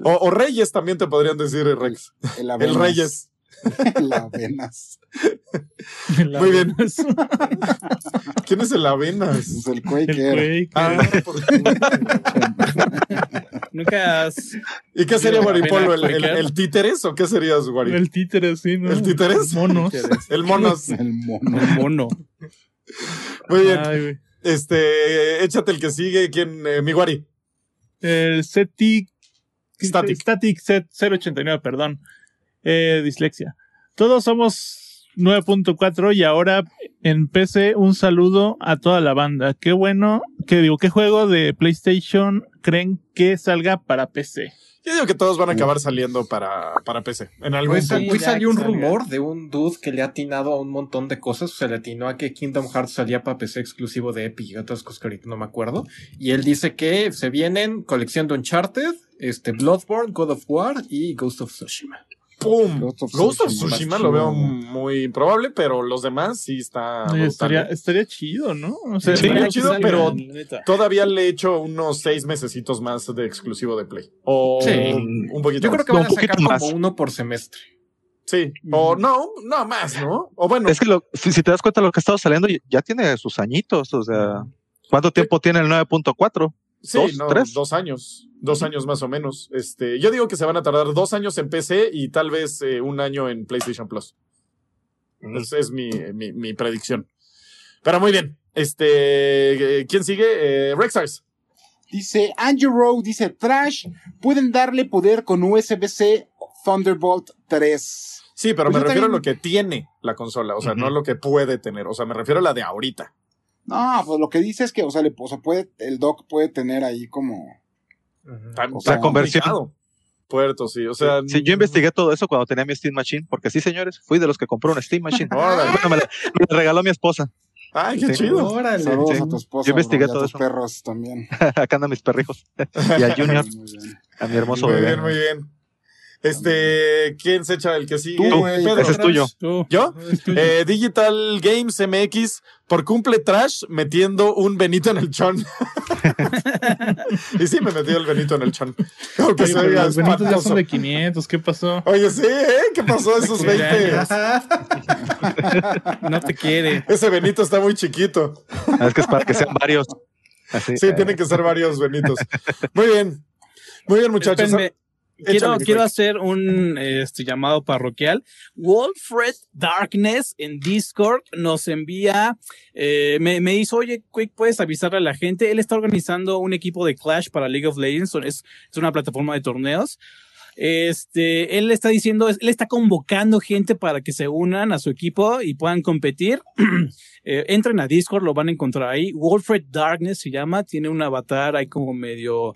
O, o Reyes también te podrían decir, Rex. El, El. Reyes. El Avenas. Muy bien. ¿Quién es el Avenas? Es el El Quaker. Quake. Ah, Nunca has ¿Y qué sería El Guaripolo? ¿El, el, Quaker. el títeres o qué serías, Guari? El títere, sí, ¿no? ¿El títeres? Monos. El monos. El mono. el mono. Muy bien. Ay. Este, échate el que sigue. ¿Quién? Eh, mi Guari. El Cetic. Static. Static Set 089, perdón. Eh, dislexia. Todos somos 9.4 y ahora en PC un saludo a toda la banda. Qué bueno, que digo, ¿qué juego de PlayStation creen que salga para PC? Yo digo que todos van a acabar saliendo para, para PC. En algún Sí, ya salió un rumor de un dude que le ha atinado a un montón de cosas. O sea, le atinó a que Kingdom Hearts salía para PC exclusivo de Epic y otras cosas que ahorita no me acuerdo. Y él dice que se vienen colección de Uncharted, este, Bloodborne, God of War y Ghost of Tsushima. ¡Pum! Ghost of Ghost of Tsushima. Lo veo muy improbable, pero los demás sí está. Oye, brutal, estaría, ¿eh? estaría chido, ¿no? O sea, Sí, estaría chido, pero-. Todavía le he hecho unos seis mesecitos más de exclusivo de Play. O Sí. un poquito Yo creo que van a sacar como más. uno por semestre. Sí, o no, no más, ¿no? O bueno, Es que lo- si, si te das cuenta, lo que ha estado saliendo ya tiene sus añitos. O sea, ¿cuánto tiempo tiene el 9.4? Sí, dos, no, tres. dos años, dos años más o menos. Este, yo digo que se van a tardar dos años en PC y tal vez eh, un año en PlayStation Plus. Esa es mi, mi, mi predicción. Pero muy bien. Este, eh, ¿quién sigue? Eh, Rexars. Dice Andrew Rowe, dice Trash, pueden darle poder con USB-C Thunderbolt 3. Sí, pero Pues me refiero a lo que tiene la consola, o sea, no Ujú. lo que puede tener, o sea, me refiero a la de ahorita. No, pues lo que dice es que, o sea, le, o sea, puede, el dock puede tener ahí como. O sea, conversión. Puertos, sí, o sea. Sí, yo investigué todo eso cuando tenía mi Steam Machine, porque sí, señores, fui de los que compró una Steam Machine. Órale. Bueno, me la, me la regaló mi esposa. Ay, qué Sí. chido. Órale. Saludos sí. a tu esposa. Yo investigué bro, y a todo tus eso. perros también. Acá andan mis perrijos. Y a Junior, Muy a mi hermoso Muy bebé. bien, muy bien. Este, ¿quién se echa el que sigue? Tú, güey, Pedro. ese es tuyo. Tú. ¿Yo? Es tuyo. Eh, Digital Games MX por cumple trash metiendo un Benito en el chon. y sí, me metió el Benito en el chon. Aunque Oye, pero los benitos ya son de 500, ¿qué pasó? Oye, sí, ¿eh? ¿Qué pasó esos 20? No te quiere. Ese Benito está muy chiquito. Ah, Es que es para que sean varios. Así. Sí, eh, tienen que ser varios Benitos. Muy bien. Muy bien, muchachos. Espérenme, Quiero, hacer un este, llamado parroquial. Wolfred Darkness en Discord nos envía, eh, me, me dice, oye, Quick, ¿puedes avisarle a la gente? Él está organizando un equipo de Clash para League of Legends, es, es una plataforma de torneos. Este, él está diciendo, él está convocando gente para que se unan a su equipo y puedan competir. Eh, entren a Discord, lo van a encontrar ahí. Wolfred Darkness se llama, tiene un avatar ahí como medio,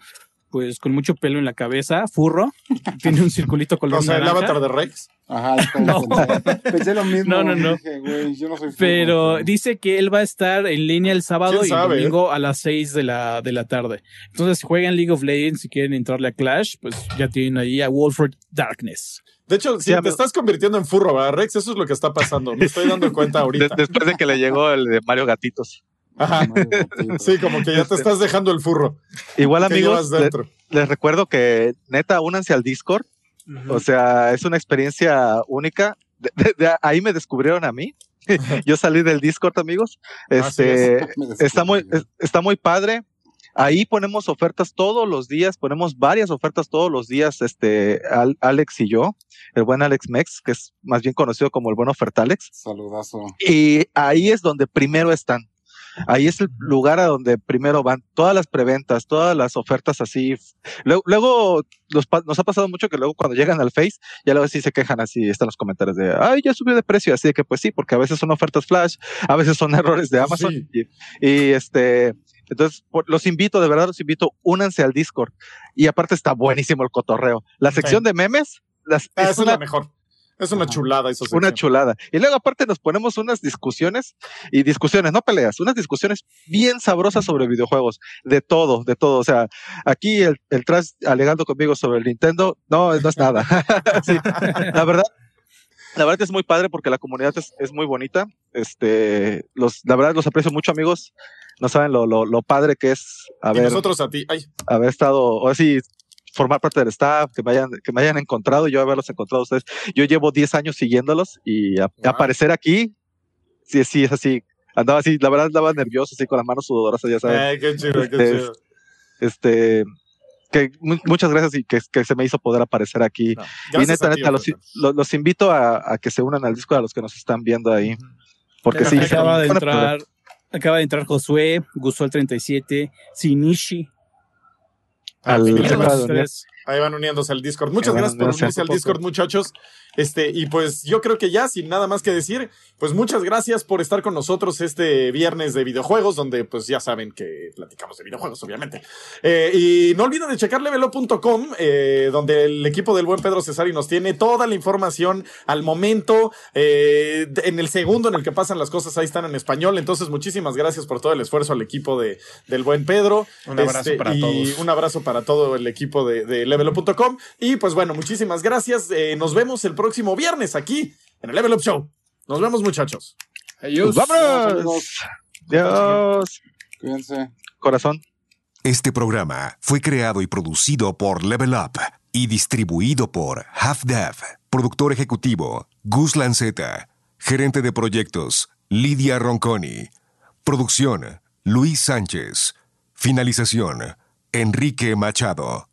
pues con mucho pelo en la cabeza, furro. Tiene un circulito color O sea, el avatar de Rex. Ajá, No. pensé, pensé lo mismo. No, no, no. Dije, güey, yo no soy Pero dice que él va a estar en línea el sábado ¿Quién y el domingo a las 6 de la, de la tarde. Entonces, si juegan League of Legends y quieren entrarle a Clash, pues ya tienen ahí a Wolfred Darkness. De hecho, si Sí, te estás convirtiendo en furro, ¿verdad, Rex? Eso es lo que está pasando. Me estoy dando cuenta de- ahorita. después de que le llegó el de Mario Gatitos. Ajá. Sí, como que ya te estás dejando el furro. Igual, amigos, le- les recuerdo que neta, únanse al Discord. O sea, es una experiencia única. De- de- de ahí me descubrieron a mí. Yo salí del Discord, amigos. Así Este, está muy, está muy padre. Ahí ponemos ofertas todos los días, ponemos varias ofertas todos los días, este, Al- Alex y yo, el buen Alex Mex, que es más bien conocido como el buen Ofertalex. Saludazo. Y ahí es donde primero están. Ahí es el lugar a donde primero van todas las preventas, todas las ofertas así. Luego, luego los pa- nos ha pasado mucho que luego cuando llegan al Face, ya luego sí se quejan así, están los comentarios de, ay, ya subió de precio. Así de que pues sí, porque a veces son ofertas flash, a veces son errores de Amazon. Sí. Y, y, este, entonces por- los invito, de verdad los invito, únanse al Discord. Y aparte está buenísimo el cotorreo. La sección de memes, las, Ah, es esa es una la mejor. Es una Ajá. chulada eso. una chulada. Y luego aparte nos ponemos unas discusiones y discusiones, no peleas, unas discusiones bien sabrosas sobre videojuegos, de todo, de todo. O sea, aquí el, el trash alegando conmigo sobre el Nintendo, no, no es nada. Sí, la verdad. La verdad es muy padre porque la comunidad es, es muy bonita. Este, los, la verdad los aprecio mucho, amigos. No saben lo, lo, lo padre que es Y haber, nosotros a ti. Ay, haber estado, o así, formar parte del staff, que me hayan, que me hayan encontrado y yo haberlos encontrado a ustedes. Yo llevo 10 años siguiéndolos y a- Wow. aparecer aquí, sí, sí, es así. Andaba así, la verdad andaba nervioso, así con las manos sudorosas, ya sabes. ay, qué chido, qué Este, chido. Este, que mu- muchas gracias y que, que se me hizo poder aparecer aquí. No, y neta, a ti, neta, los, los, los invito a, a que se unan al disco a los que nos están viendo ahí. Porque sí, acaba de entrar, acaba de entrar Josué, Gusol 37, Sinishi. Al- Ah, al- ustedes. Ahí van uniéndose al Discord. Muchas gracias por unirse al Discord, muchachos. Este, y pues yo creo que ya, sin nada más que decir, pues muchas gracias por estar con nosotros este viernes de videojuegos, donde pues ya saben que platicamos de videojuegos, obviamente. Eh, y no olviden de checar levelo.com, eh, donde el equipo del buen Pedro Cesari nos tiene toda la información al momento, eh, en el segundo en el que pasan las cosas, ahí están en español. Entonces, muchísimas gracias por todo el esfuerzo al equipo de, del buen Pedro. Un abrazo para y todos. Un abrazo para todo el equipo de, de levelo.com. Y pues bueno, muchísimas gracias. Eh, nos vemos el próximo viernes aquí en el Level Up Show. Nos vemos, muchachos. Adiós. ¡Vámonos! Dios, Cuídense. corazón. Este programa fue creado y producido por Level Up y distribuido por Half Dev Productor ejecutivo, Gus Lanceta. Gerente de proyectos, Lidia Ronconi. Producción, Luis Sánchez. Finalización, Enrique Machado.